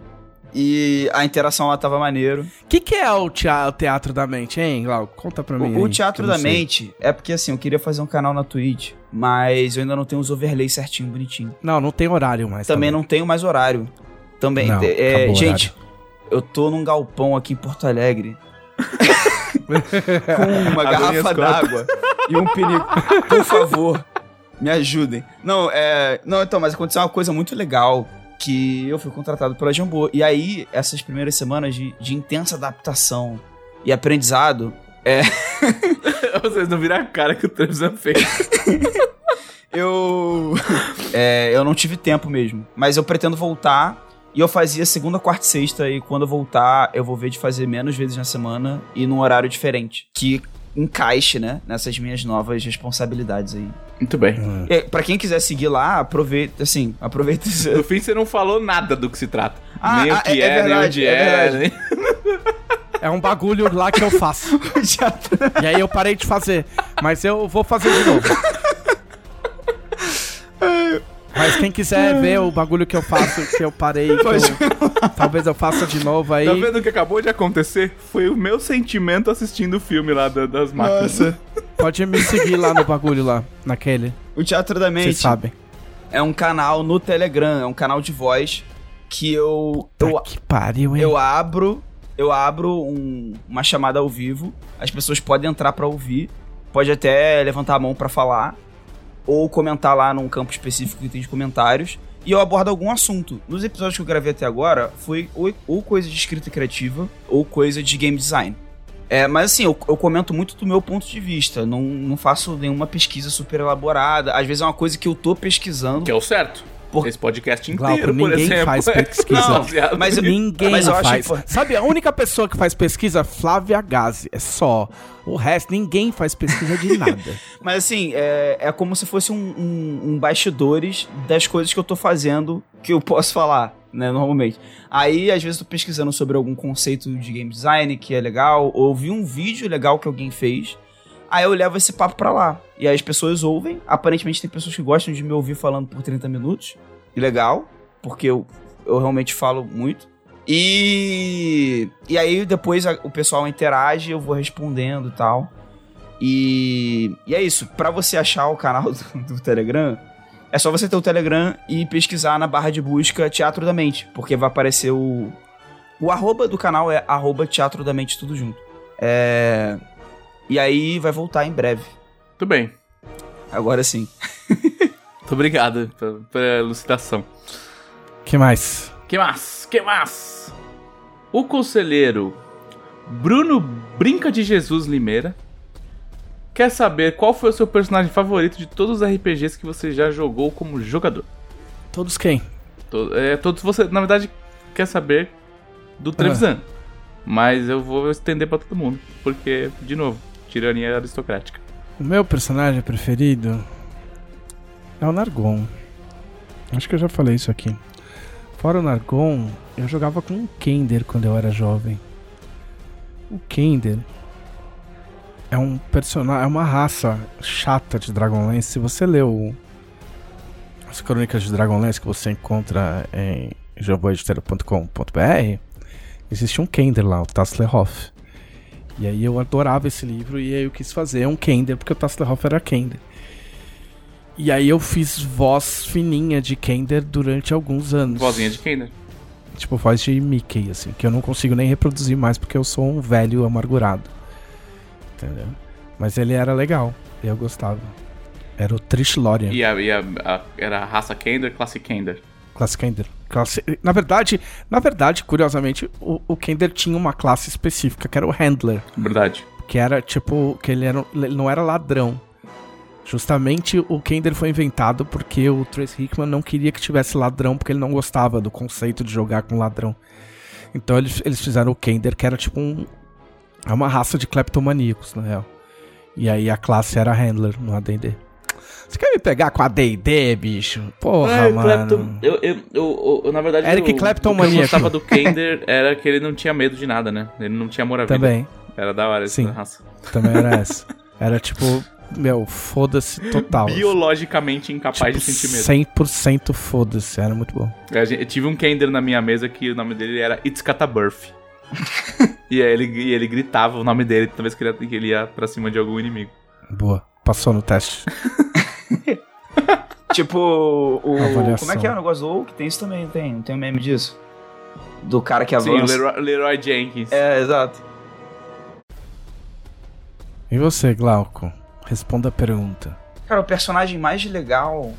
E a interação lá tava maneiro. O que, que é o tea- o Teatro da Mente, hein, Glauco? Conta pra mim. O, o Teatro da. Mente é porque assim, eu queria fazer um canal na Twitch, mas eu ainda não tenho os overlays certinho, bonitinho. Não, não tem horário mais. Também não tenho mais horário. Também. Não, é, gente, eu tô num galpão aqui em Porto Alegre. com uma garrafa d'água e um pinico. Por favor, me ajudem. Não, é. Não, então, mas aconteceu uma coisa muito legal. Que eu fui contratado pela Jambô. E aí, essas primeiras semanas de, de intensa adaptação e aprendizado. Vocês não viram a cara que o Trevisan fez. Eu. é, eu não tive tempo mesmo. Mas eu pretendo voltar. E eu fazia segunda, quarta e sexta. E quando eu voltar, eu vou ver de fazer menos vezes na semana e num horário diferente. Que encaixe, né? Nessas minhas novas responsabilidades aí. Muito bem. Hum. E, pra quem quiser seguir lá, aproveita, assim, aproveita. No fim, você não falou nada do que se trata. Ah, nem ah, o que é- é, é nem verdade, onde é é. verdade. nem- É um bagulho lá que eu faço. e aí eu parei de fazer. Mas eu vou fazer de novo. Mas quem quiser ver o bagulho que eu faço, que eu parei, que eu- talvez eu faça de novo aí. Tá vendo o que acabou de acontecer? Foi o meu sentimento assistindo o filme lá da- das máquinas. Nossa. Pode me seguir lá no bagulho lá, naquele. O Teatro da Vocês Mente sabem. é um canal no Telegram, é um canal de voz que eu, eu, Tá que pariu, hein? eu abro, eu abro um- uma chamada ao vivo, as pessoas podem entrar pra ouvir, pode até levantar a mão pra falar ou comentar lá num campo específico que tem de comentários e eu abordo algum assunto. Nos episódios que eu gravei até agora foi ou, coisa de escrita criativa ou coisa de game design. É, mas assim, eu, eu comento muito do meu ponto de vista, não, não faço nenhuma pesquisa super elaborada. Às vezes é uma coisa que eu tô pesquisando. Que é o certo. Por- Esse podcast Glauco, inteiro, por ninguém faz é pesquisa. baseado Mas eu- Ninguém mas faz. impor- Sabe, a única pessoa que faz pesquisa, Flávia Gazi. É só. O resto, ninguém faz pesquisa de nada. Mas assim, é, é como se fosse um, um, um bastidores das coisas que eu tô fazendo que eu posso falar, né, normalmente. Aí, às vezes, eu tô pesquisando sobre algum conceito de game design que é legal, ou vi um vídeo legal que alguém fez, aí eu levo esse papo pra lá. E aí as pessoas ouvem, aparentemente tem pessoas que gostam de me ouvir falando por 30 minutos, e legal, porque eu, eu realmente falo muito. E, e aí depois a- o pessoal interage, eu vou respondendo e tal. E, e é isso. Pra você achar o canal do, do Telegram, é só você ter o Telegram e pesquisar na barra de busca Teatro da Mente, porque vai aparecer o. O arroba do canal é arroba Teatro da Mente, tudo junto. É. E aí vai voltar em breve. Tudo bem. Agora sim. Muito obrigado pela, elucidação. que mais? Que mais? Que mais? O conselheiro Bruno Brinca de Jesus Limeira quer saber qual foi o seu personagem favorito de todos os RPGs que você já jogou como jogador. Todos quem? To- é, todos você, na verdade, quer saber do Trevisan. Mas eu vou estender pra todo mundo, porque, de novo, tirania aristocrática. O meu personagem preferido é o Nargon. Acho que eu já falei isso aqui. Fora o Nargon, eu jogava com o Kender quando eu era jovem. O Kender é um personagem, é uma raça chata de Dragonlance. Se você leu as crônicas de Dragonlance que você encontra em jogoeditero.com.br, existe um Kender lá, o Tasslerhoff. E aí eu adorava esse livro e aí eu quis fazer um Kender, porque o Tasslerhoff era Kender. E aí eu fiz voz fininha de Kender durante alguns anos. Vozinha de Kender. Tipo, voz de Mickey, assim, que eu não consigo nem reproduzir mais porque eu sou um velho amargurado. Entendeu? Mas ele era legal, eu gostava. Era o Trishlorian. E, a, e a- a- era a raça Kender, classe Kender. Classe Kender. Classe... Na verdade, na verdade, curiosamente, o, o Kender tinha uma classe específica, que era o Handler. Verdade. Que era tipo. Que ele, era, ele não era ladrão. Justamente o Kender foi inventado porque o Trace Hickman não queria que tivesse ladrão, porque ele não gostava do conceito de jogar com ladrão. Então eles, eles fizeram o Kender, que era tipo um. É uma raça de kleptomaníacos, na real. E aí a classe era Handler no ADD. Você quer me pegar com ADD, bicho? Porra, É, mano. Clapton- eu, eu, eu- eu- na verdade, Eric o- Clapton o que eu gostava do Kender era que ele não tinha medo de nada, né? Ele não tinha vida. Também, Era da hora essa raça. também era essa. Era tipo, meu, foda-se total. Biologicamente incapaz Tipo, de sentir medo. 100% foda-se, era muito bom. A Eu tive um Kender na minha mesa que o nome dele era It's Cataburf. e aí ele, e ele gritava o nome dele toda vez que ele, ia- que ele ia pra cima de algum inimigo. Boa. Passou no teste. Tipo, o. Avaliação. Como é que é o negócio do Oak? Tem isso também, não tem? Não tem um meme disso? Do cara que Sim, o avança. Leroy, Leroy Jenkins. É, exato. E você, Glauco? Responda a pergunta. Cara, o personagem mais legal.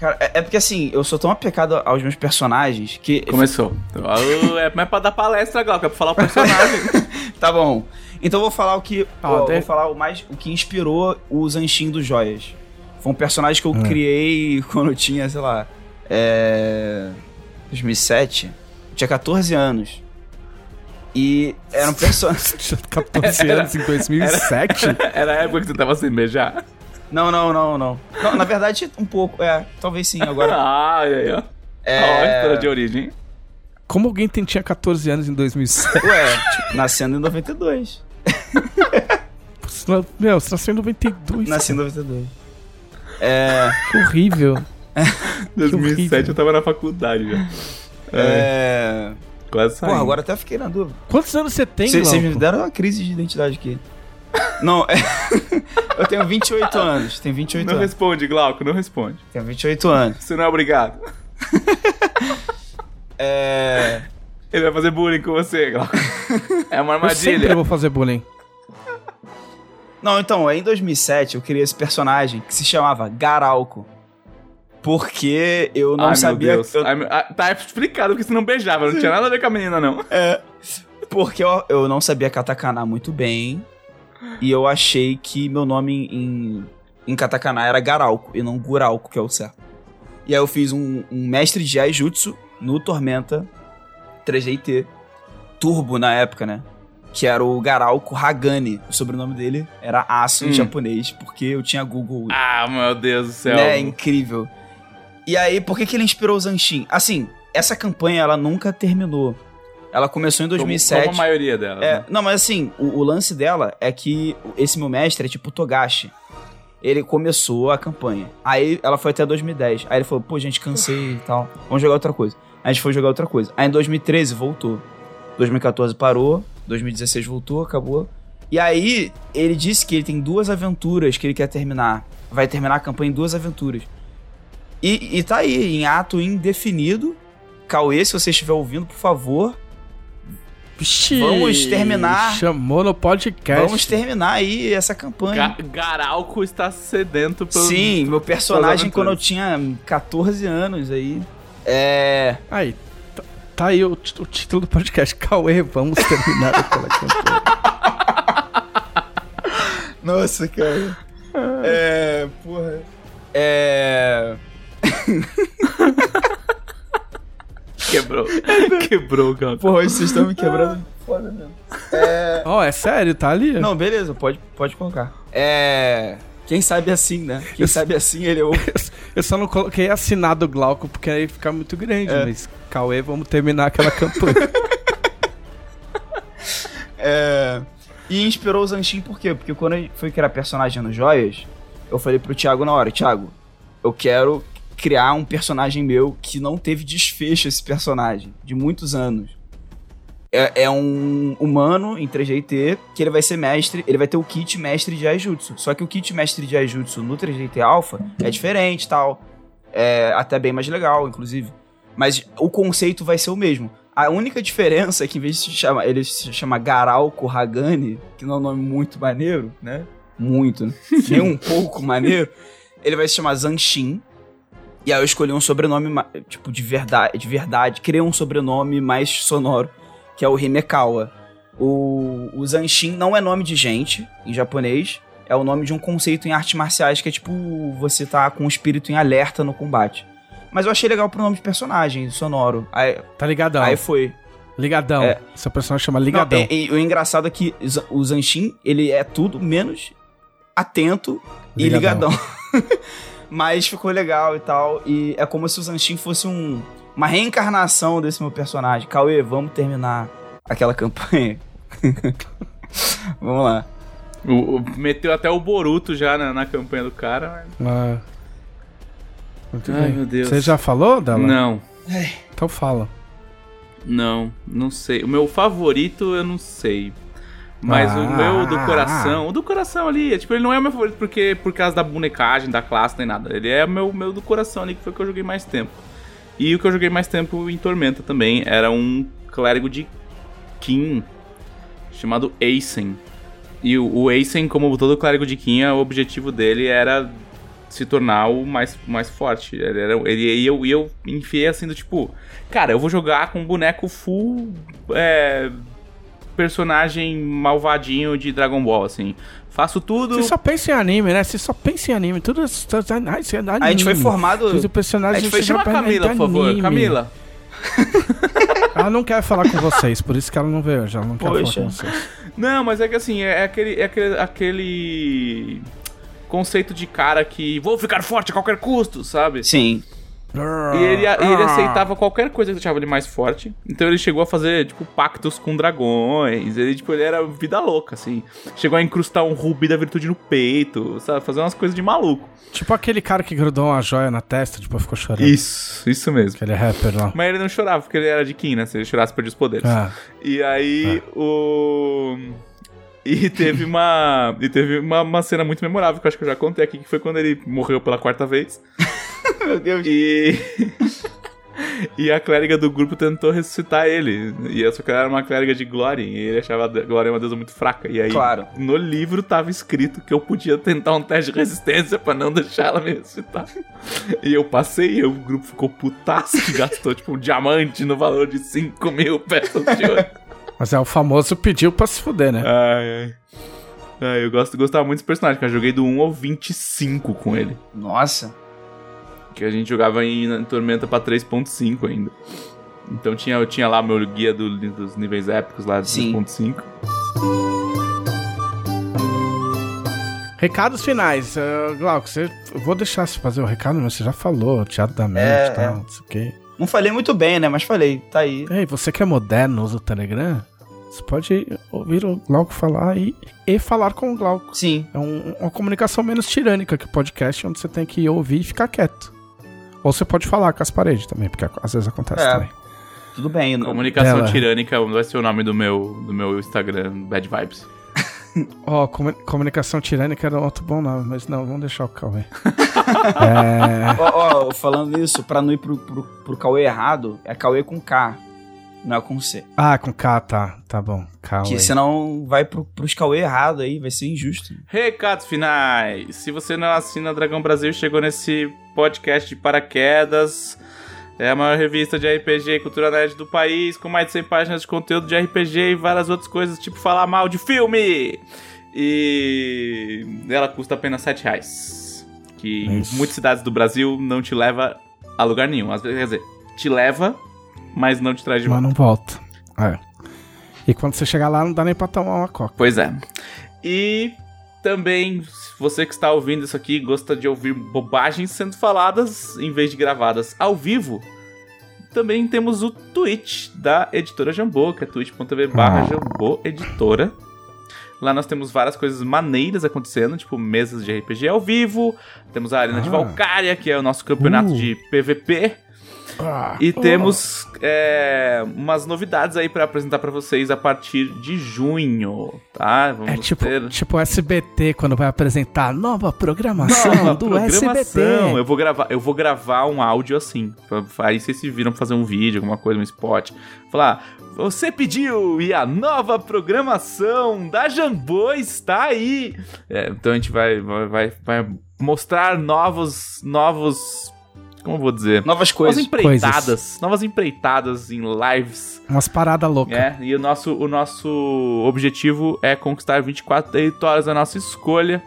Cara, é, é porque assim, eu sou tão aplicado aos meus personagens que. Começou. É, mas é pra dar palestra, Glauco, é pra falar o personagem. Tá bom. Então eu vou falar o que. Ah, de- Vou falar o mais. O que inspirou o Zanshin dos Joias. Foi um personagem que eu Hum. criei quando eu tinha, sei lá. É. 2007. Eu tinha 14 anos. E era um personagem. Tinha 14 anos em 2007? Era a época que você tava sem beijar. não, não, não, não. Não, na verdade, um pouco. É, talvez sim, agora. Ah, aí, ó. É. A história de origem. Como alguém tem, tinha 14 anos em 2007? Ué, nascendo em 92. Meu, você nasceu em 92. Nasci em 92. É. Que horrível. 2007 horrível. eu tava na faculdade já. É. Quase Pô, saindo. agora até fiquei na dúvida. Quantos anos você tem, Vocês me deram uma crise de identidade aqui. Não, é. eu tenho 28 anos. Tenho 28 Não anos. responde, Glauco, não responde. Tenho 28 anos. Você não é obrigado. É. Ele vai fazer bullying com você, Glauco. É uma Eu sempre armadilha. vou fazer bullying. Não, então, em 2007 eu criei esse personagem que se chamava Garalco. Porque eu não Ai, sabia. meu Deus. eu- Ai, meu- ah, tá explicado que você não beijava, não tinha nada a ver com a menina, não. porque eu, eu não sabia katakana muito bem. E eu achei que meu nome em, em katakana era Garalco e não Guralco, que é o certo. E aí eu fiz um, um mestre de Aijutsu no Tormenta 3DT Turbo na época, né? Que era o Garalco Hagane. O sobrenome dele era Aço em Hum. japonês, porque eu tinha Google. Ah, meu Deus do céu. né? Incrível. E aí, por que, que ele inspirou o Zanshin? Assim, essa campanha ela nunca terminou. Ela começou em Como- 2007. Como a maioria delas. É, né? não, mas assim, o, o lance dela é que esse meu mestre é tipo Togashi. Ele começou a campanha. Aí ela foi até 2010. Aí ele falou, pô, gente, cansei e tal. Vamos jogar outra coisa. Aí a gente foi jogar outra coisa. Aí em 2013 voltou. 2014 parou. 2016 voltou, acabou. E aí, ele disse que ele tem duas aventuras que ele quer terminar. Vai terminar a campanha em duas aventuras. E, e tá aí, em ato indefinido. Cauê, se você estiver ouvindo, por favor, Vamos terminar. Chamou no podcast. vamos terminar aí essa campanha. Ga Garalco está sedento pelo. Sim, meu personagem quando eu tinha 14 anos aí. É. Aí, tá, aí o, o título do podcast. Cauê, vamos terminar aquela campanha. Nossa, cara. É. Porra. É. Quebrou. Quebrou, cara. Porra, vocês estão me quebrando. Foda mesmo. É. Ó, é sério, tá ali? Não, beleza, pode, pode colocar. É. Quem sabe assim, né? Quem sabe assim ele ouve. Eu só não coloquei assinado Glauco porque aí fica muito grande, É. mas Cauê, vamos terminar aquela campanha. É. E inspirou o Zanchin por quê? Porque quando eu fui criar personagem no Joias, eu falei pro Thiago na hora, Thiago, eu quero criar um personagem meu que não teve desfecho esse personagem, de muitos anos. É, é um humano em 3GT que ele vai ser mestre, ele vai ter o kit mestre de Aijutsu. Só que o kit mestre de Aijutsu no 3GT Alpha é diferente e tal. É até bem mais legal, inclusive. Mas o conceito vai ser o mesmo. A única diferença é que em vez de se chamar, ele se chama Garalco Hagani, que não é um nome muito maneiro, né? Muito, né? Nem um pouco maneiro. Ele vai se chamar Zanshin. E aí eu escolhi um sobrenome, tipo, de verdade, de verdade. Criei um sobrenome mais sonoro, que é o Himekawa. O, o Zanshin não é nome de gente, em japonês. É o nome de um conceito em artes marciais, que é tipo, você tá com o espírito em alerta no combate. Mas eu achei legal pro nome de personagem, sonoro. Aí, Tá ligadão. aí foi. Ligadão. É. Seu personagem chama Ligadão. Não, e, e o engraçado é que o Zanshin, ele é tudo menos atento e Ligadão. ligadão. Mas ficou legal e tal. E é como se o Zanshin fosse um, uma reencarnação desse meu personagem. Cauê, vamos terminar aquela campanha. vamos lá. O- o- meteu até o Boruto já na, na campanha do cara. Ah. Muito Ai, bem. meu Deus. Você já falou dela? Não, Então fala. não, não sei. O meu favorito eu não sei. Mas Ah. o meu do coração, o do coração ali, é, tipo, ele não é o meu favorito porque por causa da bonecagem, da classe, nem nada. Ele é o meu, meu do coração ali, que foi o que eu joguei mais tempo. E o que eu joguei mais tempo em Tormenta também era um clérigo de Kim chamado Eisen. E o, o como todo clérigo de Kim, o objetivo dele era se tornar o mais, mais forte. Ele era, ele, e, eu, eu enfiei assim do tipo, cara, eu vou jogar com um boneco full é, personagem malvadinho de Dragon Ball, assim. Faço tudo. Você só pensa em anime, né? Você só pensa em anime. Tudo isso. Ai, você é anime. A gente foi formado. Fiz o personagem a gente foi você Chama a já vai Camila, por favor. anime. Camila. Ela não quer falar com vocês, por isso que ela não veio. Já não quer Poxa. falar com vocês. Não, mas é que assim, é aquele, é aquele, aquele conceito de cara que vou ficar forte a qualquer custo, sabe? Sim. E ele, ele aceitava qualquer coisa que deixava ele mais forte. Então ele chegou a fazer, tipo, pactos com dragões. Ele, tipo, ele era vida louca, assim. Chegou a incrustar um rubi da virtude no peito, sabe? Fazer umas coisas de maluco. Tipo aquele cara que grudou uma joia na testa, tipo, ficou chorando. Isso, isso mesmo. Aquele rapper lá. Mas ele não chorava, porque ele era de Kim, né? Se ele chorasse, perdia os poderes. Ah, E aí, o. E teve uma. E teve uma, uma cena muito memorável que eu acho que eu já contei aqui, que foi quando ele morreu pela quarta vez. Meu Deus. E. e a clériga do grupo tentou ressuscitar ele. E essa era uma clériga de Glória. E ele achava a Glória uma deusa muito fraca. E aí, Claro. no livro tava escrito que eu podia tentar um teste de resistência pra não deixar ela me ressuscitar. E eu passei e o grupo ficou putaço que gastou, tipo, um diamante no valor de 5 mil peças de ouro. mas é o famoso pediu pra se fuder, né? Ai, ai. Ai, eu gosto, gostava muito desse personagem, cara. Eu joguei do 1 ao 25 com ele. Nossa. Que a gente jogava em, em Tormenta pra 3.5 ainda. Então tinha, eu tinha lá meu guia do- dos níveis épicos lá de Sim. 3.5. Recados finais. Uh, Glauco, você, eu vou deixar você fazer o recado, mas você já falou, teatro da mente É, e tal, é. não sei o quê. Não falei muito bem, né? Mas falei. Tá aí. Ei, você que é moderno, usa o Telegram, você pode ouvir o Glauco falar e, e falar com o Glauco. Sim. É um- uma comunicação menos tirânica que o podcast, onde você tem que ouvir e ficar quieto. Ou você pode falar com as paredes também, porque às vezes acontece É. também. Tudo bem. não- Comunicação Dela. tirânica vai ser o nome do meu, do meu Instagram, Bad Vibes. Ó, comu- comunicação tirânica era um outro bom nome, mas não, vamos deixar o Cauê. é, Ó, ó, falando isso, pra não ir pro, pro, pro Cauê errado, é Cauê com K, não é com C. ah, com K, tá. Tá bom. Cauê. Que senão vai pro, pros Cauê errado aí, vai ser injusto. Recados finais. Se você não assina Dragão Brasil e chegou nesse podcast de paraquedas, é a maior revista de RPG e cultura nerd do país, com mais de 100 páginas de conteúdo de RPG e várias outras coisas, tipo falar mal de filme. E ela custa apenas 7 reais. Que em Isso. muitas cidades do Brasil não te leva a lugar nenhum. Às vezes, quer dizer, te leva, mas não te traz de Mas volta. não volta. É. E quando você chegar lá, não dá nem pra tomar uma coca. Pois é. E também, você que está ouvindo isso aqui gosta de ouvir bobagens sendo faladas em vez de gravadas ao vivo, também temos o Twitch da editora Jambô, que é twitch.tv barra Ah. Jambô Editora. Lá nós temos várias coisas maneiras acontecendo, tipo mesas de RPG ao vivo, temos a Arena de Ah. Valkyria, que é o nosso campeonato Uh. de PVP, e temos é, umas novidades aí pra apresentar pra vocês a partir de junho, tá? Vamos É tipo, ter tipo SBT quando vai apresentar a nova programação Nova do programação. SBT. Eu vou gravar, eu vou gravar um áudio assim. Aí vocês se viram fazer um vídeo, alguma coisa, um spot. Falar, você pediu e a nova programação da Jambô está aí. É, então a gente vai, vai, vai, vai mostrar novos, novos, como eu vou dizer? Novas Novas coisas. empreitadas, novas empreitadas em lives Umas paradas loucas. é, e o nosso, o nosso objetivo é conquistar 24 territórios da nossa escolha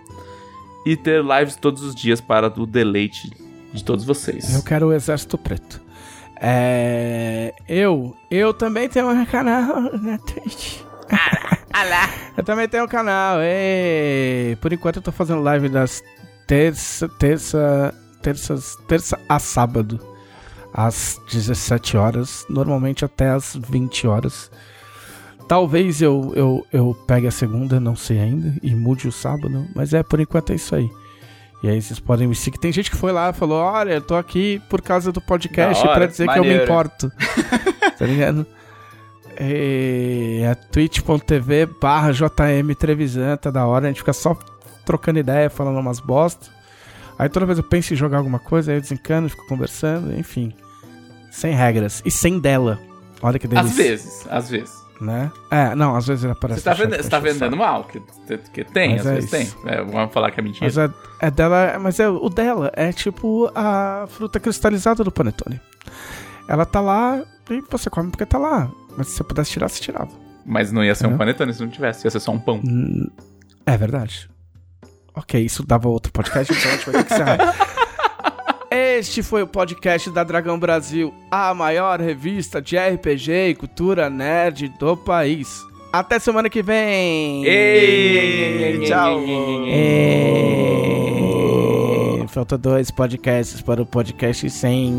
e ter lives todos os dias para o deleite de todos vocês. Eu quero o Exército Preto. É, eu, eu também tenho um canal na Twitch. Eu também tenho um canal. Ei, por enquanto eu tô fazendo live das terça, terça, terças, terça a sábado, às 17 horas, normalmente até às 20 horas. Talvez eu, eu, eu pegue a segunda, não sei ainda, e mude o sábado, mas é por enquanto é isso aí. E aí vocês podem me seguir. Tem gente que foi lá e falou: Olha, eu tô aqui por causa do podcast pra dizer que eu me maneiro. importo. tá ligado? É, é twitch.tv barra JM Trevisan, tá da hora. A gente fica só trocando ideia, falando umas bosta. Aí toda vez eu penso em jogar alguma coisa, aí eu desencano, fico conversando, enfim. Sem regras. E sem dela. Olha que delícia. Às vezes, às vezes. Né? É, não, às vezes ele aparece. Você tá, vende, você tá vendendo mal, que, que tem, Mas às é vezes isso. tem. É, vamos falar que é mentira. Mas é, é dela, mas é o dela é tipo a fruta cristalizada do panetone. Ela tá lá e você come porque tá lá. Mas se você pudesse tirar, você tirava. Mas não ia ser um Entendeu? panetone se não tivesse, ia ser só um pão. É verdade. Ok, isso dava outro podcast, então a gente vai ter que encerrar. Este foi o podcast da Dragão Brasil, a maior revista de RPG e cultura nerd do país. Até semana que vem! Ei, tchau. Ei, Falta dois podcasts para o podcast sem.